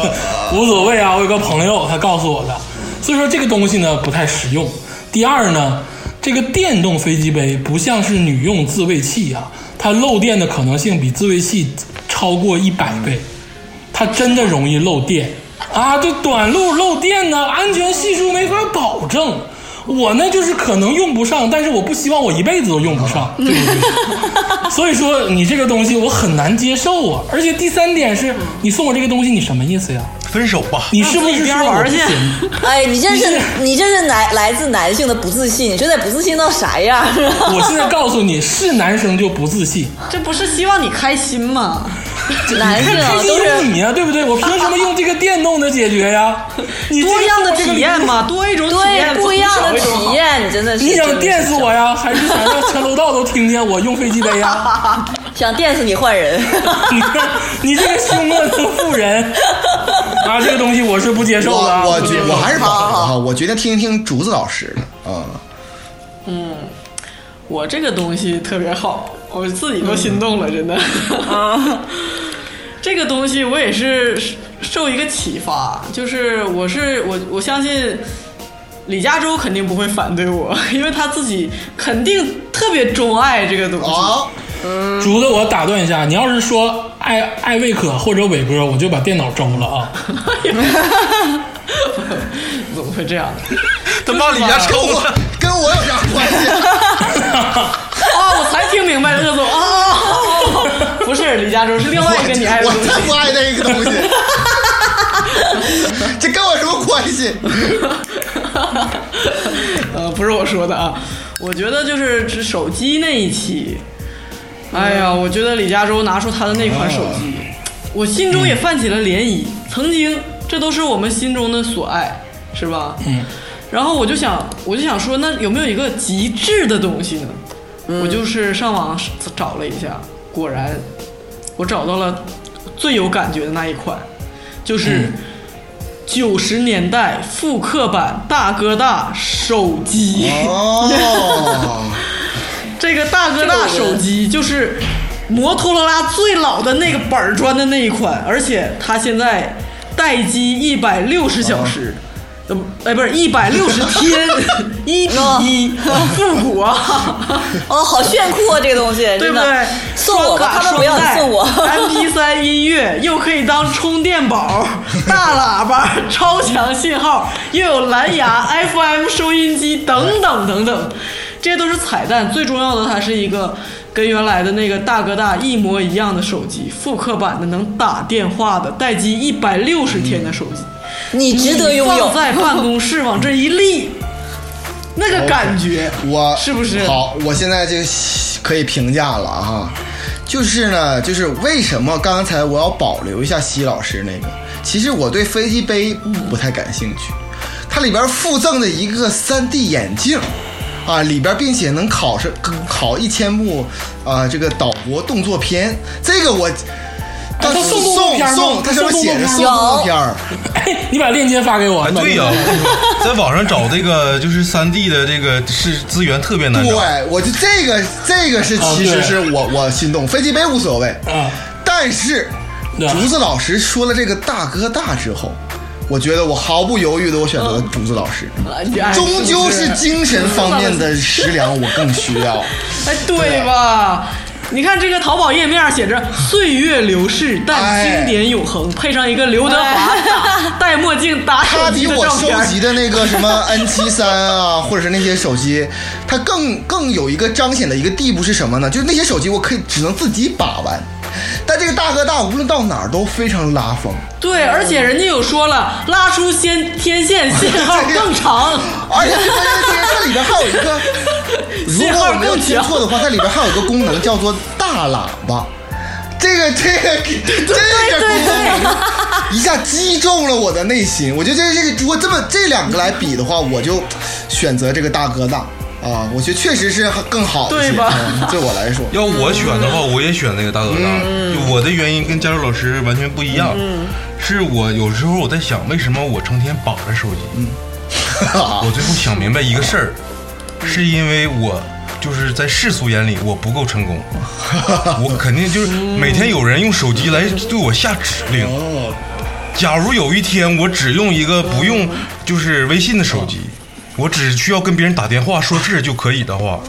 无所谓啊，我有个朋友他告诉我的，所以说这个东西呢不太实用。第二呢，这个电动飞机杯不像是女用自慰器啊，它漏电的可能性比自慰器超过一百倍，它真的容易漏电啊！这短路漏电呢，安全系数没法保证。我呢，就是可能用不上，但是我不希望我一辈子都用不上，对不对？所以说你这个东西我很难接受啊。而且第三点是你送我这个东西，你什么意思呀？分手吧。你是不是说我不行？哎，你这是你是你这是来来自男性的不自信，你这得不自信到啥样？我现在告诉你，是男生就不自信，这不是希望你开心吗？男性啊开心都是你啊，对不对？我凭什么用这个电动的解决呀？你这个多样的体验嘛，多一种体验，对不一样的体验。你真的是你想电死我呀，还是想让全楼道都听见我用飞机杯呀？想电死你换人。你看，你这个凶恶的妇人啊，这个东西我是不接受的啊！我我我还是保留哈，我决定听一听竹子老师的啊。嗯我这个东西特别好，我自己都心动了，真的。这个东西我也是受一个启发，就是我是我我相信李嘉洲肯定不会反对我，因为他自己肯定特别钟爱这个东西。啊，竹子，我打断一下，你要是说艾艾未可或者伟哥，我就把电脑扔了啊！怎么会这样？他把李家抽我了，跟我有啥关系？啊，我才听明白鄂总啊，不是李嘉洲，是另外一个你爱的我东西。才不爱那个东西，这跟我什么关系？呃，不是我说的啊，我觉得就是指手机那一期，哎呀，我觉得李嘉洲拿出他的那款手机，我心中也泛起了涟漪。曾经，这都是我们心中的所爱，是吧？嗯。然后我就想，我就想说，那有没有一个极致的东西呢？我就是上网找了一下，果然我找到了最有感觉的那一款，就是九十年代复刻版大哥大手机。哦，这个大哥大手机就是摩托罗拉最老的那个板砖的那一款，而且它现在待机一百六十小时。呃不，哎，不是一百六十 天，一比一，复古啊！哦，好炫酷啊，这个东西，对不对？送我吧，双卡他们不要送我。MP 三音乐又可以当充电宝，大喇叭、超强信号，又有蓝牙、FM 收音机等等等等，这些都是彩蛋。最重要的，它是一个跟原来的那个大哥大一模一样的手机，复刻版的能打电话的，待机一百六十天的手机。你值得拥有放。在办公室往这一立，那个感觉，我是不是好？我现在就可以评价了啊。就是呢，就是为什么刚才我要保留一下西老师那个？其实我对飞机杯不太感兴趣，它里边附赠的一个 3D 眼镜。啊，里边并且能考上考一千部啊，这个岛国动作片，这个我，他送动作片吗送，他上面写着送送动作片儿，哎，你把链接发给我。哎，对呀、在网上找这个就是三 D 的这个是资源特别难找。对，我就这个这个是哦其实是我我心动，飞机杯无所谓，嗯，但是竹子老师说了这个大哥大之后，我觉得我毫不犹豫的我选择了竹子老师，哎终究是精神方面的食粮我更需要。哎，对吧？你看这个淘宝页面写着“岁月流逝，但经典永恒”，配上一个刘德华打戴墨镜打手机它比我的照片。收集的那个什么 N 七三啊，或者是那些手机，它更更有一个彰显的一个地步是什么呢？就是那些手机我可以只能自己把玩，但这个大哥大无论到哪儿都非常拉风，对，而且人家有说了，拉出先天线 信号更长。而且这里边还有一个，如果我没有更强听错的话，它里边还有一个功能叫做大喇叭。这个这个这个功能一下击中了我的内心。我觉得这这个如果这么这两个来比的话，我就选择这个大哥大啊，我觉得确实是更好一些。对吧嗯对我来说，要我选的话，我也选那个大哥大。嗯就我的原因跟加州老师完全不一样，是我有时候我在想，为什么我成天绑着手机？嗯 我最后想明白一个事儿，是因为我就是在世俗眼里我不够成功，我肯定就是每天有人用手机来对我下指令。哦假如有一天我只用一个不用就是微信的手机，我只需要跟别人打电话说事就可以的话，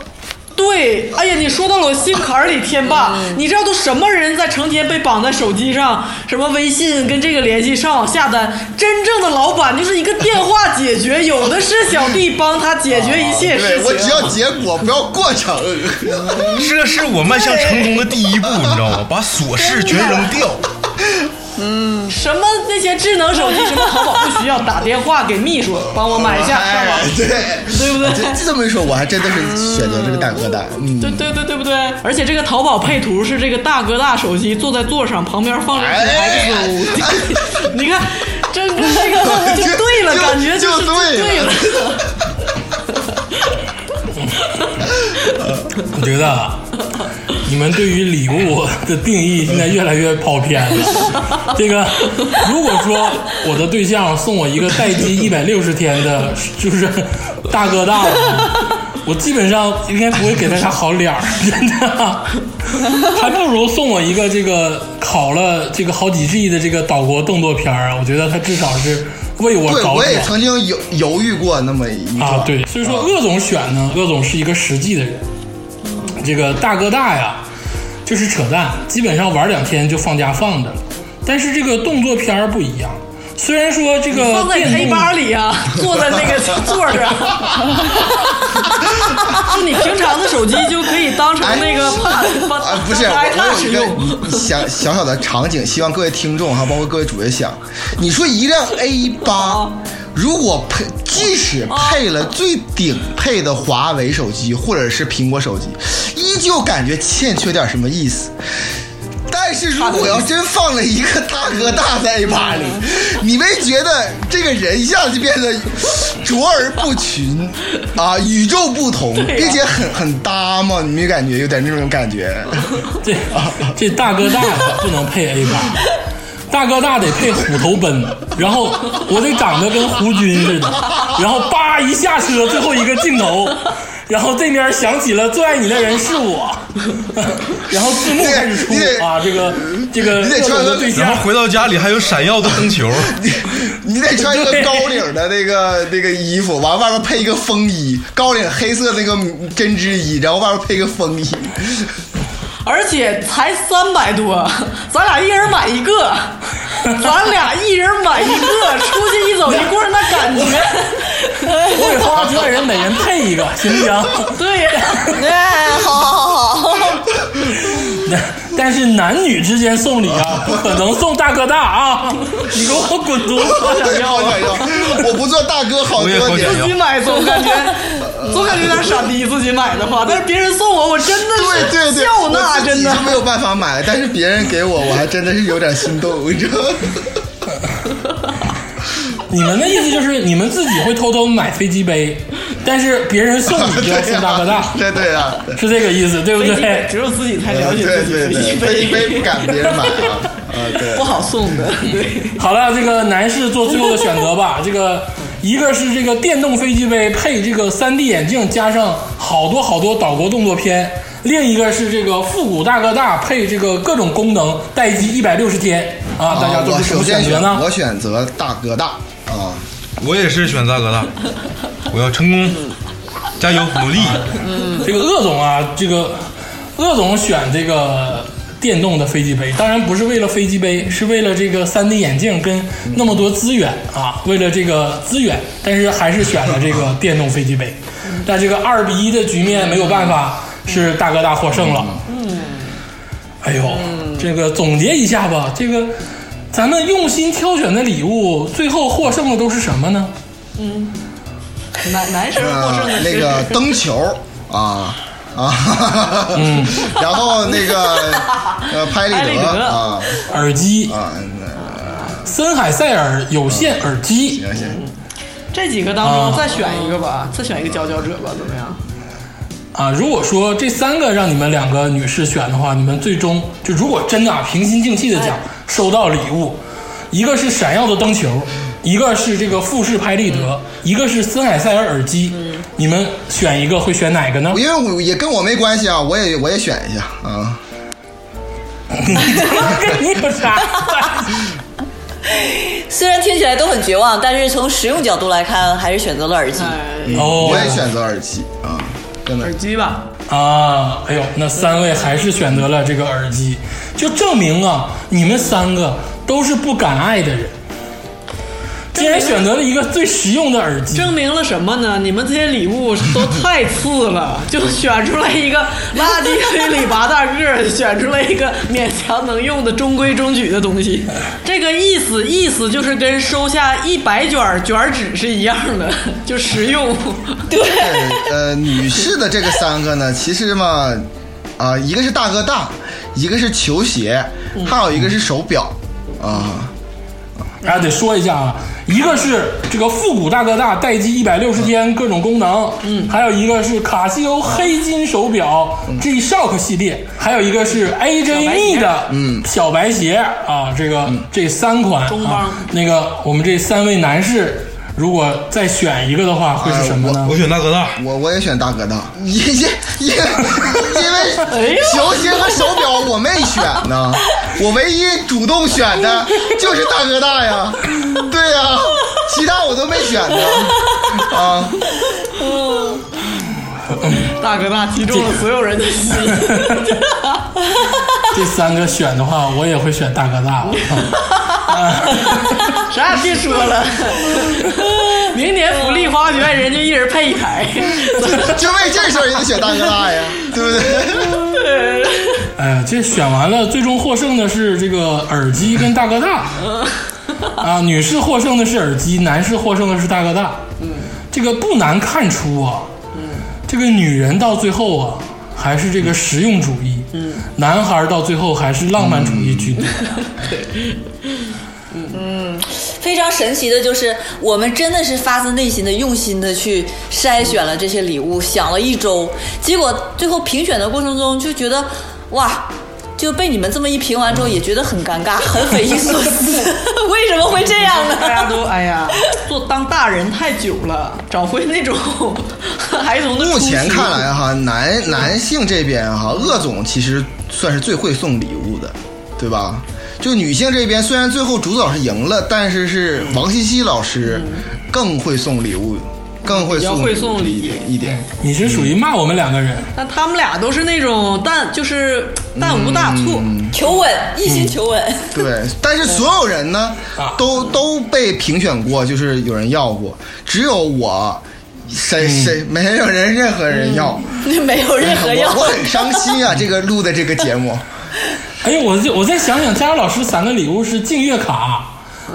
对，哎呀，你说到了我心坎儿里，天霸，你知道都什么人在成天被绑在手机上？什么微信跟这个联系，上网下单。真正的老板就是一个电话解决，有的是小弟帮他解决一切事情。对我只要结果，不要过程。这是我迈向成功的第一步，你知道吗？把琐事全扔掉。什么那些智能手机，什么淘宝不需要，打电话给秘书帮我买一下，上 网哎，对，对不对？这这么一说，我还真的是选择这个大哥大。嗯，对对对对不对？而且这个淘宝配图是这个大哥大手机坐在座上，旁边放着一台哎 XO，你看，这跟这个就对了，感觉就是对对了 我觉得啊，你们对于礼物的定义现在越来越跑偏了。这个，如果说我的对象送我一个待机一百六十天的，就是大哥大的话，我基本上应该不会给他啥好脸儿，真的。还不如送我一个这个考了这个好几 G 的这个岛国动作片儿啊，我觉得他至少是为我对，着我也。曾经犹犹豫过那么一段啊，对，所以说鄂总选呢，鄂总是一个实际的人，这个大哥大呀，就是扯淡，基本上玩两天就放假放着了。但是这个动作片儿不一样，虽然说这个放在电 A 动八里啊，坐在那个座上，就你平常的手机就可以当成那个 pad 把啊，不是，我有一个使用。你想小小的场景，希望各位听众哈，包括各位主页想，你说一辆 A 八，如果配，即使配了最顶配的华为手机或者是苹果手机，依旧感觉欠缺点什么意思。但是如果要真放了一个大哥大在 A 八里，你没觉得这个人一下子就变得卓而不群啊，与众不同，并且很很搭吗？你没感觉有点那种感觉？这这大哥大不能配 A 八，大哥大得配虎头奔，然后我得长得跟胡军似的，然后叭一下车，最后一个镜头，然后这面响起了最爱你的人是我，然后字幕开始出啊，这个这个你得穿个的对象然后。回到家里还有闪耀的灯球，你你得穿一个高领的那个那个衣服，完外面配一个风衣，高领黑色那个针织衣，然后外面配个风衣。而且才三百多，咱俩一人买一个，咱俩一人买一个，出去一走一过那感觉，我给花车人每人配一个，行不行？对呀，哎，好好好好，但但是男女之间送礼啊，不可能送大哥大啊！你给我滚犊子！我想要啊！好想要，我不做大哥好我也多年好想要自己买总感觉总感觉有点傻逼自己买的话，但是别人送我，我真的对对对，是笑纳，真的没有办法买，但是别人给我，我还真的是有点心动，你知道吗？你们的意思就是你们自己会偷偷买飞机杯，但是别人送你就要送大哥大，对对啊，是这个意思，对不对？只有自己才了解自己飞机对对，飞机杯杯不敢别人买啊，啊对不。好送的，对。好了，这个男士做最后的选择吧。这个一个是这个电动飞机杯配这个 3D 眼镜，加上好多好多岛国动作片；另一个是这个复古大哥大配这个各种功能，待机一百六十天啊！大家都我是什么首先选选择呢？我选择大哥大啊，我也是选大哥大，我要成功，加油努力。这个鄂总啊，这个鄂总选这个电动的飞机杯，当然不是为了飞机杯，是为了这个 3D 眼镜跟那么多资源啊，为了这个资源，但是还是选了这个电动飞机杯。但这个二比一的局面没有办法，是大哥大获胜了。嗯，哎呦，这个总结一下吧，这个咱们用心挑选的礼物，最后获胜的都是什么呢？嗯男男生获胜的呃，是那个 灯球啊啊，嗯，然后那个呃拍立得啊。耳机，啊，森海塞尔有线耳机。行行，这几个当啊。中再选一个吧，再选一个佼佼者吧，怎么样？啊，如果说这三个让你们两个女士选的话，你们最终就如果真的啊平心静气的讲哎，收到礼物，一个是闪耀的灯球，一个是这个富士拍立得，一个是森海塞尔耳机，你们选一个会选哪个呢？因为我也跟我没关系啊，我也我也选一下啊，跟你有啥关系？虽然听起来都很绝望，但是从实用角度来看，还是选择了耳机。哎，哦我也选择耳机啊，真的耳机吧，啊，哎呦，那三位还是选择了这个耳机，就证明啊，你们三个都是不敢爱的人。竟然选择了一个最实用的耳机，证明了什么呢？你们这些礼物都太次了，就选出来一个垃圾堆里拔大个儿，选出来一个勉强能用的中规中矩的东西。这个意思意思就是跟收下一百卷儿卷纸是一样的，就实用。对，呃，女士的这个三个呢，其实嘛，啊、一个是大哥大，一个是球鞋，还有一个是手表啊。大家得说一下啊，一个是这个复古大哥大待机一百六十天各种功能，嗯，还有一个是卡西欧黑金手表 G Shock 系列，还有一个是 AJ Me 的嗯小白鞋啊，这个这三款中帮啊，那个我们这三位男士如果再选一个的话，会是什么呢？我？选大哥大，我我也选大哥大，因因因因为球鞋和手表我没选呢，我唯一主动选的就是大哥大呀，对呀，其他我都没选呢，啊，大哥大击中了所有人的心。这三个选的话，我也会选大哥大。啥也别说了，明年福利花园人家一人配一台。就为这事儿也得选大哥大呀，对不对？哎呀，这选完了，最终获胜的是这个耳机跟大哥大。啊，女士获胜的是耳机，男士获胜的是大哥大。嗯，这个不难看出啊，嗯，这个女人到最后啊，还是这个实用主义，嗯，男孩到最后还是浪漫主义居多。对，嗯。非常神奇的就是，我们真的是发自内心的、用心的去筛选了这些礼物，想了一周，结果最后评选的过程中就觉得，哇，就被你们这么一评完之后，也觉得很尴尬，很匪夷所思，为什么会这样呢大家？都哎呀，做当大人太久了，找回那种孩童的目。前看来哈，男男性这边哈，鄂总其实算是最会送礼物的，对吧？就女性这边，虽然最后主导是赢了，但是是王茜茜老师更会送礼物，更会送会送礼一点一点。你是属于骂我们两个人，但他们俩都是那种但就是但无大醋，求稳，一心求稳。对，但是所有人呢，都都被评选过，就是有人要过，只有我，谁谁没有人任何人要，没有任何要。我我很伤心啊！这个录的这个节目，哎呦，我就我再想想，佳茹老师三个礼物是净月卡，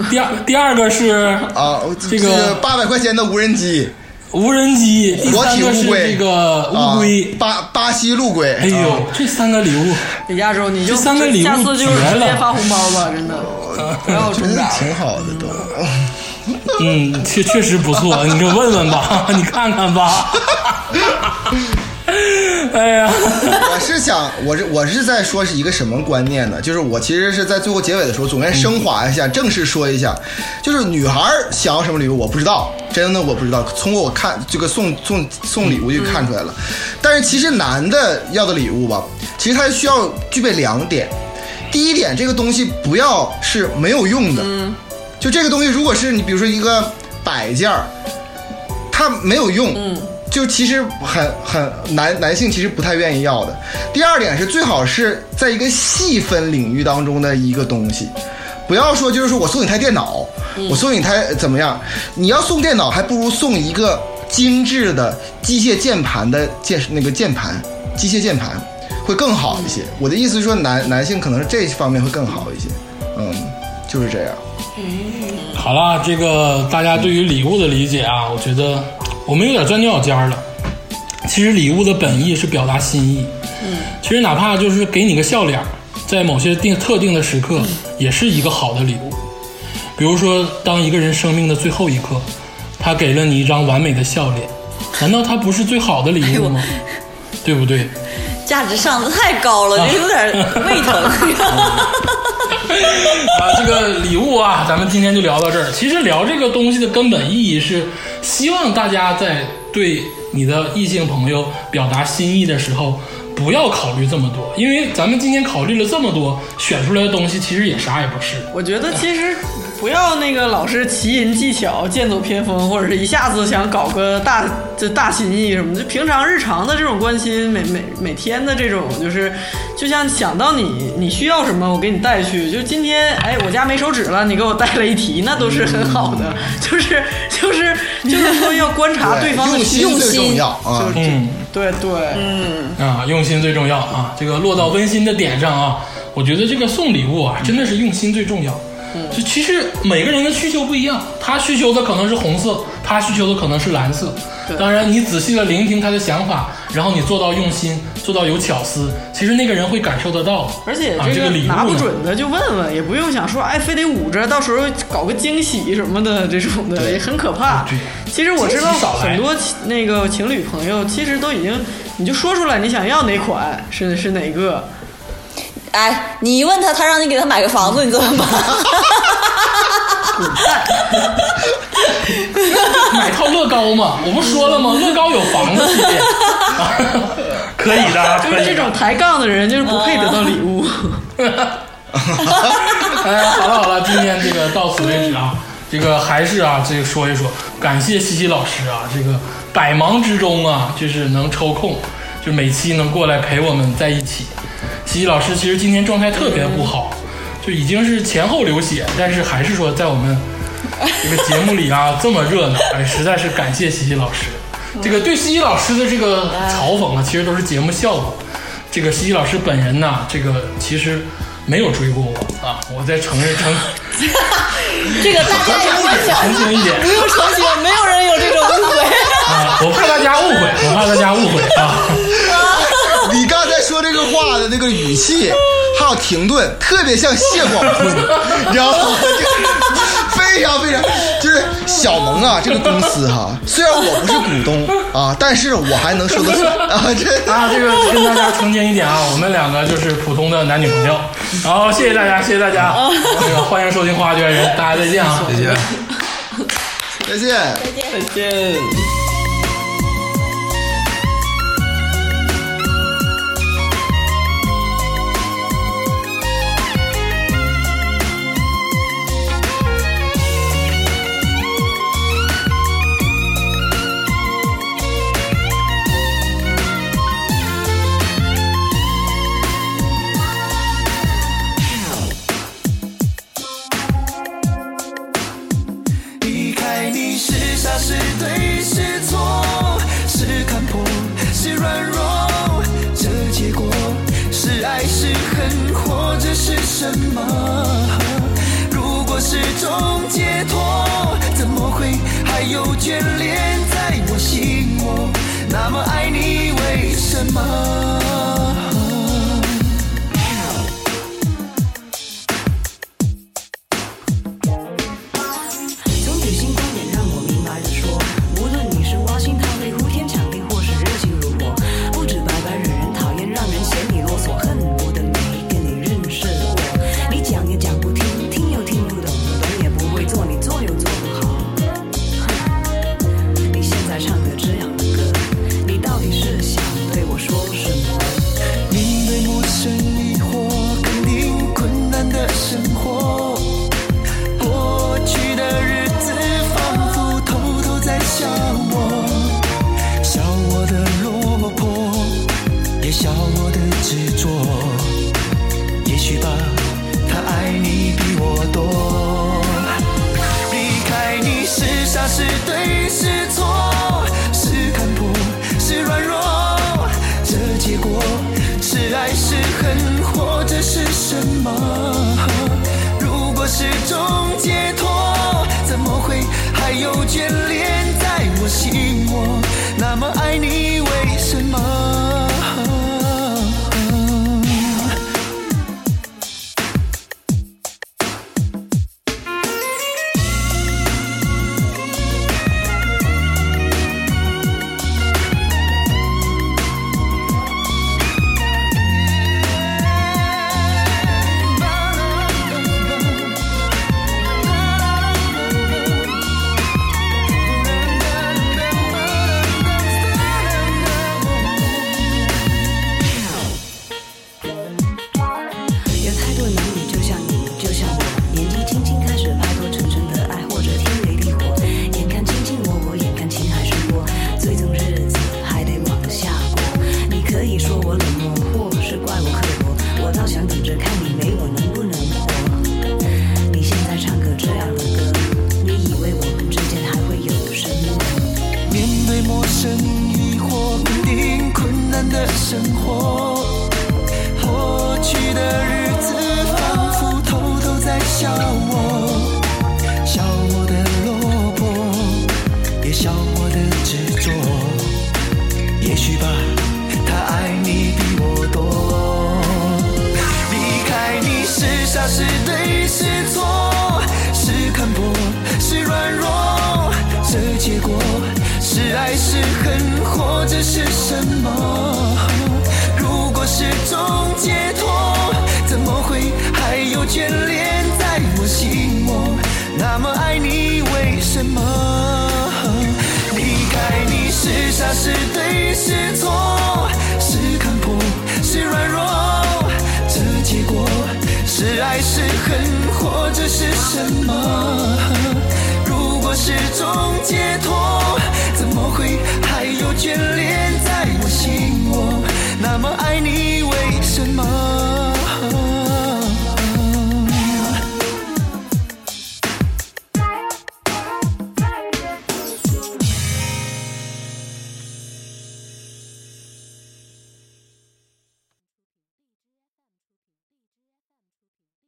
第二第二个是啊，这个八百块钱的无人机，无人机，第活三个是体乌龟这个乌龟。啊、巴巴西陆龟，哎呦啊，这三个礼物，亚洲你就这三个礼物下次就直接发红包吧，真的不要真的。挺好的都。嗯，确确实不错，你就问问吧，你看看吧。哎呀，我是想，我是我是在说是一个什么观念呢？就是我其实是在最后结尾的时候，总该升华一下，正式说一下，就是女孩想要什么礼物，我不知道，真的我不知道。通过我看这个送送送礼物就看出来了，但是其实男的要的礼物吧，其实他需要具备两点。第一点，这个东西不要是没有用的，就这个东西，如果是你比如说一个摆件儿，它没有用，嗯，就其实很很男男性其实不太愿意要的。第二点是最好是在一个细分领域当中的一个东西，不要说就是说我送你台电脑，我送你台怎么样？你要送电脑，还不如送一个精致的机械键盘的键那个键盘，机械键盘会更好一些。我的意思是说男男性可能是这方面会更好一些，嗯，就是这样。嗯好啦，这个大家对于礼物的理解啊，我觉得我们有点钻牛角尖了。其实礼物的本意是表达心意，嗯，其实哪怕就是给你个笑脸，在某些定特定的时刻，也是一个好的礼物。比如说，当一个人生命的最后一刻，他给了你一张完美的笑脸，难道他不是最好的礼物吗？对不对？价值上的太高了，这有 点胃疼。啊，这个礼物啊，咱们今天就聊到这儿。其实聊这个东西的根本意义是，希望大家在对你的异性朋友表达心意的时候，不要考虑这么多，因为咱们今天考虑了这么多，选出来的东西其实也啥也不是。我觉得其实不要那个老是奇淫技巧、剑走偏锋，或者是一下子想搞个大这大心意什么。就平常日常的这种关心，每每每天的这种，就是就像想到你你需要什么，我给你带去。就今天哎，我家没手指了，你给我带了一提，那都是很好的。就是就是就是说要观察对方的用心最重要啊。嗯对对，嗯，啊，用心最重要啊！这个落到温馨的点上啊，我觉得这个送礼物啊，真的是用心最重要。就其实每个人的需求不一样，他需求的可能是红色，他需求的可能是蓝色。当然，你仔细的聆听他的想法，然后你做到用心，做到有巧思，其实那个人会感受得到。而且啊，这个拿不准的就问问，也不用想说哎非得捂着，到时候搞个惊喜什么的，这种的也很可怕对。其实我知道很多那个情侣朋友，其实都已经你就说出来你想要哪款是是哪个，哎，你一问他，他让你给他买个房子，你怎么办？买套乐高嘛，我不说了吗？乐高有房子 可以的。就是这种抬杠的人就是不配得到礼物。哎，好了好了，今天这个到此为止啊。这个还是啊，这个说一说，感谢西西老师啊，这个百忙之中啊，就是能抽空，就每期能过来陪我们在一起。西西老师其实今天状态特别不好，就已经是前后流血，但是还是说在我们这个节目里啊这么热闹，哎，实在是感谢西西老师。这个对西西老师的这个嘲讽啊，其实都是节目效果。这个西西老师本人呢，这个其实没有追过我啊，我再承认承 这个大家也不用澄清一点不用澄清，没有人有这种误会。啊，我怕大家误会，我怕大家误会啊。话的那个语气，还有停顿，特别像谢广坤，你知道吗？就非常非常，就是小萌啊，这个公司哈，虽然我不是股东啊，但是我还能说得算啊，这啊，这个跟大家澄清一点啊，我们两个就是普通的男女朋友。然后，谢谢大家，谢谢大家。这个欢迎收听《花卷人》，大家再见啊！再见。再见。再见。离这，是什么？如果是种解脱，怎么会还有眷恋在我心窝？那么爱你为什么？